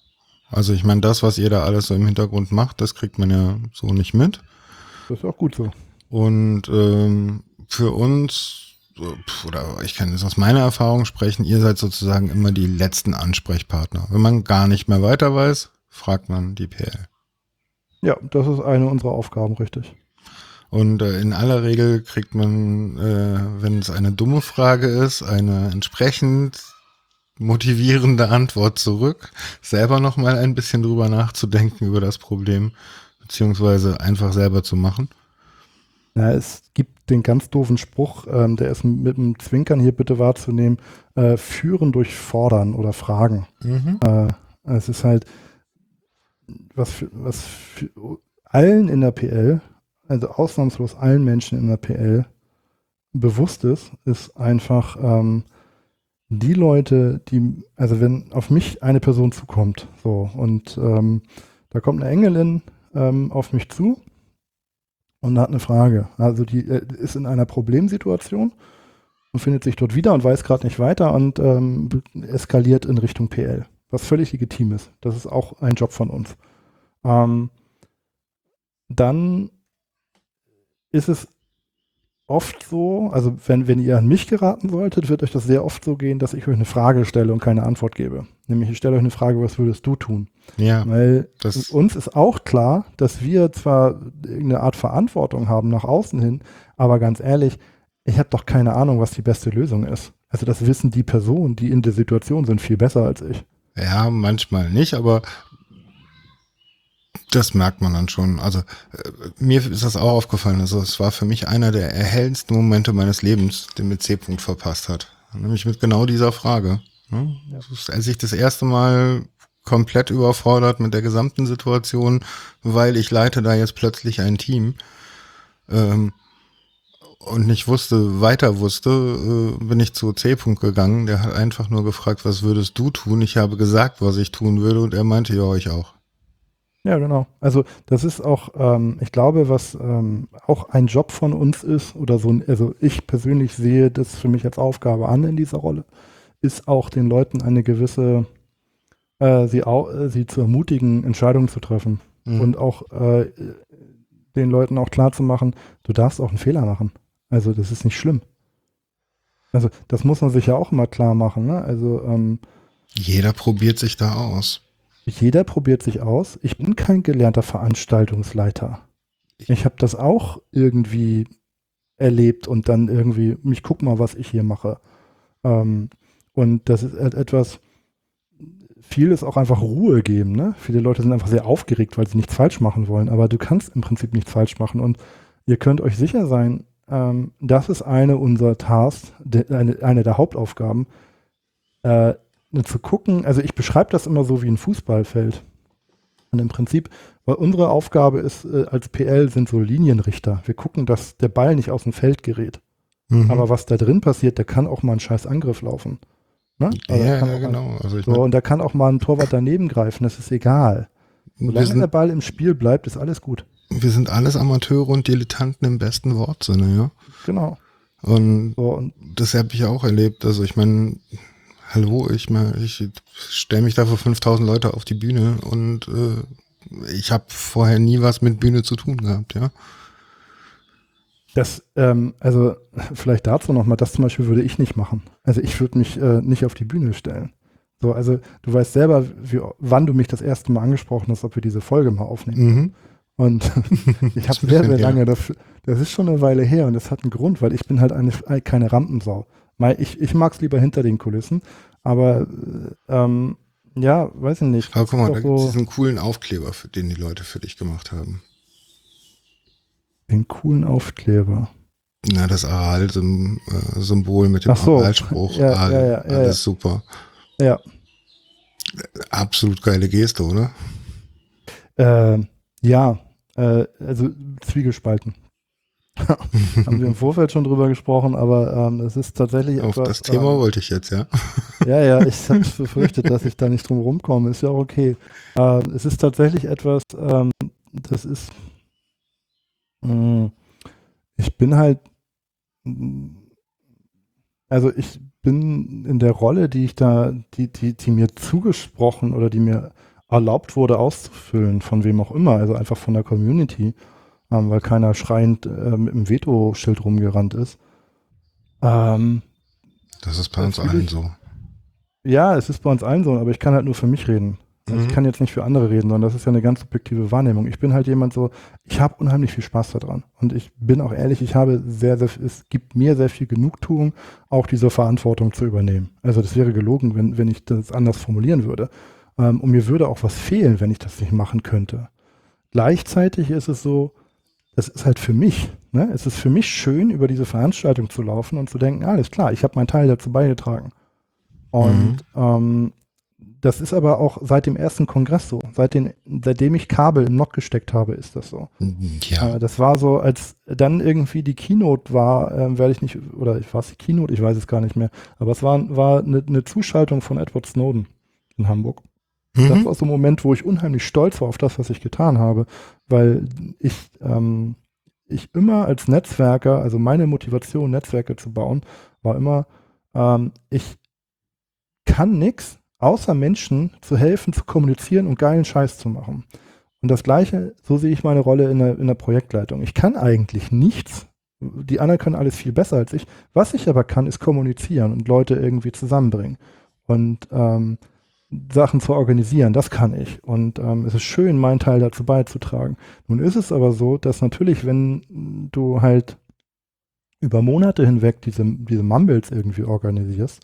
Also ich meine, das, was ihr da alles so im Hintergrund macht, das kriegt man ja so nicht mit. Das ist auch gut so. Und ähm, für uns, oder ich kann jetzt aus meiner Erfahrung sprechen, ihr seid sozusagen immer die letzten Ansprechpartner. Wenn man gar nicht mehr weiter weiß, fragt man die PL. Ja, das ist eine unserer Aufgaben, richtig. Und äh, in aller Regel kriegt man, äh, wenn es eine dumme Frage ist, eine entsprechend motivierende Antwort zurück, selber nochmal ein bisschen drüber nachzudenken über das Problem, beziehungsweise einfach selber zu machen. Ja, es gibt den ganz doofen Spruch, ähm, der ist mit dem Zwinkern hier bitte wahrzunehmen, äh, führen durch Fordern oder Fragen. Mhm. Äh, es ist halt, was für, was für allen in der PL, also ausnahmslos allen Menschen in der PL bewusst ist, ist einfach ähm, die Leute, die, also wenn auf mich eine Person zukommt, so, und ähm, da kommt eine Engelin ähm, auf mich zu und hat eine Frage. Also die äh, ist in einer Problemsituation und findet sich dort wieder und weiß gerade nicht weiter und ähm, eskaliert in Richtung PL, was völlig legitim ist. Das ist auch ein Job von uns. Ähm, dann ist es oft so, also wenn, wenn ihr an mich geraten solltet, wird euch das sehr oft so gehen, dass ich euch eine Frage stelle und keine Antwort gebe. Nämlich ich stelle euch eine Frage, was würdest du tun? Ja. Weil uns ist auch klar, dass wir zwar irgendeine Art Verantwortung haben nach außen hin, aber ganz ehrlich, ich habe doch keine Ahnung, was die beste Lösung ist. Also das wissen die Personen, die in der Situation sind, viel besser als ich. Ja, manchmal nicht, aber das merkt man dann schon. Also äh, mir ist das auch aufgefallen. Also es war für mich einer der erhellendsten Momente meines Lebens, den mit C-Punkt verpasst hat. Nämlich mit genau dieser Frage. Ne? Ja. Als ich das erste Mal komplett überfordert mit der gesamten Situation, weil ich leite da jetzt plötzlich ein Team ähm, und nicht wusste, weiter wusste, äh, bin ich zu C-Punkt gegangen. Der hat einfach nur gefragt, was würdest du tun? Ich habe gesagt, was ich tun würde und er meinte, ja, ich auch. Ja, genau. Also das ist auch, ähm, ich glaube, was ähm, auch ein Job von uns ist, oder so, also ich persönlich sehe das für mich als Aufgabe an in dieser Rolle, ist auch den Leuten eine gewisse, äh, sie, auch, äh, sie zu ermutigen, Entscheidungen zu treffen. Mhm. Und auch äh, den Leuten auch klar zu machen, du darfst auch einen Fehler machen. Also das ist nicht schlimm. Also das muss man sich ja auch immer klar machen. Ne? Also ähm, jeder probiert sich da aus. Jeder probiert sich aus. Ich bin kein gelernter Veranstaltungsleiter. Ich habe das auch irgendwie erlebt und dann irgendwie, mich guck mal, was ich hier mache. Ähm, und das ist etwas, viel ist auch einfach Ruhe geben. Ne? Viele Leute sind einfach sehr aufgeregt, weil sie nichts falsch machen wollen, aber du kannst im Prinzip nichts falsch machen und ihr könnt euch sicher sein, ähm, das ist eine unserer Tasks, de, eine, eine der Hauptaufgaben, äh, zu gucken, also ich beschreibe das immer so wie ein Fußballfeld. Und im Prinzip, weil unsere Aufgabe ist, äh, als PL sind so Linienrichter. Wir gucken, dass der Ball nicht aus dem Feld gerät. Mhm. Aber was da drin passiert, da kann auch mal ein scheiß Angriff laufen. Ne? Also ja, ja genau. Also so, und da kann auch mal ein Torwart daneben greifen, das ist egal. Solange der Ball im Spiel bleibt, ist alles gut. Wir sind alles Amateure und Dilettanten im besten Wortsinne, ja. Genau. Und, so, und das habe ich auch erlebt. Also ich meine, hallo, ich, ich stelle mich da für 5000 Leute auf die Bühne und äh, ich habe vorher nie was mit Bühne zu tun gehabt, ja. Das, ähm, also vielleicht dazu nochmal, das zum Beispiel würde ich nicht machen. Also ich würde mich äh, nicht auf die Bühne stellen. So, also du weißt selber, wie, wann du mich das erste Mal angesprochen hast, ob wir diese Folge mal aufnehmen. Mhm. Und ich habe sehr, sehr lange, das, das ist schon eine Weile her und das hat einen Grund, weil ich bin halt eine, keine Rampensau. Ich, ich mag es lieber hinter den Kulissen, aber ähm, ja, weiß ich nicht. Aber guck mal, da so gibt es diesen coolen Aufkleber, für den die Leute für dich gemacht haben. Den coolen Aufkleber. Na, das Aal-Symbol mit dem so. Aalspruch. Ja, Aal, ja, ja, alles super. Ja. Absolut geile Geste, oder? Äh, ja, äh, also Zwiegespalten. haben wir im Vorfeld schon drüber gesprochen, aber ähm, es ist tatsächlich Auf etwas, das Thema ähm, wollte ich jetzt, ja. Ja, ja, ich habe befürchtet, dass ich da nicht drum rumkomme. Ist ja auch okay. Ähm, es ist tatsächlich etwas, ähm, das ist, mh, mm, ich bin halt, also ich bin in der Rolle, die ich da, die, die, die mir zugesprochen oder die mir erlaubt wurde auszufüllen, von wem auch immer, also einfach von der Community, ähm, weil keiner schreiend äh, mit dem Veto-Schild rumgerannt ist. Ähm, das ist bei uns allen so. Ja, es ist bei uns allen so, aber ich kann halt nur für mich reden. Also mhm. Ich kann jetzt nicht für andere reden, sondern das ist ja eine ganz subjektive Wahrnehmung. Ich bin halt jemand so, ich habe unheimlich viel Spaß daran. Und ich bin auch ehrlich, ich habe sehr, sehr, es gibt mir sehr viel Genugtuung, auch diese Verantwortung zu übernehmen. Also das wäre gelogen, wenn, wenn ich das anders formulieren würde. Ähm, und mir würde auch was fehlen, wenn ich das nicht machen könnte. Gleichzeitig ist es so, es ist halt für mich, ne? es ist für mich schön, über diese Veranstaltung zu laufen und zu denken, alles klar, ich habe meinen Teil dazu beigetragen. Und mhm. ähm, das ist aber auch seit dem ersten Kongress so. Seit den, seitdem ich Kabel im NOC gesteckt habe, ist das so. Ja. Äh, das war so, als dann irgendwie die Keynote war, äh, werde ich nicht, oder war es die Keynote? Ich weiß es gar nicht mehr. Aber es war, war eine, eine Zuschaltung von Edward Snowden in Hamburg. Mhm. Das war so ein Moment, wo ich unheimlich stolz war auf das, was ich getan habe, weil ich, ähm, ich immer als Netzwerker, also meine Motivation, Netzwerke zu bauen, war immer, ähm, ich kann nichts, außer Menschen zu helfen, zu kommunizieren und geilen Scheiß zu machen. Und das Gleiche, so sehe ich meine Rolle in der, in der Projektleitung. Ich kann eigentlich nichts. Die anderen können alles viel besser als ich. Was ich aber kann, ist kommunizieren und Leute irgendwie zusammenbringen. Und ähm, Sachen zu organisieren, das kann ich. Und ähm, es ist schön, meinen Teil dazu beizutragen. Nun ist es aber so, dass natürlich, wenn du halt über Monate hinweg diese, diese Mumbles irgendwie organisierst,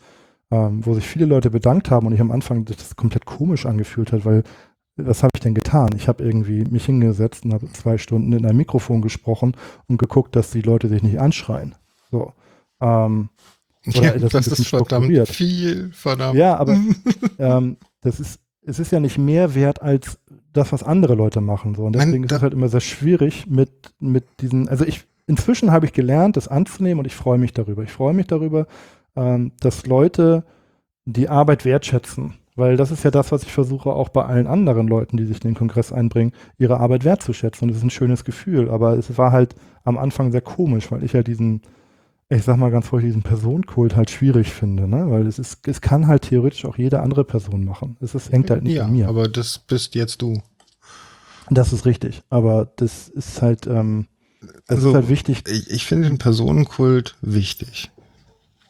ähm, wo sich viele Leute bedankt haben und ich am Anfang das komplett komisch angefühlt hat, weil was habe ich denn getan? Ich habe irgendwie mich hingesetzt und habe zwei Stunden in ein Mikrofon gesprochen und geguckt, dass die Leute sich nicht anschreien. So. Ähm, oder ja, das, das ist verdammt viel, verdammt. Ja, aber ähm, das ist, es ist ja nicht mehr wert als das, was andere Leute machen. So. Und deswegen Nein, ist es halt immer sehr schwierig mit, mit diesen, also ich, inzwischen habe ich gelernt, das anzunehmen und ich freue mich darüber. Ich freue mich darüber, ähm, dass Leute die Arbeit wertschätzen. Weil das ist ja das, was ich versuche, auch bei allen anderen Leuten, die sich in den Kongress einbringen, ihre Arbeit wertzuschätzen. Und das ist ein schönes Gefühl. Aber es war halt am Anfang sehr komisch, weil ich ja diesen, ich sag mal ganz vorsichtig, diesen Personenkult halt schwierig finde, ne? Weil es ist, es kann halt theoretisch auch jede andere Person machen. Es ist, hängt halt nicht ja, an mir. Aber das bist jetzt du. Das ist richtig. Aber das ist halt, ähm, das also, ist halt wichtig. Ich, ich finde den Personenkult wichtig.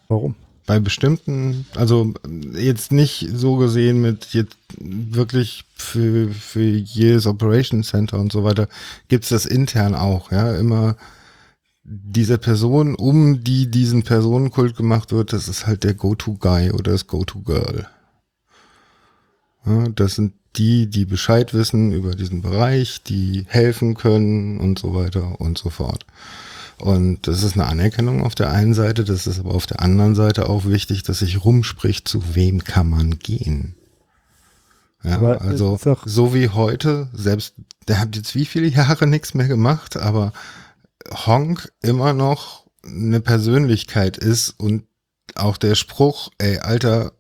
Warum? Bei bestimmten, also jetzt nicht so gesehen mit jetzt wirklich für, für jedes Operation Center und so weiter, gibt's das intern auch, ja, immer diese Person, um die diesen Personenkult gemacht wird, das ist halt der Go-To-Guy oder das Go-To-Girl. Ja, das sind die, die Bescheid wissen über diesen Bereich, die helfen können und so weiter und so fort. Und das ist eine Anerkennung auf der einen Seite, das ist aber auf der anderen Seite auch wichtig, dass sich rumspricht, zu wem kann man gehen. Ja, aber also so wie heute, selbst der hat jetzt wie viele Jahre nichts mehr gemacht, aber Honk immer noch eine Persönlichkeit ist und auch der Spruch, ey, Alter,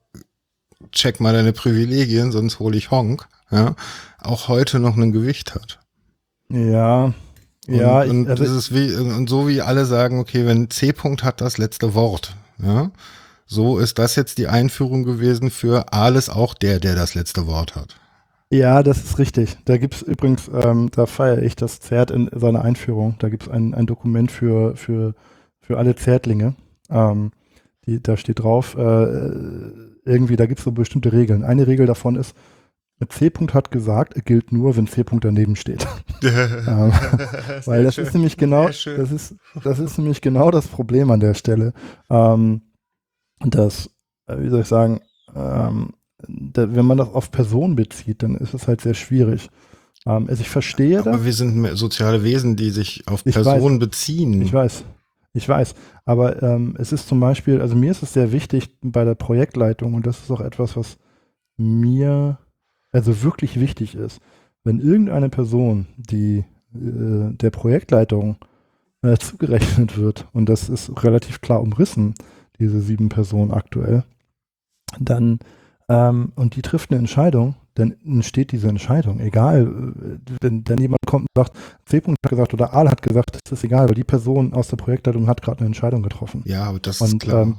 check mal deine Privilegien, sonst hole ich Honk, ja, auch heute noch ein Gewicht hat. Ja, und, ja. Und, also, das ist wie, und so wie alle sagen, okay, wenn C-Punkt hat das letzte Wort, ja, so ist das jetzt die Einführung gewesen für alles auch der, der das letzte Wort hat. Ja, das ist richtig. Da gibt es übrigens, ähm, da feiere ich das Zert in seiner Einführung. Da gibt es ein, ein Dokument für, für, für alle Zertlinge. Ähm, die, da steht drauf, äh, irgendwie, da gibt es so bestimmte Regeln. Eine Regel davon ist, C-Punkt hat gesagt, gilt nur, wenn C-Punkt daneben steht. ähm, weil das schön. ist nämlich genau, das ist, das ist nämlich genau das Problem an der Stelle. Ähm, dass, äh, wie soll ich sagen, ähm, da, wenn man das auf Personen bezieht, dann ist es halt sehr schwierig. Ähm, also ich verstehe Aber das. wir sind soziale Wesen, die sich auf ich Personen weiß, beziehen. Ich weiß. Ich weiß. Aber ähm, es ist zum Beispiel, also mir ist es sehr wichtig bei der Projektleitung und das ist auch etwas, was mir also wirklich wichtig ist, wenn irgendeine Person, die äh, der Projektleitung äh, zugerechnet wird, und das ist relativ klar umrissen, diese sieben Personen aktuell, dann, ähm, und die trifft eine Entscheidung, dann entsteht diese Entscheidung. Egal, äh, wenn dann jemand kommt und sagt, C. hat gesagt oder A hat gesagt, das ist egal, weil die Person aus der Projektleitung hat gerade eine Entscheidung getroffen. Ja, aber das und, ist klar. Ähm,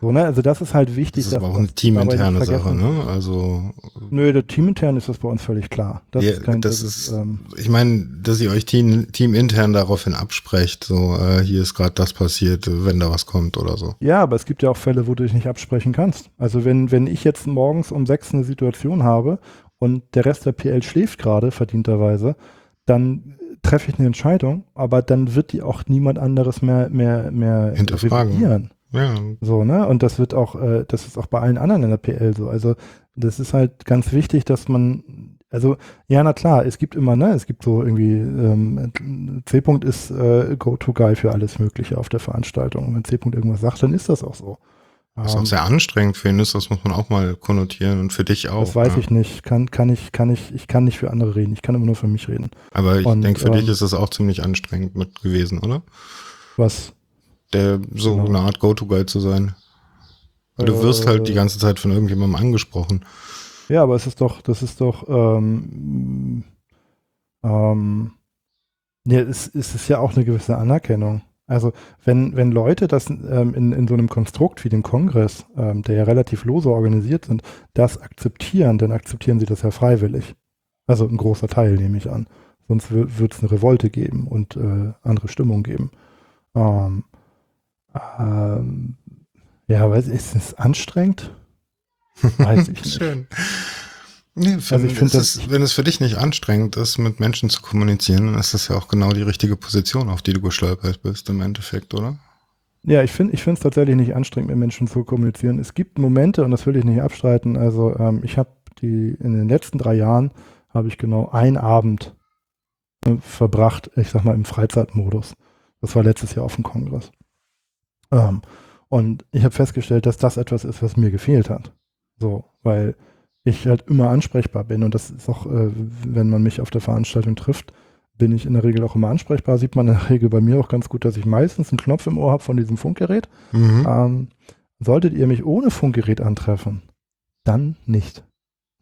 so, ne? Also das ist halt wichtig. Das ist aber auch eine teaminterne Sache, ne? Also. Nö, der teamintern ist das bei uns völlig klar. Das ja, ist kein, das, das ist, ähm, ich meine, dass ihr euch team, teamintern daraufhin absprecht, so, äh, hier ist gerade das passiert, wenn da was kommt oder so. Ja, aber es gibt ja auch Fälle, wo du dich nicht absprechen kannst. Also wenn, wenn ich jetzt morgens um sechs eine Situation habe und der Rest der PL schläft gerade, verdienterweise, dann treffe ich eine Entscheidung, aber dann wird die auch niemand anderes mehr, mehr, mehr hinterfragen. Revidieren. Ja. So, ne? Und das wird auch, äh, das ist auch bei allen anderen in der PL so. Also das ist halt ganz wichtig, dass man, also ja, na klar, es gibt immer, ne, es gibt so irgendwie, ähm, C-Punkt ist äh, Go-To-Guy für alles Mögliche auf der Veranstaltung. Und wenn C-Punkt irgendwas sagt, dann ist das auch so. Was auch ähm, sehr anstrengend für ihn ist, das muss man auch mal konnotieren und für dich auch. Das weiß ja. ich nicht. Kann, kann ich, kann ich, ich kann nicht für andere reden. Ich kann immer nur für mich reden. Aber ich denke, für ähm, dich ist es auch ziemlich anstrengend mit gewesen, oder? Was? Der so genau. eine Art Go-To-Guide zu sein. Weil du wirst halt die äh. ganze Zeit von irgendjemandem angesprochen. Ja, aber es ist doch, das ist doch, ähm, ähm, ja, es, es ist ja auch eine gewisse Anerkennung. Also wenn, wenn Leute das ähm, in, in so einem Konstrukt wie dem Kongress, ähm, der ja relativ lose organisiert sind, das akzeptieren, dann akzeptieren sie das ja freiwillig. Also ein großer Teil nehme ich an. Sonst wird es eine Revolte geben und äh, andere Stimmung geben. Ähm, ähm, ja, weiß ist es anstrengend? Weiß ich nicht. Schön. Nee, also ich finde, wenn es für dich nicht anstrengend ist, mit Menschen zu kommunizieren, dann ist das ja auch genau die richtige Position, auf die du gestolpert bist im Endeffekt, oder? Ja, ich finde ich finde es tatsächlich nicht anstrengend, mit Menschen zu kommunizieren. Es gibt Momente, und das will ich nicht abstreiten, also ähm, ich habe die, in den letzten drei Jahren habe ich genau einen Abend äh, verbracht, ich sag mal, im Freizeitmodus. Das war letztes Jahr auf dem Kongress. Ähm, und ich habe festgestellt, dass das etwas ist, was mir gefehlt hat. So, weil ich halt immer ansprechbar bin und das ist auch, äh, wenn man mich auf der Veranstaltung trifft, bin ich in der Regel auch immer ansprechbar. Sieht man in der Regel bei mir auch ganz gut, dass ich meistens einen Knopf im Ohr habe von diesem Funkgerät. Mhm. Ähm, solltet ihr mich ohne Funkgerät antreffen, dann nicht.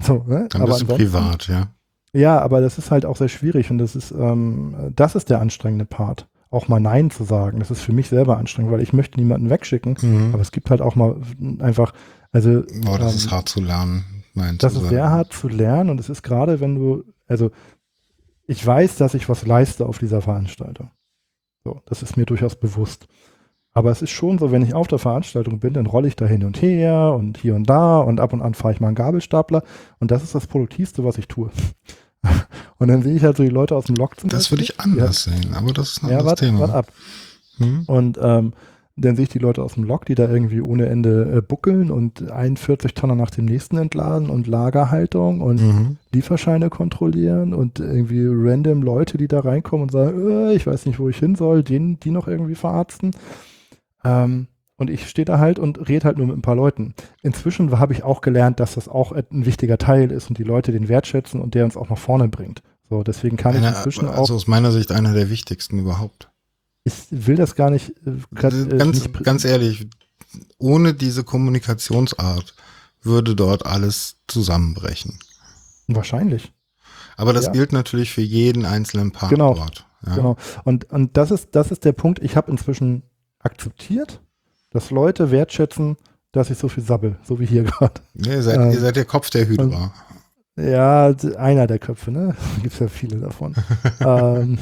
So, ne? Dann aber bist du privat, ja. Ja, aber das ist halt auch sehr schwierig und das ist, ähm, das ist der anstrengende Part auch mal Nein zu sagen. Das ist für mich selber anstrengend, weil ich möchte niemanden wegschicken. Mhm. Aber es gibt halt auch mal einfach, also. Boah, das ähm, ist hart zu lernen. Nein das ist sehr hart zu lernen und es ist gerade, wenn du, also ich weiß, dass ich was leiste auf dieser Veranstaltung. So, das ist mir durchaus bewusst. Aber es ist schon so, wenn ich auf der Veranstaltung bin, dann rolle ich da hin und her und hier und da und ab und an fahre ich mal einen Gabelstapler und das ist das Produktivste, was ich tue. Und dann sehe ich halt so die Leute aus dem Lok zum Das würde ich anders ja. sehen, aber das ist ein ja, anderes wart, Thema. Wart ab. Hm? Und ähm, dann sehe ich die Leute aus dem Lok, die da irgendwie ohne Ende äh, buckeln und 41 Tonner nach dem nächsten entladen und Lagerhaltung und mhm. Lieferscheine kontrollieren und irgendwie random Leute, die da reinkommen und sagen, äh, ich weiß nicht, wo ich hin soll, den, die noch irgendwie verarzten. Ähm, und ich stehe da halt und rede halt nur mit ein paar Leuten. Inzwischen habe ich auch gelernt, dass das auch ein wichtiger Teil ist und die Leute den wertschätzen und der uns auch nach vorne bringt. So, deswegen kann einer, ich inzwischen also auch. Also aus meiner Sicht einer der wichtigsten überhaupt. Ich will das gar nicht. Äh, grad, äh, ganz, nicht ganz ehrlich, ohne diese Kommunikationsart würde dort alles zusammenbrechen. Wahrscheinlich. Aber das ja. gilt natürlich für jeden einzelnen Part genau. dort. Ja. Genau. Und, und das ist, das ist der Punkt. Ich habe inzwischen akzeptiert, dass Leute wertschätzen, dass ich so viel sabbel, so wie hier gerade. Ja, ihr, seid, ähm, ihr seid der Kopf der Hydra. Ja, einer der Köpfe, ne? Gibt es ja viele davon. ähm,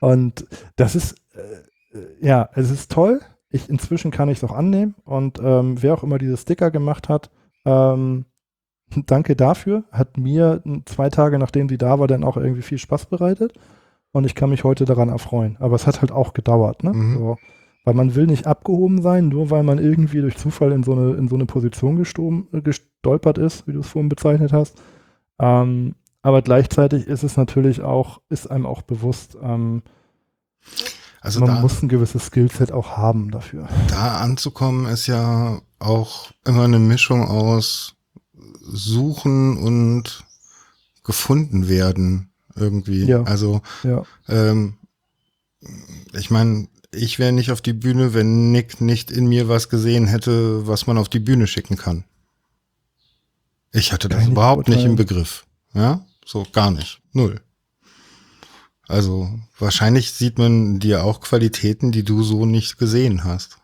und das ist, äh, ja, es ist toll. Ich, inzwischen kann ich es auch annehmen. Und ähm, wer auch immer diese Sticker gemacht hat, ähm, danke dafür. Hat mir zwei Tage, nachdem sie da war, dann auch irgendwie viel Spaß bereitet. Und ich kann mich heute daran erfreuen. Aber es hat halt auch gedauert, ne? Mhm. So. Weil man will nicht abgehoben sein, nur weil man irgendwie durch Zufall in so eine, in so eine Position gestolpert ist, wie du es vorhin bezeichnet hast. Ähm, aber gleichzeitig ist es natürlich auch, ist einem auch bewusst, ähm, also man da, muss ein gewisses Skillset auch haben dafür. Da anzukommen ist ja auch immer eine Mischung aus suchen und gefunden werden irgendwie. Ja. Also ja. Ähm, ich meine, ich wäre nicht auf die Bühne, wenn Nick nicht in mir was gesehen hätte, was man auf die Bühne schicken kann. Ich hatte das überhaupt nicht im Begriff. Ja, so gar nicht. Null. Also wahrscheinlich sieht man dir auch Qualitäten, die du so nicht gesehen hast.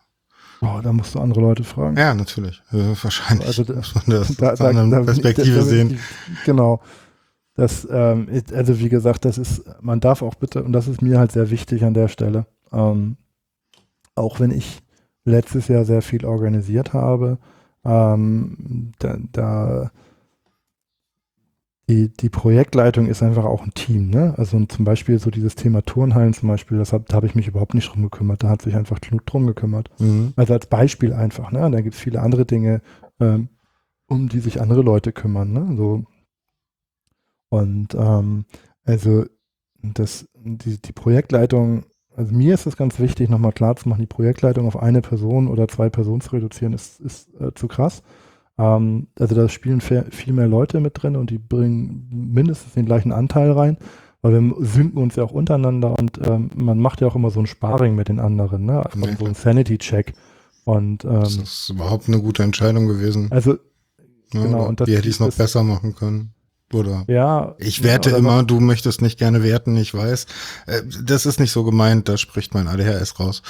Oh, da musst du andere Leute fragen. Ja, natürlich. Äh, wahrscheinlich also, da, muss man das da, aus einer da, Perspektive da, sehen. Genau. Das, ähm, also wie gesagt, das ist, man darf auch bitte, und das ist mir halt sehr wichtig an der Stelle, ähm, auch wenn ich letztes Jahr sehr viel organisiert habe, ähm, da, da die, die Projektleitung ist einfach auch ein Team, ne? Also zum Beispiel so dieses Thema Turnhallen zum Beispiel, das hab, da habe ich mich überhaupt nicht drum gekümmert. Da hat sich einfach Knut drum gekümmert. Mhm. Also als Beispiel einfach, ne? Da gibt es viele andere Dinge, ähm, um die sich andere Leute kümmern, ne? So. Und ähm, also das, die, die Projektleitung, also mir ist es ganz wichtig, nochmal klar zu machen, die Projektleitung auf eine Person oder zwei Personen zu reduzieren, ist, ist äh, zu krass. Ähm, also da spielen viel mehr Leute mit drin und die bringen mindestens den gleichen Anteil rein, weil wir synken uns ja auch untereinander und ähm, man macht ja auch immer so ein Sparring mit den anderen, ne? Also nee. so ein Sanity-Check. Und ähm, das ist überhaupt eine gute Entscheidung gewesen. Also ja, genau. Und das, wie hätte ich es noch besser machen können? Oder ja, ich werte immer, du möchtest nicht gerne werten, ich weiß. Äh, das ist nicht so gemeint, da spricht mein ADHS raus.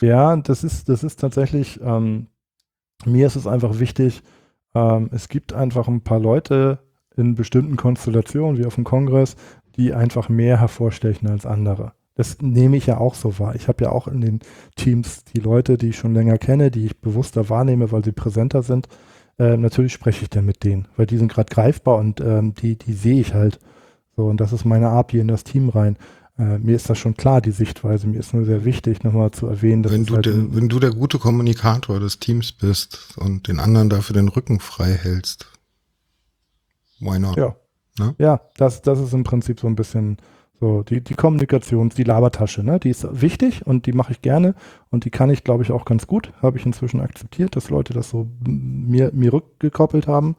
Ja, das ist, das ist tatsächlich, ähm, mir ist es einfach wichtig, ähm, es gibt einfach ein paar Leute in bestimmten Konstellationen, wie auf dem Kongress, die einfach mehr hervorstechen als andere. Das nehme ich ja auch so wahr. Ich habe ja auch in den Teams die Leute, die ich schon länger kenne, die ich bewusster wahrnehme, weil sie präsenter sind. Äh, natürlich spreche ich dann mit denen, weil die sind gerade greifbar und ähm, die, die sehe ich halt. So, und das ist meine Art hier in das Team rein. Äh, mir ist das schon klar, die Sichtweise. Mir ist nur sehr wichtig, nochmal zu erwähnen, dass wenn du, halt der, wenn du der gute Kommunikator des Teams bist und den anderen dafür den Rücken frei hältst, why not? Ja. Ne? Ja, das, das ist im Prinzip so ein bisschen so die, die Kommunikation, die Labertasche, ne? Die ist wichtig und die mache ich gerne und die kann ich, glaube ich, auch ganz gut. Habe ich inzwischen akzeptiert, dass Leute das so mir, mir rückgekoppelt haben.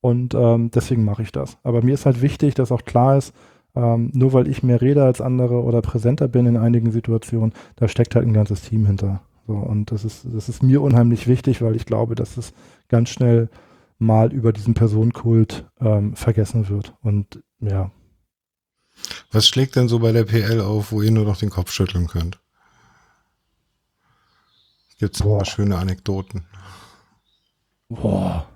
Und ähm, deswegen mache ich das. Aber mir ist halt wichtig, dass auch klar ist, ähm, nur weil ich mehr rede als andere oder präsenter bin in einigen Situationen, da steckt halt ein ganzes Team hinter. So, und das ist, das ist mir unheimlich wichtig, weil ich glaube, dass es ganz schnell mal über diesen Personenkult ähm, vergessen wird. Und ja. Was schlägt denn so bei der PL auf, wo ihr nur noch den Kopf schütteln könnt? Gibt es ein paar schöne Anekdoten? Boah.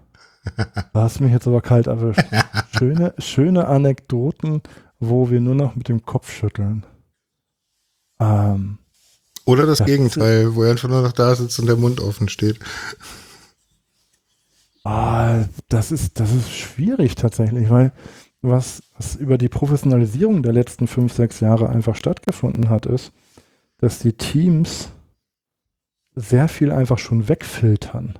Da hast du mich jetzt aber kalt erwischt. Schöne, schöne Anekdoten wo wir nur noch mit dem Kopf schütteln. Ähm, Oder das, das Gegenteil, ist, wo er einfach nur noch da sitzt und der Mund offen steht. Ah, das ist, das ist schwierig tatsächlich, weil was, was über die Professionalisierung der letzten fünf, sechs Jahre einfach stattgefunden hat, ist, dass die Teams sehr viel einfach schon wegfiltern.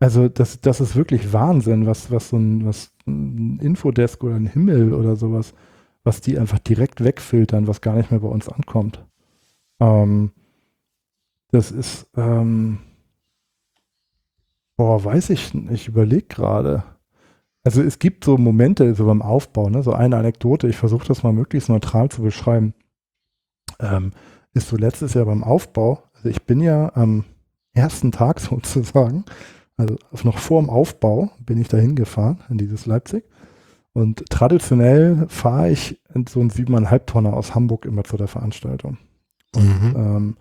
Also das, das ist wirklich Wahnsinn, was, was so ein, was ein Infodesk oder ein Himmel oder sowas, was die einfach direkt wegfiltern, was gar nicht mehr bei uns ankommt. Ähm, das ist, ähm, boah, weiß ich nicht, ich überlege gerade. Also es gibt so Momente so beim Aufbau, ne, so eine Anekdote, ich versuche das mal möglichst neutral zu beschreiben. Ähm, ist so letztes Jahr beim Aufbau, also ich bin ja am ersten Tag sozusagen, also noch vor dem Aufbau bin ich da hingefahren, in dieses Leipzig. Und traditionell fahre ich so einen 7,5 Tonner aus Hamburg immer zu der Veranstaltung. Und mhm. ähm,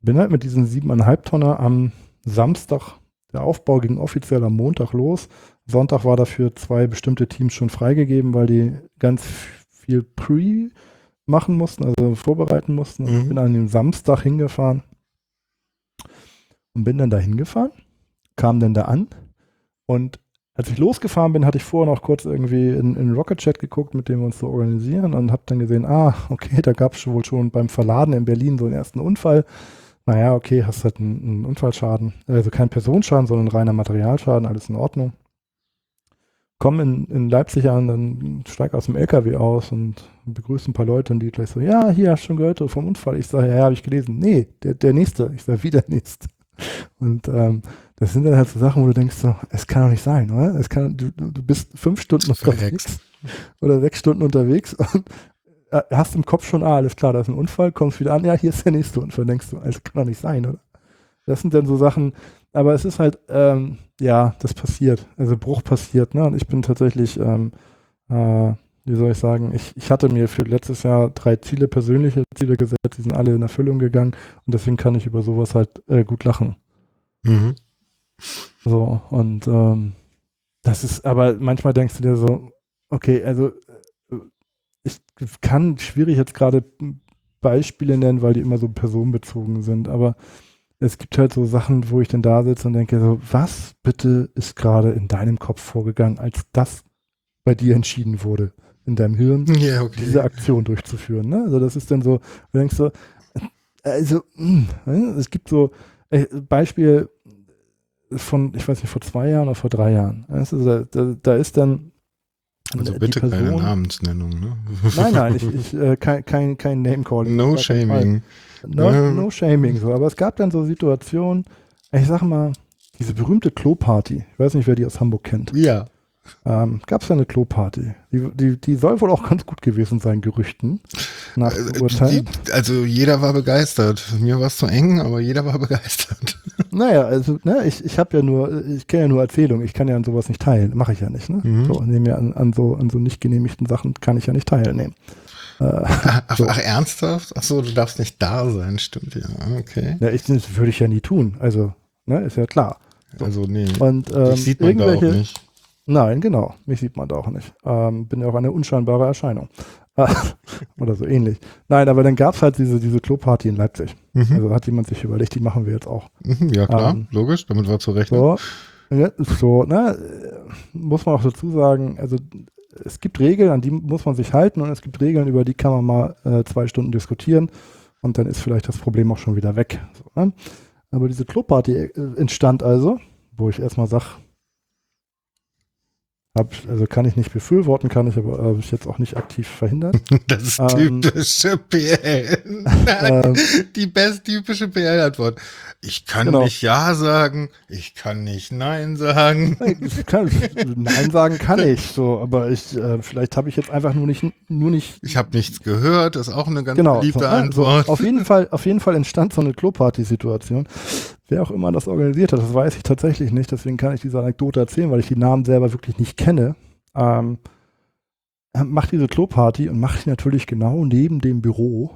bin halt mit diesen 7,5 Tonner am Samstag, der Aufbau ging offiziell am Montag los. Sonntag war dafür zwei bestimmte Teams schon freigegeben, weil die ganz viel Pre machen mussten, also vorbereiten mussten. Und mhm. ich bin an dem Samstag hingefahren und bin dann da hingefahren kam dann da an und als ich losgefahren bin, hatte ich vorher noch kurz irgendwie in, in Rocket Chat geguckt, mit dem wir uns so organisieren und habe dann gesehen, ah, okay, da gab es wohl schon beim Verladen in Berlin so einen ersten Unfall. Naja, okay, hast halt einen, einen Unfallschaden, also kein Personenschaden, sondern reiner Materialschaden, alles in Ordnung. Komm in, in Leipzig an, dann steig aus dem LKW aus und begrüße ein paar Leute und die gleich so, ja, hier hast du schon gehört vom Unfall. Ich sage, ja, habe ich gelesen. Nee, der, der nächste. Ich sage, wieder nächste. Und ähm, das sind dann halt so Sachen, wo du denkst, so, es kann doch nicht sein, oder? Es kann, du, du bist fünf Stunden unterwegs oder sechs Stunden unterwegs und äh, hast im Kopf schon, ah, alles klar, da ist ein Unfall, kommst wieder an, ja, hier ist der nächste Unfall, denkst du, also kann doch nicht sein, oder? Das sind dann so Sachen, aber es ist halt, ähm, ja, das passiert, also Bruch passiert, ne? Und ich bin tatsächlich, ähm, äh, wie soll ich sagen, ich, ich hatte mir für letztes Jahr drei Ziele, persönliche Ziele gesetzt, die sind alle in Erfüllung gegangen und deswegen kann ich über sowas halt äh, gut lachen. Mhm. So, und ähm, das ist, aber manchmal denkst du dir so, okay, also äh, ich kann schwierig jetzt gerade Beispiele nennen, weil die immer so personenbezogen sind, aber es gibt halt so Sachen, wo ich dann da sitze und denke so, was bitte ist gerade in deinem Kopf vorgegangen, als das bei dir entschieden wurde, in deinem Hirn, yeah, okay. diese Aktion durchzuführen. Ne? Also das ist dann so, du denkst so, also mh, hm, es gibt so äh, Beispiel, von, ich weiß nicht, vor zwei Jahren oder vor drei Jahren. Da, da, da ist dann. Also bitte Person, keine Namensnennung, ne? Nein, nein, ich, ich, äh, kein, kein, kein Name-Calling. No shaming. No, no shaming, so. Aber es gab dann so Situationen, ich sag mal, diese berühmte Klo-Party, ich weiß nicht, wer die aus Hamburg kennt. Ja ähm, gab es ja eine Kloparty. Die, die, die soll wohl auch ganz gut gewesen sein, Gerüchten. Nach äh, Urteilen. also jeder war begeistert. Mir war es zu eng, aber jeder war begeistert. Naja, also ne, ich, ich habe ja nur, ich kenne ja nur Erzählungen, ich kann ja an sowas nicht teilen. Mache ich ja nicht. Ne? Mhm. So, nehme ja an, an, so, an so nicht genehmigten Sachen kann ich ja nicht teilnehmen. Äh, ach, so. ach, ernsthaft? Ach so, du darfst nicht da sein, stimmt ja. Okay. Ja, ich, das würde ich ja nie tun. Also, ne, ist ja klar. So. Also nee. Und ähm, sieht man da auch nicht. Nein, genau. Mich sieht man da auch nicht. Ähm, bin ja auch eine unscheinbare Erscheinung. Oder so ähnlich. Nein, aber dann gab es halt diese, diese Kloparty in Leipzig. Mhm. Also hat jemand sich überlegt, die machen wir jetzt auch. Mhm, ja, klar, ähm, logisch, damit war zu rechnen. So, ja, so, ne, muss man auch dazu sagen, also es gibt Regeln, an die muss man sich halten und es gibt Regeln, über die kann man mal äh, zwei Stunden diskutieren und dann ist vielleicht das Problem auch schon wieder weg. So, ne? Aber diese Kloparty äh, entstand also, wo ich erstmal sage, hab, also kann ich nicht befürworten, kann ich aber habe ich jetzt auch nicht aktiv verhindert. Das ist ähm, typische PL. ähm, die best typische PL-Antwort. Ich kann genau. nicht Ja sagen, ich kann nicht Nein sagen. Ich kann, Nein sagen kann ich, so, aber ich, äh, vielleicht habe ich jetzt einfach nur nicht, nur nicht. Ich habe nichts gehört, das ist auch eine ganz genau, beliebte so, Antwort. So, auf jeden Fall, auf jeden Fall entstand so eine Kloparty-Situation. Wer auch immer das organisiert hat, das weiß ich tatsächlich nicht, deswegen kann ich diese Anekdote erzählen, weil ich die Namen selber wirklich nicht kenne. Ähm, macht diese Kloparty und macht die natürlich genau neben dem Büro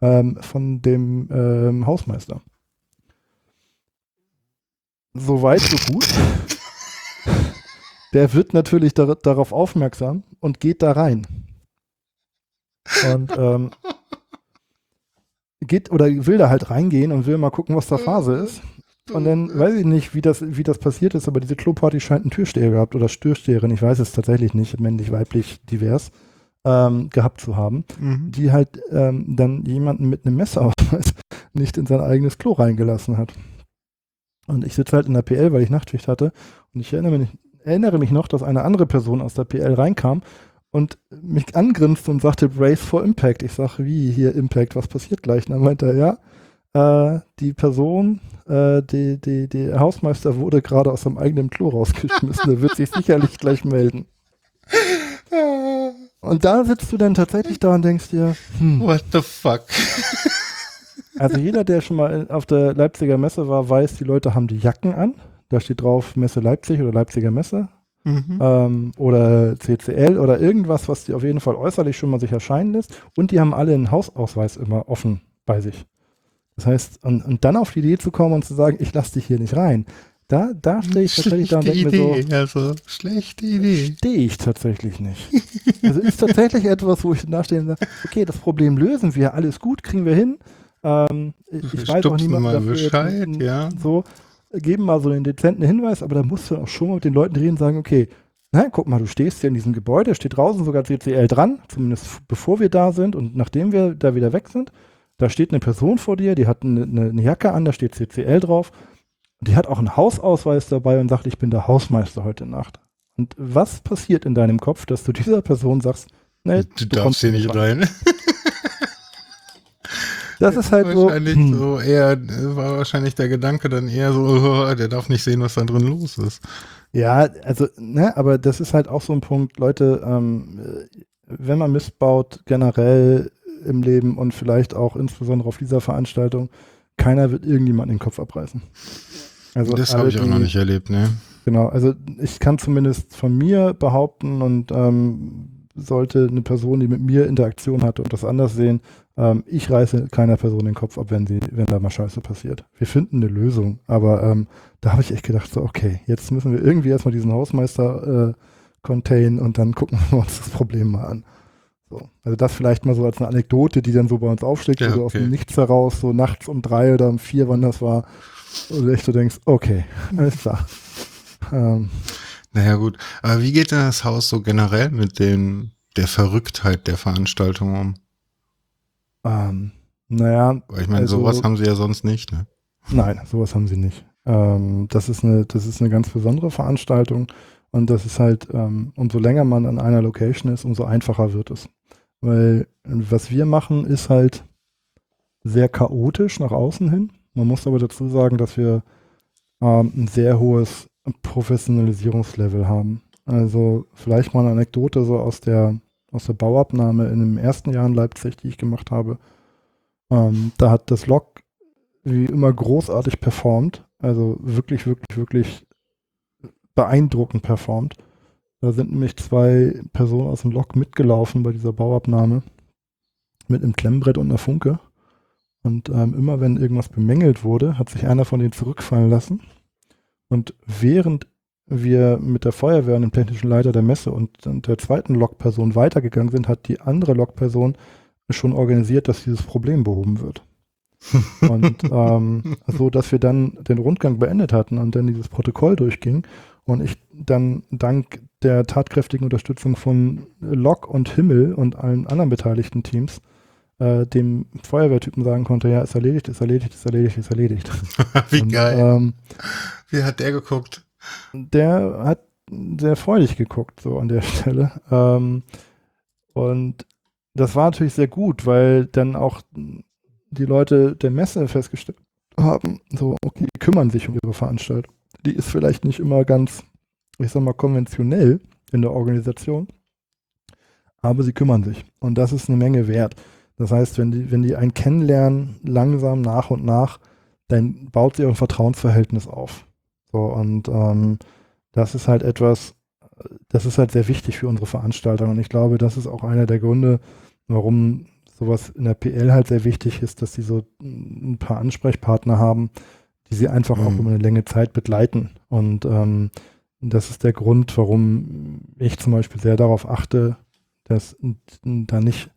ähm, von dem ähm, Hausmeister. So weit, so gut. Der wird natürlich dar darauf aufmerksam und geht da rein. Und ähm, geht oder will da halt reingehen und will mal gucken, was da Phase ist. Und dann weiß ich nicht, wie das, wie das passiert ist, aber diese Kloparty scheint einen Türsteher gehabt oder Türsteherin, ich weiß es tatsächlich nicht, männlich, weiblich, divers, ähm, gehabt zu haben, mhm. die halt ähm, dann jemanden mit einem Messerausweis nicht in sein eigenes Klo reingelassen hat. Und ich sitze halt in der PL, weil ich Nachtschicht hatte und ich erinnere mich, erinnere mich noch, dass eine andere Person aus der PL reinkam und mich angrinste und sagte, Brace for Impact. Ich sage, wie hier Impact, was passiert gleich? Und dann meinte er, ja, äh, die Person, äh, die, die, die Hausmeister wurde gerade aus seinem eigenen Klo rausgeschmissen. Der wird sich sicherlich gleich melden. Und da sitzt du dann tatsächlich da und denkst dir, hm, what the fuck? Also jeder, der schon mal auf der Leipziger Messe war, weiß, die Leute haben die Jacken an. Da steht drauf Messe Leipzig oder Leipziger Messe. Mhm. Ähm, oder CCL oder irgendwas, was die auf jeden Fall äußerlich schon mal sich erscheinen lässt. Und die haben alle einen Hausausweis immer offen bei sich. Das heißt, und, und dann auf die Idee zu kommen und zu sagen, ich lasse dich hier nicht rein, da, da stehe ich tatsächlich da und denke mir so. Also, schlechte Idee. Stehe ich tatsächlich nicht. also ist tatsächlich etwas, wo ich da stehe und sage, okay, das Problem lösen wir, alles gut, kriegen wir hin. Ähm, ich, ich weiß auch niemand mal dafür, Bescheid, ja. So, geben mal so einen dezenten Hinweis, aber da musst du auch schon mal mit den Leuten reden und sagen, okay, nein, guck mal, du stehst hier in diesem Gebäude, steht draußen sogar CCL dran, zumindest bevor wir da sind und nachdem wir da wieder weg sind. Da steht eine Person vor dir, die hat eine, eine Jacke an, da steht CCL drauf. Die hat auch einen Hausausweis dabei und sagt, ich bin der Hausmeister heute Nacht. Und was passiert in deinem Kopf, dass du dieser Person sagst, nee, du, du darfst hier nicht rein. rein. Das ist halt wahrscheinlich so, hm. so eher, war wahrscheinlich der Gedanke dann eher so, oh, der darf nicht sehen, was da drin los ist. Ja, also, ne, aber das ist halt auch so ein Punkt, Leute, ähm, wenn man Mist baut, generell im Leben und vielleicht auch insbesondere auf dieser Veranstaltung, keiner wird irgendjemand den Kopf abreißen. Also das habe ich auch noch nicht erlebt, ne? Genau, also ich kann zumindest von mir behaupten und ähm, sollte eine Person, die mit mir Interaktion hatte und das anders sehen, ähm, ich reiße keiner Person den Kopf ab, wenn sie, wenn da mal Scheiße passiert. Wir finden eine Lösung, aber ähm, da habe ich echt gedacht, so, okay, jetzt müssen wir irgendwie erstmal diesen Hausmeister äh, contain und dann gucken wir uns das Problem mal an. So. Also das vielleicht mal so als eine Anekdote, die dann so bei uns aufschlägt, ja, okay. aus dem Nichts heraus, so nachts um drei oder um vier, wann das war, und du echt so denkst, okay, alles klar. Ähm, naja, gut. Aber wie geht denn das Haus so generell mit den, der Verrücktheit der Veranstaltung um? Ähm, naja. Ich meine, also, sowas haben sie ja sonst nicht, ne? Nein, sowas haben sie nicht. Ähm, das ist eine, das ist eine ganz besondere Veranstaltung und das ist halt, ähm, umso länger man an einer Location ist, umso einfacher wird es. Weil was wir machen, ist halt sehr chaotisch nach außen hin. Man muss aber dazu sagen, dass wir ähm, ein sehr hohes Professionalisierungslevel haben. Also vielleicht mal eine Anekdote so aus der, aus der Bauabnahme in dem ersten Jahr in Leipzig, die ich gemacht habe. Ähm, da hat das Log wie immer großartig performt. Also wirklich, wirklich, wirklich beeindruckend performt. Da sind nämlich zwei Personen aus dem Lok mitgelaufen bei dieser Bauabnahme mit einem Klemmbrett und einer Funke. Und ähm, immer wenn irgendwas bemängelt wurde, hat sich einer von denen zurückfallen lassen und während wir mit der Feuerwehr und dem technischen Leiter der Messe und, und der zweiten Lokperson weitergegangen sind, hat die andere Lokperson schon organisiert, dass dieses Problem behoben wird. und ähm, so, dass wir dann den Rundgang beendet hatten und dann dieses Protokoll durchging und ich dann dank der tatkräftigen Unterstützung von Lok und Himmel und allen anderen beteiligten Teams äh, dem Feuerwehrtypen sagen konnte, ja, ist erledigt, ist erledigt, ist erledigt, ist erledigt. Wie und, geil. Ähm, Wie hat der geguckt? Der hat sehr freudig geguckt, so an der Stelle. Ähm, und das war natürlich sehr gut, weil dann auch die Leute der Messe festgestellt haben, so, okay, die kümmern sich um ihre Veranstaltung. Die ist vielleicht nicht immer ganz, ich sag mal, konventionell in der Organisation, aber sie kümmern sich. Und das ist eine Menge wert. Das heißt, wenn die, wenn die einen kennenlernen, langsam nach und nach, dann baut sie ein Vertrauensverhältnis auf. So, und ähm, das ist halt etwas, das ist halt sehr wichtig für unsere Veranstaltung. Und ich glaube, das ist auch einer der Gründe, warum sowas in der PL halt sehr wichtig ist, dass sie so ein paar Ansprechpartner haben, die sie einfach mhm. auch über eine längere Zeit begleiten. Und ähm, das ist der Grund, warum ich zum Beispiel sehr darauf achte, dass da nicht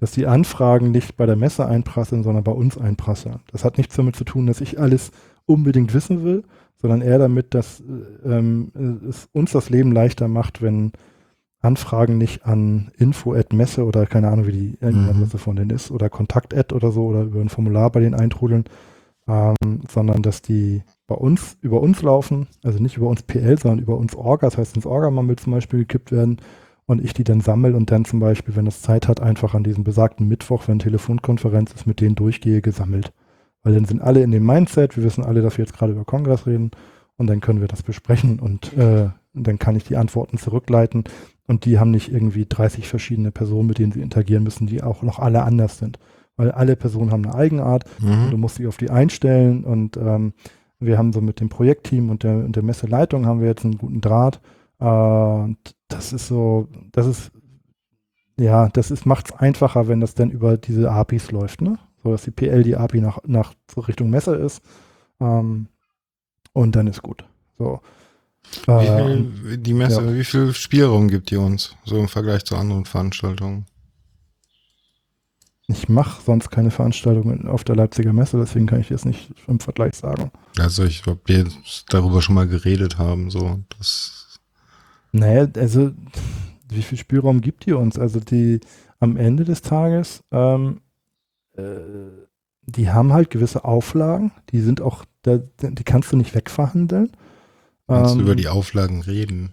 dass die Anfragen nicht bei der Messe einprasseln, sondern bei uns einprasseln. Das hat nichts damit zu tun, dass ich alles unbedingt wissen will, sondern eher damit, dass ähm, es uns das Leben leichter macht, wenn Anfragen nicht an info-messe oder keine Ahnung, wie die mhm. Messe von denen ist, oder kontakt oder so oder über ein Formular bei denen eintrudeln, ähm, sondern dass die bei uns über uns laufen, also nicht über uns PL, sondern über uns Orga, das heißt ins Orga-Mammel zum Beispiel gekippt werden und ich die dann sammle und dann zum Beispiel, wenn es Zeit hat, einfach an diesem besagten Mittwoch, wenn Telefonkonferenz ist, mit denen durchgehe, gesammelt. Weil dann sind alle in dem Mindset, wir wissen alle, dass wir jetzt gerade über Kongress reden und dann können wir das besprechen und äh, dann kann ich die Antworten zurückleiten und die haben nicht irgendwie 30 verschiedene Personen, mit denen sie interagieren müssen, die auch noch alle anders sind. Weil alle Personen haben eine Eigenart mhm. und du musst dich auf die einstellen und ähm, wir haben so mit dem Projektteam und der, und der Messeleitung haben wir jetzt einen guten Draht äh, und das ist so, das ist, ja, das ist, macht es einfacher, wenn das dann über diese APIs läuft, ne? Dass die PL die API nach, nach Richtung Messer ist. Ähm, und dann ist gut. So. Wie viel, äh, die Messe, ja. wie viel Spielraum gibt die uns, so im Vergleich zu anderen Veranstaltungen? Ich mache sonst keine Veranstaltungen auf der Leipziger Messe, deswegen kann ich jetzt nicht im Vergleich sagen. Also ich glaube, wir darüber schon mal geredet haben, so das naja, also wie viel Spielraum gibt ihr uns? Also die am Ende des Tages, ähm, äh, die haben halt gewisse Auflagen, die sind auch, da, die kannst du nicht wegverhandeln. Kannst ähm, du über die Auflagen reden?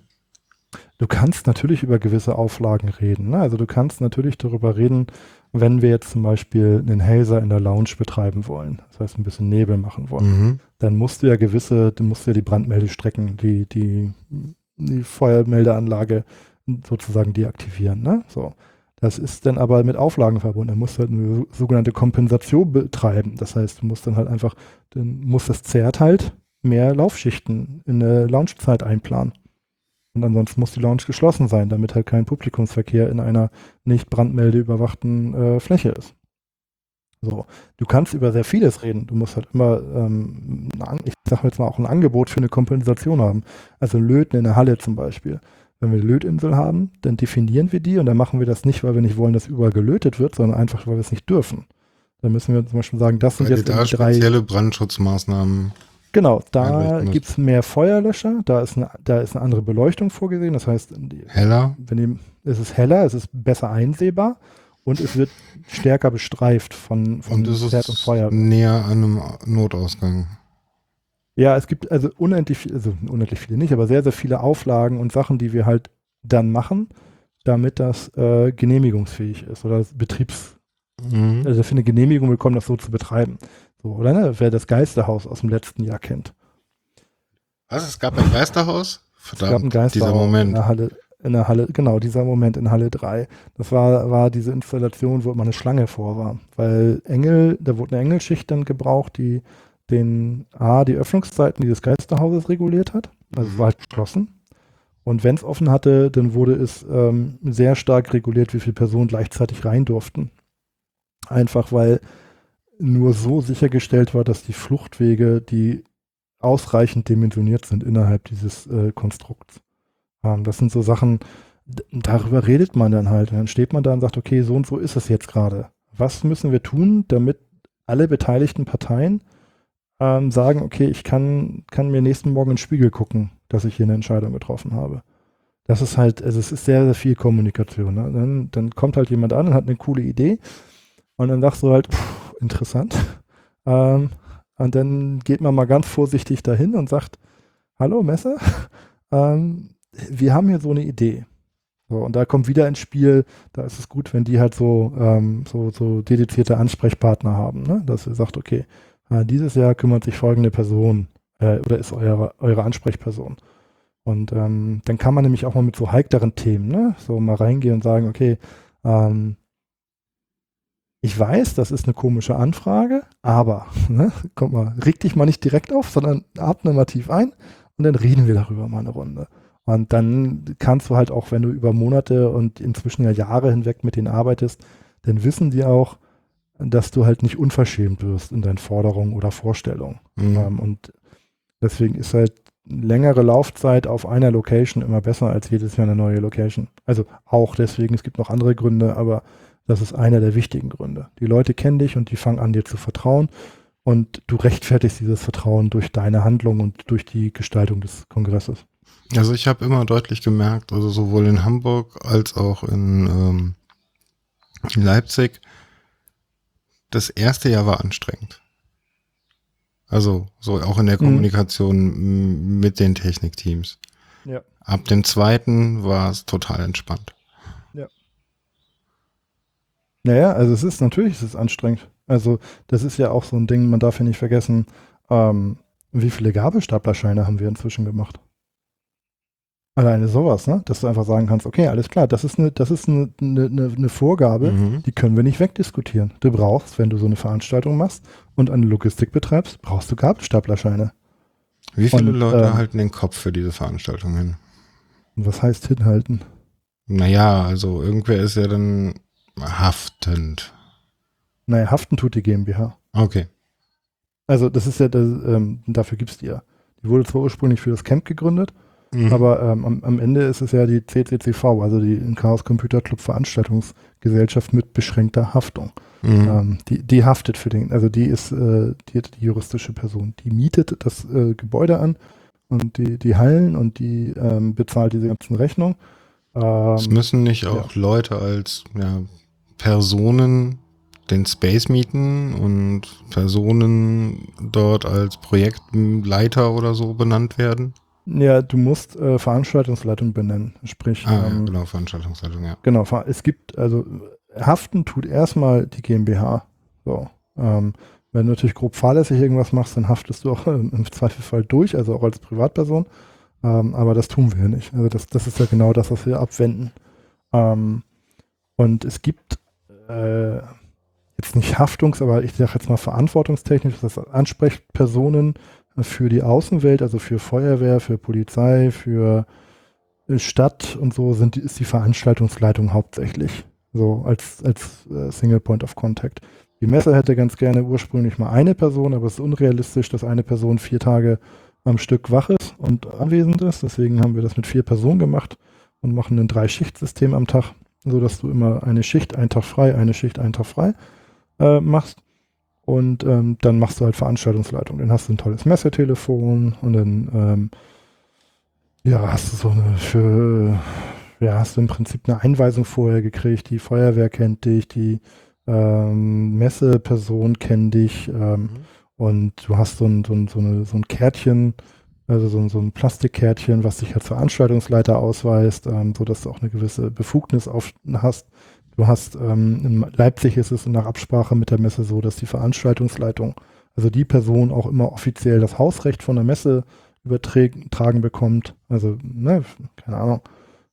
Du kannst natürlich über gewisse Auflagen reden. Ne? Also du kannst natürlich darüber reden, wenn wir jetzt zum Beispiel einen Hazer in der Lounge betreiben wollen, das heißt ein bisschen Nebel machen wollen, mhm. dann musst du ja gewisse, du musst ja die Brandmeldestrecken, die, die die Feuermeldeanlage sozusagen deaktivieren. Ne? So. Das ist dann aber mit Auflagen verbunden. Da musst du halt eine sogenannte Kompensation betreiben. Das heißt, du musst dann halt einfach, dann muss das Zert halt mehr Laufschichten in der Launchzeit einplanen. Und ansonsten muss die Lounge geschlossen sein, damit halt kein Publikumsverkehr in einer nicht brandmeldeüberwachten äh, Fläche ist. So, du kannst über sehr vieles reden. Du musst halt immer, ähm, ich sag jetzt mal, auch ein Angebot für eine Kompensation haben. Also Löten in der Halle zum Beispiel. Wenn wir eine Lötinsel haben, dann definieren wir die und dann machen wir das nicht, weil wir nicht wollen, dass überall gelötet wird, sondern einfach, weil wir es nicht dürfen. Dann müssen wir zum Beispiel sagen, das sind Weil jetzt da drei. spezielle Brandschutzmaßnahmen. Genau, da gibt es mehr Feuerlöscher, da ist, eine, da ist eine andere Beleuchtung vorgesehen. Das heißt, Heller? wenn die, es ist heller, es ist besser einsehbar und es wird stärker bestreift von, von Und es Pferd und ist Feuer. näher an einem Notausgang. Ja, es gibt also unendlich, viel- also unendlich viele nicht, aber sehr, sehr viele Auflagen und Sachen, die wir halt dann machen, damit das äh, genehmigungsfähig ist oder Betriebs, Mhm. also für eine Genehmigung bekommen, das so zu betreiben. So, oder ne? Wer das Geisterhaus aus dem letzten Jahr kennt. Was? Es gab ein Geisterhaus? Es gab ein Verdammt, Geisterhaus dieser in Moment. der Halle, in der Halle, genau, dieser Moment in Halle 3. Das war, war diese Installation, wo immer eine Schlange vor war. Weil Engel, da wurde eine Engelschicht dann gebraucht, die den A, die Öffnungszeiten dieses Geisterhauses reguliert hat. Also es war halt geschlossen. Und wenn es offen hatte, dann wurde es ähm, sehr stark reguliert, wie viele Personen gleichzeitig rein durften. Einfach weil nur so sichergestellt war, dass die Fluchtwege, die ausreichend dimensioniert sind innerhalb dieses äh, Konstrukts. Ähm, das sind so Sachen, darüber redet man dann halt. Dann steht man da und sagt, okay, so und so ist es jetzt gerade. Was müssen wir tun, damit alle beteiligten Parteien ähm, sagen, okay, ich kann, kann mir nächsten Morgen in den Spiegel gucken, dass ich hier eine Entscheidung getroffen habe. Das ist halt, also es ist sehr, sehr viel Kommunikation. Ne? Dann, dann kommt halt jemand an und hat eine coole Idee und dann sagst du halt, pff, interessant. Ähm, und dann geht man mal ganz vorsichtig dahin und sagt, hallo Messe, ähm, wir haben hier so eine Idee. So, und da kommt wieder ins Spiel, da ist es gut, wenn die halt so, ähm, so, so dedizierte Ansprechpartner haben, ne? dass ihr sagt, okay, dieses Jahr kümmert sich folgende Person äh, oder ist eure, eure Ansprechperson. Und ähm, dann kann man nämlich auch mal mit so heikleren Themen, ne, so mal reingehen und sagen, okay, ähm, ich weiß, das ist eine komische Anfrage, aber, ne, kommt mal, reg dich mal nicht direkt auf, sondern atme mal tief ein und dann reden wir darüber mal eine Runde. Und dann kannst du halt auch, wenn du über Monate und inzwischen ja Jahre hinweg mit denen arbeitest, dann wissen die auch, dass du halt nicht unverschämt wirst in deinen Forderungen oder Vorstellungen. Mhm. Ähm, und deswegen ist halt längere Laufzeit auf einer Location immer besser als jedes Jahr eine neue Location. Also auch deswegen, es gibt noch andere Gründe, aber das ist einer der wichtigen Gründe. Die Leute kennen dich und die fangen an, dir zu vertrauen und du rechtfertigst dieses Vertrauen durch deine Handlung und durch die Gestaltung des Kongresses. Also ich habe immer deutlich gemerkt, also sowohl in Hamburg als auch in, ähm, in Leipzig, das erste Jahr war anstrengend. Also so auch in der Mhm. Kommunikation m- mit den Technikteams. Ja. Ab dem zweiten war es total entspannt. Naja, also es ist natürlich, es ist anstrengend. Also das ist ja auch so ein Ding, man darf ja nicht vergessen, ähm, wie viele Gabelstaplerscheine haben wir inzwischen gemacht? Alleine sowas, ne? Dass du einfach sagen kannst, okay, alles klar, das ist eine, das ist eine, eine, eine Vorgabe, Mhm. die können wir nicht wegdiskutieren. Du brauchst, wenn du so eine Veranstaltung machst und eine Logistik betreibst, brauchst du Gabelstaplerscheine. Wie viele Und, Leute ähm, halten den Kopf für diese Veranstaltung hin? Und was heißt hinhalten? Naja, also irgendwer ist ja dann haftend. Naja, haften tut die GmbH. Okay. Also das ist ja, das, ähm, dafür gibt's die ja. Die wurde zwar ursprünglich für das Camp gegründet, Mhm. Aber ähm, am, am Ende ist es ja die CCCV, also die Chaos Computer Club Veranstaltungsgesellschaft mit beschränkter Haftung. Mhm. Ähm, die, die haftet für den, also die ist äh, die, die juristische Person. Die mietet das äh, Gebäude an und die, die Hallen und die ähm, bezahlt diese ganzen Rechnungen. Es Ähm, müssen nicht auch Leute als ja, Personen den Space mieten und Personen dort als Projektleiter oder so benannt werden. Ja, du musst äh, Veranstaltungsleitung benennen. Sprich, Ah, ja, ähm, genau, Veranstaltungsleitung, ja. Genau, es gibt, also haften tut erstmal die GmbH. So. Ähm, wenn du natürlich grob fahrlässig irgendwas machst, dann haftest du auch im Zweifelfall durch, also auch als Privatperson. Ähm, aber das tun wir ja nicht. Also das, das ist ja genau das, was wir abwenden. Ähm, Und es gibt äh, jetzt nicht Haftungs-, aber ich sage jetzt mal verantwortungstechnisch, das Ansprechpersonen für die Außenwelt, also für Feuerwehr, für Polizei, für Stadt und so sind, ist die Veranstaltungsleitung hauptsächlich. So als, als äh, Single Point of Contact. Die Messe hätte ganz gerne ursprünglich mal eine Person, aber es ist unrealistisch, dass eine Person vier Tage am Stück wach ist und anwesend ist. Deswegen haben wir das mit vier Personen gemacht und machen ein Drei-Schicht-System am Tag, sodass du immer eine Schicht, einen Tag frei, eine Schicht, einen Tag frei äh, machst. Und ähm, dann machst du halt Veranstaltungsleitung. Dann hast du ein tolles Messetelefon und dann ähm, ja, hast du so eine für ja, hast du im Prinzip eine Einweisung vorher gekriegt, die Feuerwehr kennt dich, die ähm, Messeperson kennt dich ähm, mhm. und du hast so ein, so ein, so eine, so ein Kärtchen, also so ein, so ein Plastikkärtchen, was dich als Veranstaltungsleiter ausweist, ähm, sodass du auch eine gewisse Befugnis auf, hast. Du hast, ähm, in Leipzig ist es nach Absprache mit der Messe so, dass die Veranstaltungsleitung, also die Person auch immer offiziell das Hausrecht von der Messe übertragen bekommt. Also, ne, keine Ahnung,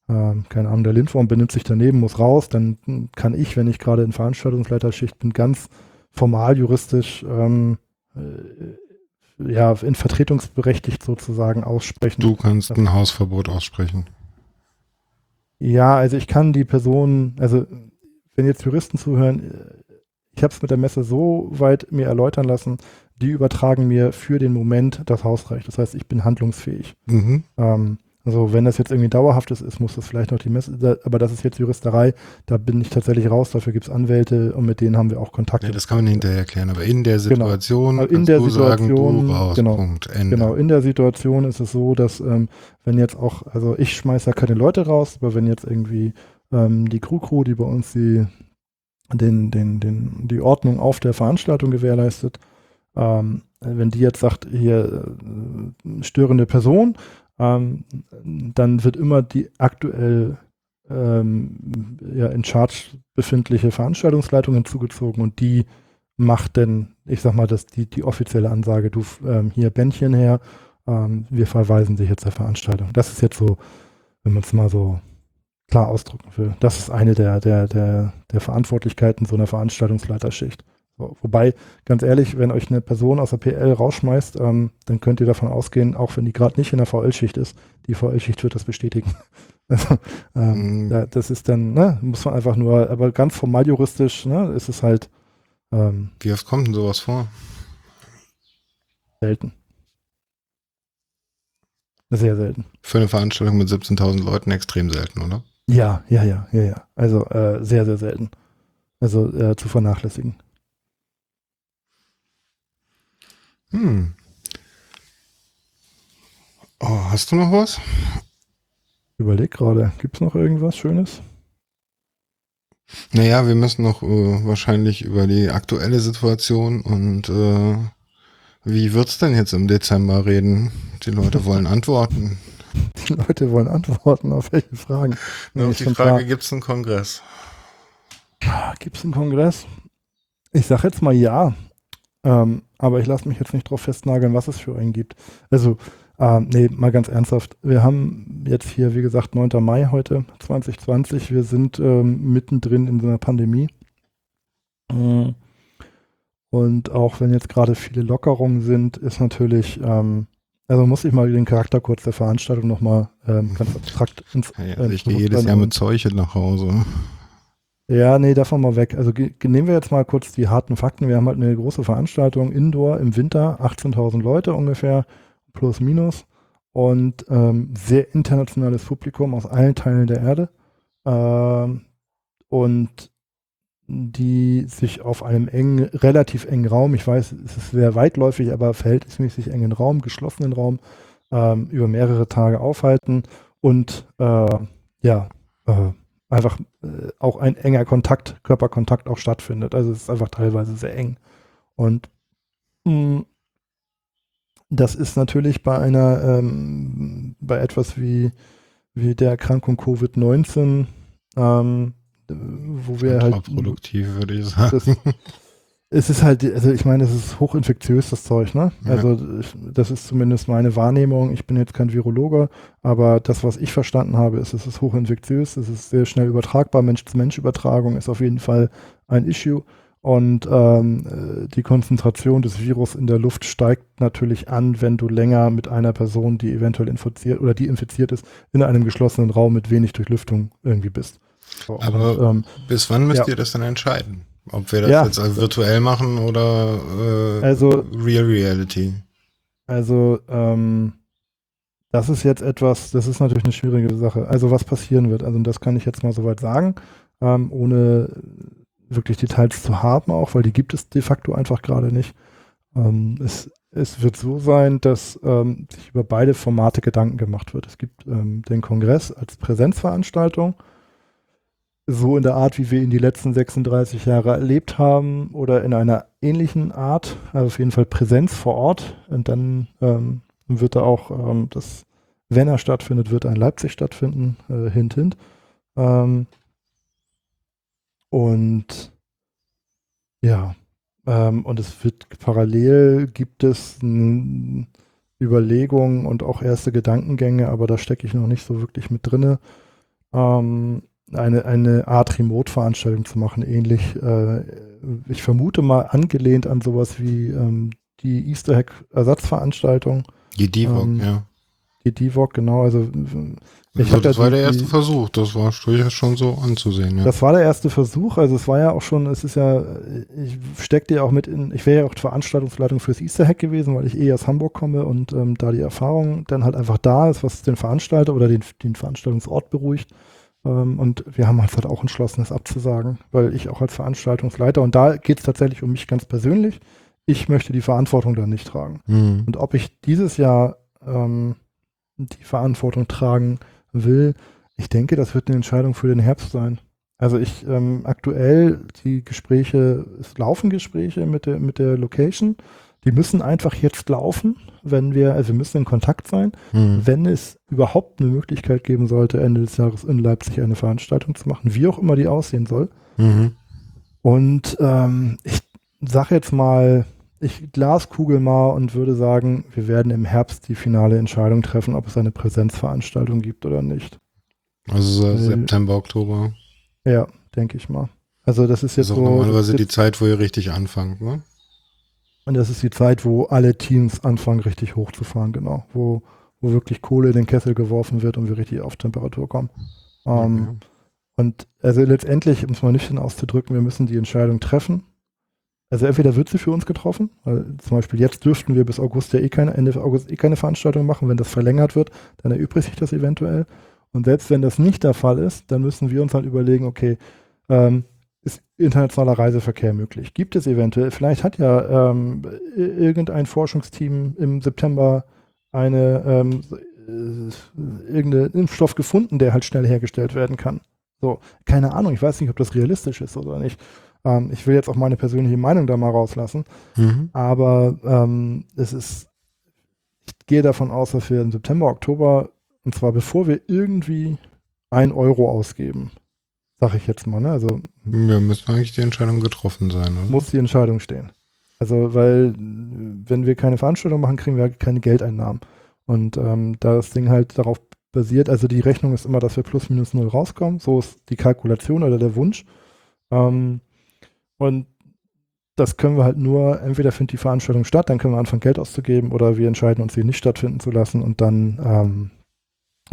ähm, keine Ahnung, der Lindwurm benimmt sich daneben, muss raus, dann kann ich, wenn ich gerade in Veranstaltungsleiterschicht bin, ganz formal juristisch ähm, äh, ja, in vertretungsberechtigt sozusagen aussprechen. Du kannst ein Hausverbot aussprechen. Ja, also ich kann die Person, also wenn jetzt Juristen zuhören, ich habe es mit der Messe so weit mir erläutern lassen, die übertragen mir für den Moment das Hausrecht. Das heißt, ich bin handlungsfähig. Mhm. Ähm, also wenn das jetzt irgendwie dauerhaftes ist, muss das vielleicht noch die Messe, aber das ist jetzt Juristerei, da bin ich tatsächlich raus, dafür gibt es Anwälte und mit denen haben wir auch Kontakt. Ja, das kann man hinterher erklären, aber in der genau. Situation genau. in der Situation, sagen, raus, genau, Punkt. Genau, in der Situation ist es so, dass ähm, wenn jetzt auch, also ich schmeiße da keine Leute raus, aber wenn jetzt irgendwie ähm, die Crew-Crew, die bei uns die, den, den, den, die Ordnung auf der Veranstaltung gewährleistet, ähm, wenn die jetzt sagt, hier äh, störende Person, ähm, dann wird immer die aktuell ähm, ja, in Charge befindliche Veranstaltungsleitung hinzugezogen und die macht dann, ich sag mal, das, die, die offizielle Ansage, du ähm, hier Bändchen her, ähm, wir verweisen dich jetzt der Veranstaltung. Das ist jetzt so, wenn man es mal so klar ausdrücken will. Das ist eine der, der, der, der Verantwortlichkeiten so einer Veranstaltungsleiterschicht. So, wobei, ganz ehrlich, wenn euch eine Person aus der PL rausschmeißt, ähm, dann könnt ihr davon ausgehen, auch wenn die gerade nicht in der VL-Schicht ist, die VL-Schicht wird das bestätigen. also, ähm, mm. da, das ist dann, ne, muss man einfach nur, aber ganz formal juristisch, ne, ist es halt. Ähm, Wie oft kommt denn sowas vor? Selten. Sehr selten. Für eine Veranstaltung mit 17.000 Leuten extrem selten, oder? Ja, ja, ja, ja, ja. Also äh, sehr, sehr selten. Also äh, zu vernachlässigen. Hm. Oh, hast du noch was? Überleg gerade, gibt es noch irgendwas Schönes? Naja, wir müssen noch äh, wahrscheinlich über die aktuelle Situation und äh, wie wird's denn jetzt im Dezember reden? Die Leute wollen Antworten. Die Leute wollen Antworten auf welche Fragen? Nur auf die Frage, gibt es einen Kongress? Gibt es einen Kongress? Ich sag jetzt mal ja. Ähm, aber ich lasse mich jetzt nicht darauf festnageln, was es für einen gibt. Also, ähm, nee, mal ganz ernsthaft. Wir haben jetzt hier, wie gesagt, 9. Mai heute, 2020. Wir sind ähm, mittendrin in so einer Pandemie. Mhm. Und auch wenn jetzt gerade viele Lockerungen sind, ist natürlich, ähm, also muss ich mal den Charakter kurz der Veranstaltung nochmal ähm, ganz abstrakt ins. Ja, also ich gehe jedes Jahr mit Zeuche nach Hause. Ja, nee, davon mal weg. Also nehmen wir jetzt mal kurz die harten Fakten. Wir haben halt eine große Veranstaltung Indoor im Winter, 18.000 Leute ungefähr, plus minus. Und ähm, sehr internationales Publikum aus allen Teilen der Erde. Ähm, und die sich auf einem engen, relativ engen Raum, ich weiß, es ist sehr weitläufig, aber verhältnismäßig engen Raum, geschlossenen Raum, ähm, über mehrere Tage aufhalten und äh, ja, äh, einfach äh, auch ein enger Kontakt, Körperkontakt auch stattfindet. Also es ist einfach teilweise sehr eng. Und mh, mm, das ist natürlich bei einer, ähm, bei etwas wie, wie der Erkrankung Covid-19, ähm, wo wir halt. Produktiv, würde ich sagen. Das, es ist halt, also ich meine, es ist hochinfektiös, das Zeug, ne? Ja. Also das ist zumindest meine Wahrnehmung. Ich bin jetzt kein Virologe, aber das, was ich verstanden habe, ist, es ist hochinfektiös, es ist sehr schnell übertragbar. Mensch-zu-Mensch-Übertragung ist auf jeden Fall ein Issue. Und ähm, die Konzentration des Virus in der Luft steigt natürlich an, wenn du länger mit einer Person, die eventuell infiziert oder die infiziert ist, in einem geschlossenen Raum mit wenig Durchlüftung irgendwie bist. Aber und, ähm, bis wann müsst ja. ihr das dann entscheiden? Ob wir das ja. jetzt also virtuell machen oder äh, also, Real Reality. Also, ähm, das ist jetzt etwas, das ist natürlich eine schwierige Sache. Also, was passieren wird, also das kann ich jetzt mal soweit sagen, ähm, ohne wirklich Details zu haben, auch, weil die gibt es de facto einfach gerade nicht. Ähm, es, es wird so sein, dass ähm, sich über beide Formate Gedanken gemacht wird. Es gibt ähm, den Kongress als Präsenzveranstaltung so in der Art, wie wir ihn die letzten 36 Jahre erlebt haben oder in einer ähnlichen Art, also auf jeden Fall Präsenz vor Ort. Und dann ähm, wird er auch, ähm, das, wenn er stattfindet, wird er in Leipzig stattfinden, äh, hint, hint. Ähm, und ja, ähm, und es wird parallel gibt es Überlegungen und auch erste Gedankengänge, aber da stecke ich noch nicht so wirklich mit drinne. Ähm, eine, eine Art Remote-Veranstaltung zu machen, ähnlich, äh, ich vermute mal angelehnt an sowas wie ähm, die Easter Hack-Ersatzveranstaltung. Die DIVOG, ähm, ja. Die DIVOG, genau, also ich also das war der erste Versuch, das war durchaus schon so anzusehen. Ja. Das war der erste Versuch, also es war ja auch schon, es ist ja, ich steckte ja auch mit in, ich wäre ja auch Veranstaltungsleitung fürs Easter Hack gewesen, weil ich eh aus Hamburg komme und ähm, da die Erfahrung dann halt einfach da ist, was den Veranstalter oder den, den Veranstaltungsort beruhigt. Ähm, und wir haben uns halt auch entschlossen, das abzusagen, weil ich auch als Veranstaltungsleiter, und da geht es tatsächlich um mich ganz persönlich, ich möchte die Verantwortung dann nicht tragen. Mhm. Und ob ich dieses Jahr ähm, die Verantwortung tragen will, ich denke, das wird eine Entscheidung für den Herbst sein. Also ich ähm, aktuell die Gespräche, es laufen Gespräche mit der, mit der Location. Die müssen einfach jetzt laufen, wenn wir, also wir müssen in Kontakt sein, mhm. wenn es überhaupt eine Möglichkeit geben sollte, Ende des Jahres in Leipzig eine Veranstaltung zu machen, wie auch immer die aussehen soll. Mhm. Und ähm, ich sage jetzt mal, ich glaskugel mal und würde sagen, wir werden im Herbst die finale Entscheidung treffen, ob es eine Präsenzveranstaltung gibt oder nicht. Also so September, Oktober. Ja, denke ich mal. Also das ist jetzt das ist so. Normalerweise die Zeit, wo ihr richtig anfangt, ne? Und das ist die Zeit, wo alle Teams anfangen, richtig hochzufahren, genau. Wo, wo wirklich Kohle in den Kessel geworfen wird und wir richtig auf Temperatur kommen. Ähm, okay. Und also letztendlich, um es mal nüchtern auszudrücken, wir müssen die Entscheidung treffen. Also entweder wird sie für uns getroffen, weil zum Beispiel jetzt dürften wir bis August ja eh keine, Ende August eh keine Veranstaltung machen. Wenn das verlängert wird, dann erübrigt sich das eventuell. Und selbst wenn das nicht der Fall ist, dann müssen wir uns halt überlegen, okay, ähm, internationaler Reiseverkehr möglich? Gibt es eventuell, vielleicht hat ja ähm, irgendein Forschungsteam im September eine ähm, äh, irgendeinen Impfstoff gefunden, der halt schnell hergestellt werden kann. So, keine Ahnung, ich weiß nicht, ob das realistisch ist oder nicht. Ähm, ich will jetzt auch meine persönliche Meinung da mal rauslassen. Mhm. Aber ähm, es ist, ich gehe davon aus, dass wir im September, Oktober, und zwar bevor wir irgendwie ein Euro ausgeben, Sag ich jetzt mal. Ne? Also, ja, müsste eigentlich die Entscheidung getroffen sein. Oder? Muss die Entscheidung stehen. Also, weil, wenn wir keine Veranstaltung machen, kriegen wir keine Geldeinnahmen. Und ähm, da das Ding halt darauf basiert, also die Rechnung ist immer, dass wir plus minus null rauskommen. So ist die Kalkulation oder der Wunsch. Ähm, und das können wir halt nur, entweder findet die Veranstaltung statt, dann können wir anfangen, Geld auszugeben, oder wir entscheiden uns, sie nicht stattfinden zu lassen und dann ähm,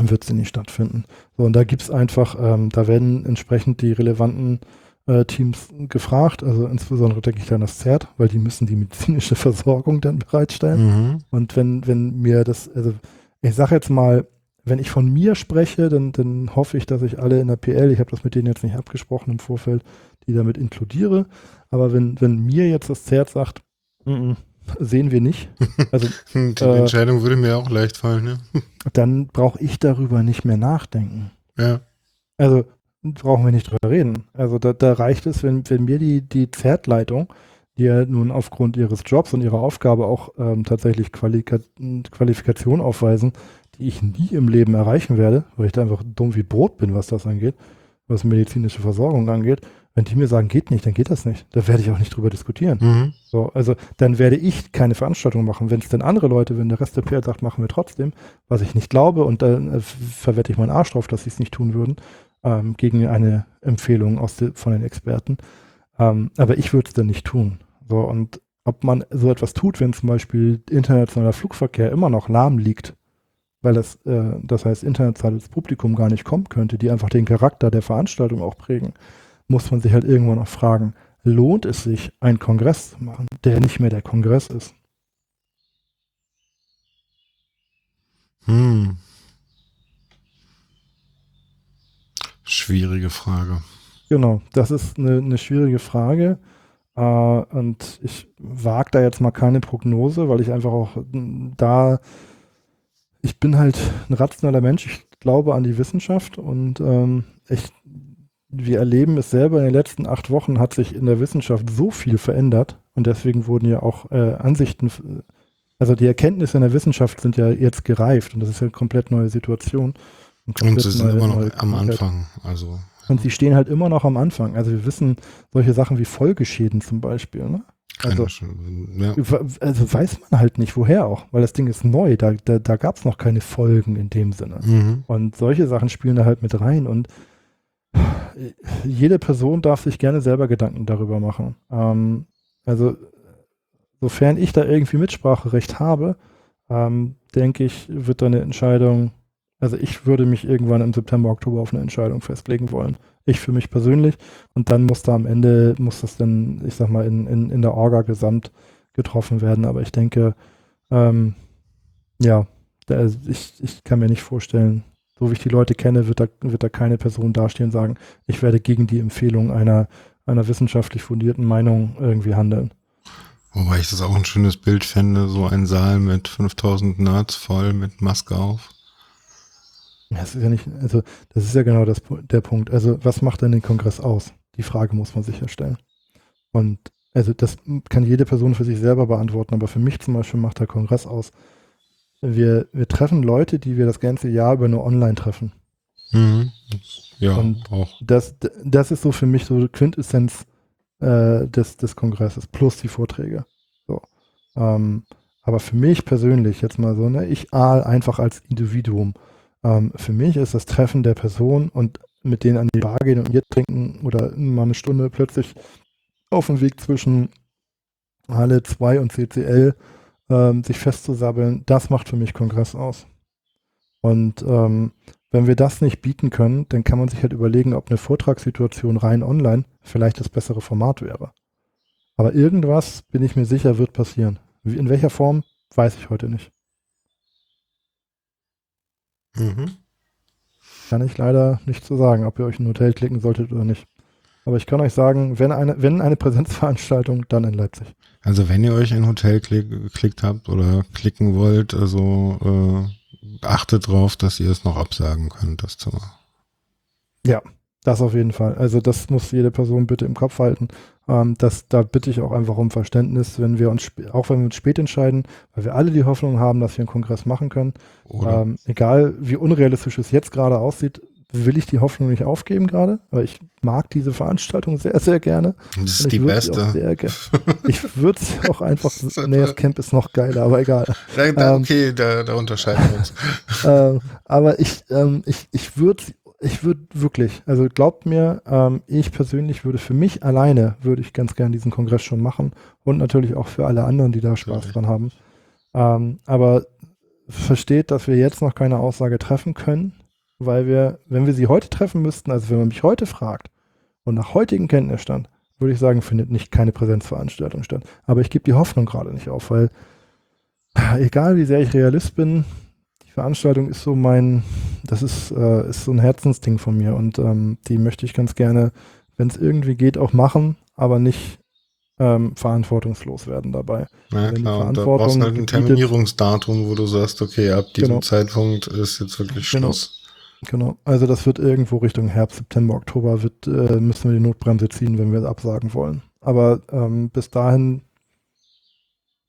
wird sie nicht stattfinden. So, und da gibt es einfach, ähm, da werden entsprechend die relevanten äh, Teams gefragt, also insbesondere denke ich an das ZERT, weil die müssen die medizinische Versorgung dann bereitstellen. Mhm. Und wenn, wenn mir das, also ich sage jetzt mal, wenn ich von mir spreche, dann, dann hoffe ich, dass ich alle in der PL, ich habe das mit denen jetzt nicht abgesprochen im Vorfeld, die damit inkludiere. Aber wenn, wenn mir jetzt das ZERT sagt, mm -mm, sehen wir nicht. Also, Die äh, Entscheidung würde mir auch leicht fallen, ne? Dann brauche ich darüber nicht mehr nachdenken. Ja. Also brauchen wir nicht drüber reden. Also da, da reicht es, wenn, wenn mir die, die Pferdleitung, die ja nun aufgrund ihres Jobs und ihrer Aufgabe auch ähm, tatsächlich Qualika Qualifikation aufweisen, die ich nie im Leben erreichen werde, weil ich da einfach dumm wie Brot bin, was das angeht, was medizinische Versorgung angeht. Wenn die mir sagen, geht nicht, dann geht das nicht. Da werde ich auch nicht drüber diskutieren. Mhm. So, also dann werde ich keine Veranstaltung machen. Wenn es denn andere Leute, wenn der Rest der PR sagt, machen wir trotzdem, was ich nicht glaube, und dann äh, verwette ich meinen Arsch drauf, dass sie es nicht tun würden, ähm, gegen eine Empfehlung aus de, von den Experten. Ähm, aber ich würde es dann nicht tun. So, und ob man so etwas tut, wenn zum Beispiel internationaler Flugverkehr immer noch lahm liegt, weil das, äh, das heißt, internationales Publikum gar nicht kommen könnte, die einfach den Charakter der Veranstaltung auch prägen, muss man sich halt irgendwann noch fragen, lohnt es sich, einen Kongress zu machen, der nicht mehr der Kongress ist? Hm. Schwierige Frage. Genau, das ist eine, eine schwierige Frage. Äh, und ich wage da jetzt mal keine Prognose, weil ich einfach auch da, ich bin halt ein rationaler Mensch, ich glaube an die Wissenschaft und ähm, ich, wir erleben es selber in den letzten acht Wochen hat sich in der Wissenschaft so viel verändert und deswegen wurden ja auch äh, Ansichten, also die Erkenntnisse in der Wissenschaft sind ja jetzt gereift und das ist ja eine komplett neue Situation. Und, und sie sind immer noch am Anfang, also und sie stehen halt immer noch am Anfang. Also wir wissen solche Sachen wie Folgeschäden zum Beispiel. Ne? Also, ja. also, weiß man halt nicht, woher auch, weil das Ding ist neu, da, da, da gab es noch keine Folgen in dem Sinne. Mhm. Und solche Sachen spielen da halt mit rein und jede Person darf sich gerne selber Gedanken darüber machen. Ähm, also sofern ich da irgendwie Mitspracherecht habe, ähm, denke ich, wird da eine Entscheidung also ich würde mich irgendwann im September, Oktober auf eine Entscheidung festlegen wollen. Ich für mich persönlich. Und dann muss da am Ende, muss das dann, ich sag mal, in, in, in der Orga gesamt getroffen werden. Aber ich denke, ähm, ja, da, ich, ich kann mir nicht vorstellen, so wie ich die Leute kenne, wird da, wird da keine Person dastehen und sagen, ich werde gegen die Empfehlung einer, einer wissenschaftlich fundierten Meinung irgendwie handeln. Wobei ich das auch ein schönes Bild fände, so ein Saal mit 5000 Nerds voll mit Maske auf. Das ist ja nicht, also das ist ja genau das, der Punkt. Also was macht denn den Kongress aus? Die Frage muss man sich ja stellen. Und also das kann jede Person für sich selber beantworten, aber für mich zum Beispiel macht der Kongress aus. Wir, wir treffen Leute, die wir das ganze Jahr über nur online treffen. Mhm. Ja, und auch. Das, das ist so für mich so Quintessenz äh, des, des Kongresses, plus die Vorträge. So. Ähm, aber für mich persönlich jetzt mal so, ne, ich ahl einfach als Individuum ähm, für mich ist das Treffen der Person und mit denen an die Bar gehen und Bier trinken oder mal eine Stunde plötzlich auf dem Weg zwischen Halle 2 und CCL ähm, sich festzusabbeln, das macht für mich Kongress aus. Und ähm, wenn wir das nicht bieten können, dann kann man sich halt überlegen, ob eine Vortragssituation rein online vielleicht das bessere Format wäre. Aber irgendwas, bin ich mir sicher, wird passieren. In welcher Form, weiß ich heute nicht. Mhm. Kann ich leider nicht zu so sagen, ob ihr euch ein Hotel klicken solltet oder nicht. Aber ich kann euch sagen, wenn eine, wenn eine Präsenzveranstaltung, dann in Leipzig. Also wenn ihr euch ein Hotel klick, geklickt habt oder klicken wollt, also äh, achtet drauf, dass ihr es noch absagen könnt, das Zimmer. Ja, das auf jeden Fall. Also das muss jede Person bitte im Kopf halten. Ähm, das, da bitte ich auch einfach um Verständnis, wenn wir uns, auch wenn wir uns spät entscheiden, weil wir alle die Hoffnung haben, dass wir einen Kongress machen können. Ähm, egal wie unrealistisch es jetzt gerade aussieht, will ich die Hoffnung nicht aufgeben gerade, weil ich mag diese Veranstaltung sehr, sehr gerne. Das ist die beste. ich würde es auch einfach, nee, das Camp ist noch geiler, aber egal. Da, da, ähm, okay, da, da unterscheiden wir uns. Ähm, aber ich, ähm, ich, ich würde ich würde wirklich, also glaubt mir, ähm, ich persönlich würde für mich alleine, würde ich ganz gern diesen Kongress schon machen und natürlich auch für alle anderen, die da Spaß okay. dran haben. Ähm, aber versteht, dass wir jetzt noch keine Aussage treffen können, weil wir, wenn wir sie heute treffen müssten, also wenn man mich heute fragt und nach heutigem Kenntnisstand, würde ich sagen, findet nicht keine Präsenzveranstaltung statt. Aber ich gebe die Hoffnung gerade nicht auf, weil egal wie sehr ich Realist bin, Veranstaltung ist so mein, das ist, äh, ist so ein Herzensding von mir und ähm, die möchte ich ganz gerne, wenn es irgendwie geht, auch machen, aber nicht ähm, verantwortungslos werden dabei. Ja klar, und da brauchst du halt ein Terminierungsdatum, wo du sagst, okay, ab diesem genau. Zeitpunkt ist jetzt wirklich genau. Schluss. Genau, also das wird irgendwo Richtung Herbst, September, Oktober wird, äh, müssen wir die Notbremse ziehen, wenn wir es absagen wollen. Aber ähm, bis dahin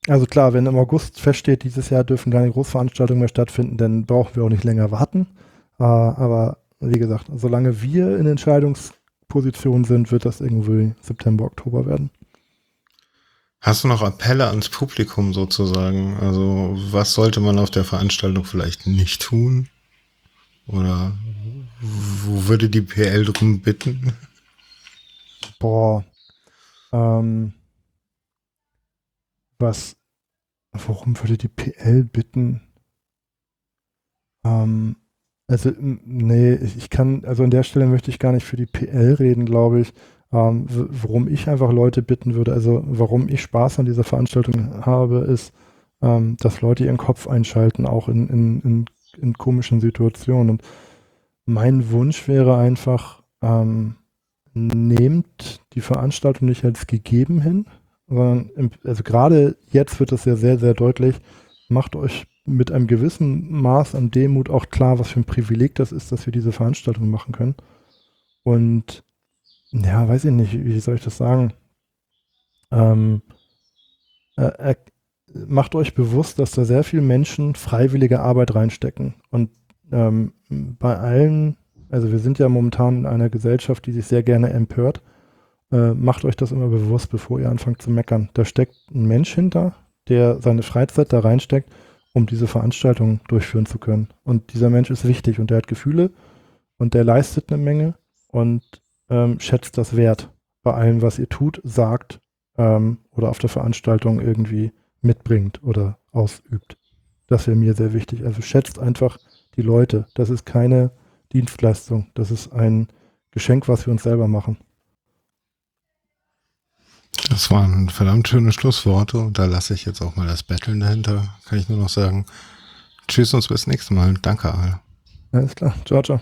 also klar, wenn im August feststeht, dieses Jahr dürfen keine Großveranstaltungen mehr stattfinden, dann brauchen wir auch nicht länger warten. Äh, aber wie gesagt, solange wir in Entscheidungs Position sind, wird das irgendwie September, Oktober werden. Hast du noch Appelle ans Publikum sozusagen? Also was sollte man auf der Veranstaltung vielleicht nicht tun? Oder wo würde die PL drum bitten? Boah. Ähm, was, worum würde die PL bitten? Ähm, also, nee, ich kann, also an der Stelle möchte ich gar nicht für die PL reden, glaube ich. Ähm, worum ich einfach Leute bitten würde, also warum ich Spaß an dieser Veranstaltung habe, ist, ähm, dass Leute ihren Kopf einschalten, auch in, in, in, in komischen Situationen. Und mein Wunsch wäre einfach, ähm, nehmt die Veranstaltung nicht als gegeben hin, sondern im, also gerade jetzt wird es ja sehr, sehr deutlich, macht euch mit einem gewissen Maß an Demut auch klar, was für ein Privileg das ist, dass wir diese Veranstaltung machen können. Und ja, weiß ich nicht, wie soll ich das sagen? Ähm, äh, macht euch bewusst, dass da sehr viele Menschen freiwillige Arbeit reinstecken. Und ähm, bei allen, also wir sind ja momentan in einer Gesellschaft, die sich sehr gerne empört. Äh, macht euch das immer bewusst, bevor ihr anfangt zu meckern. Da steckt ein Mensch hinter, der seine Freizeit da reinsteckt, um diese Veranstaltung durchführen zu können. Und dieser Mensch ist wichtig und der hat Gefühle und der leistet eine Menge und ähm, schätzt das wert bei allem, was ihr tut, sagt ähm, oder auf der Veranstaltung irgendwie mitbringt oder ausübt. Das wäre mir sehr wichtig. Also schätzt einfach die Leute. Das ist keine Dienstleistung. Das ist ein Geschenk, was wir uns selber machen. Das waren verdammt schöne Schlussworte und da lasse ich jetzt auch mal das Betteln dahinter. Kann ich nur noch sagen, tschüss und bis nächstes Mal. Danke, Al. Alles klar. Ciao, ciao.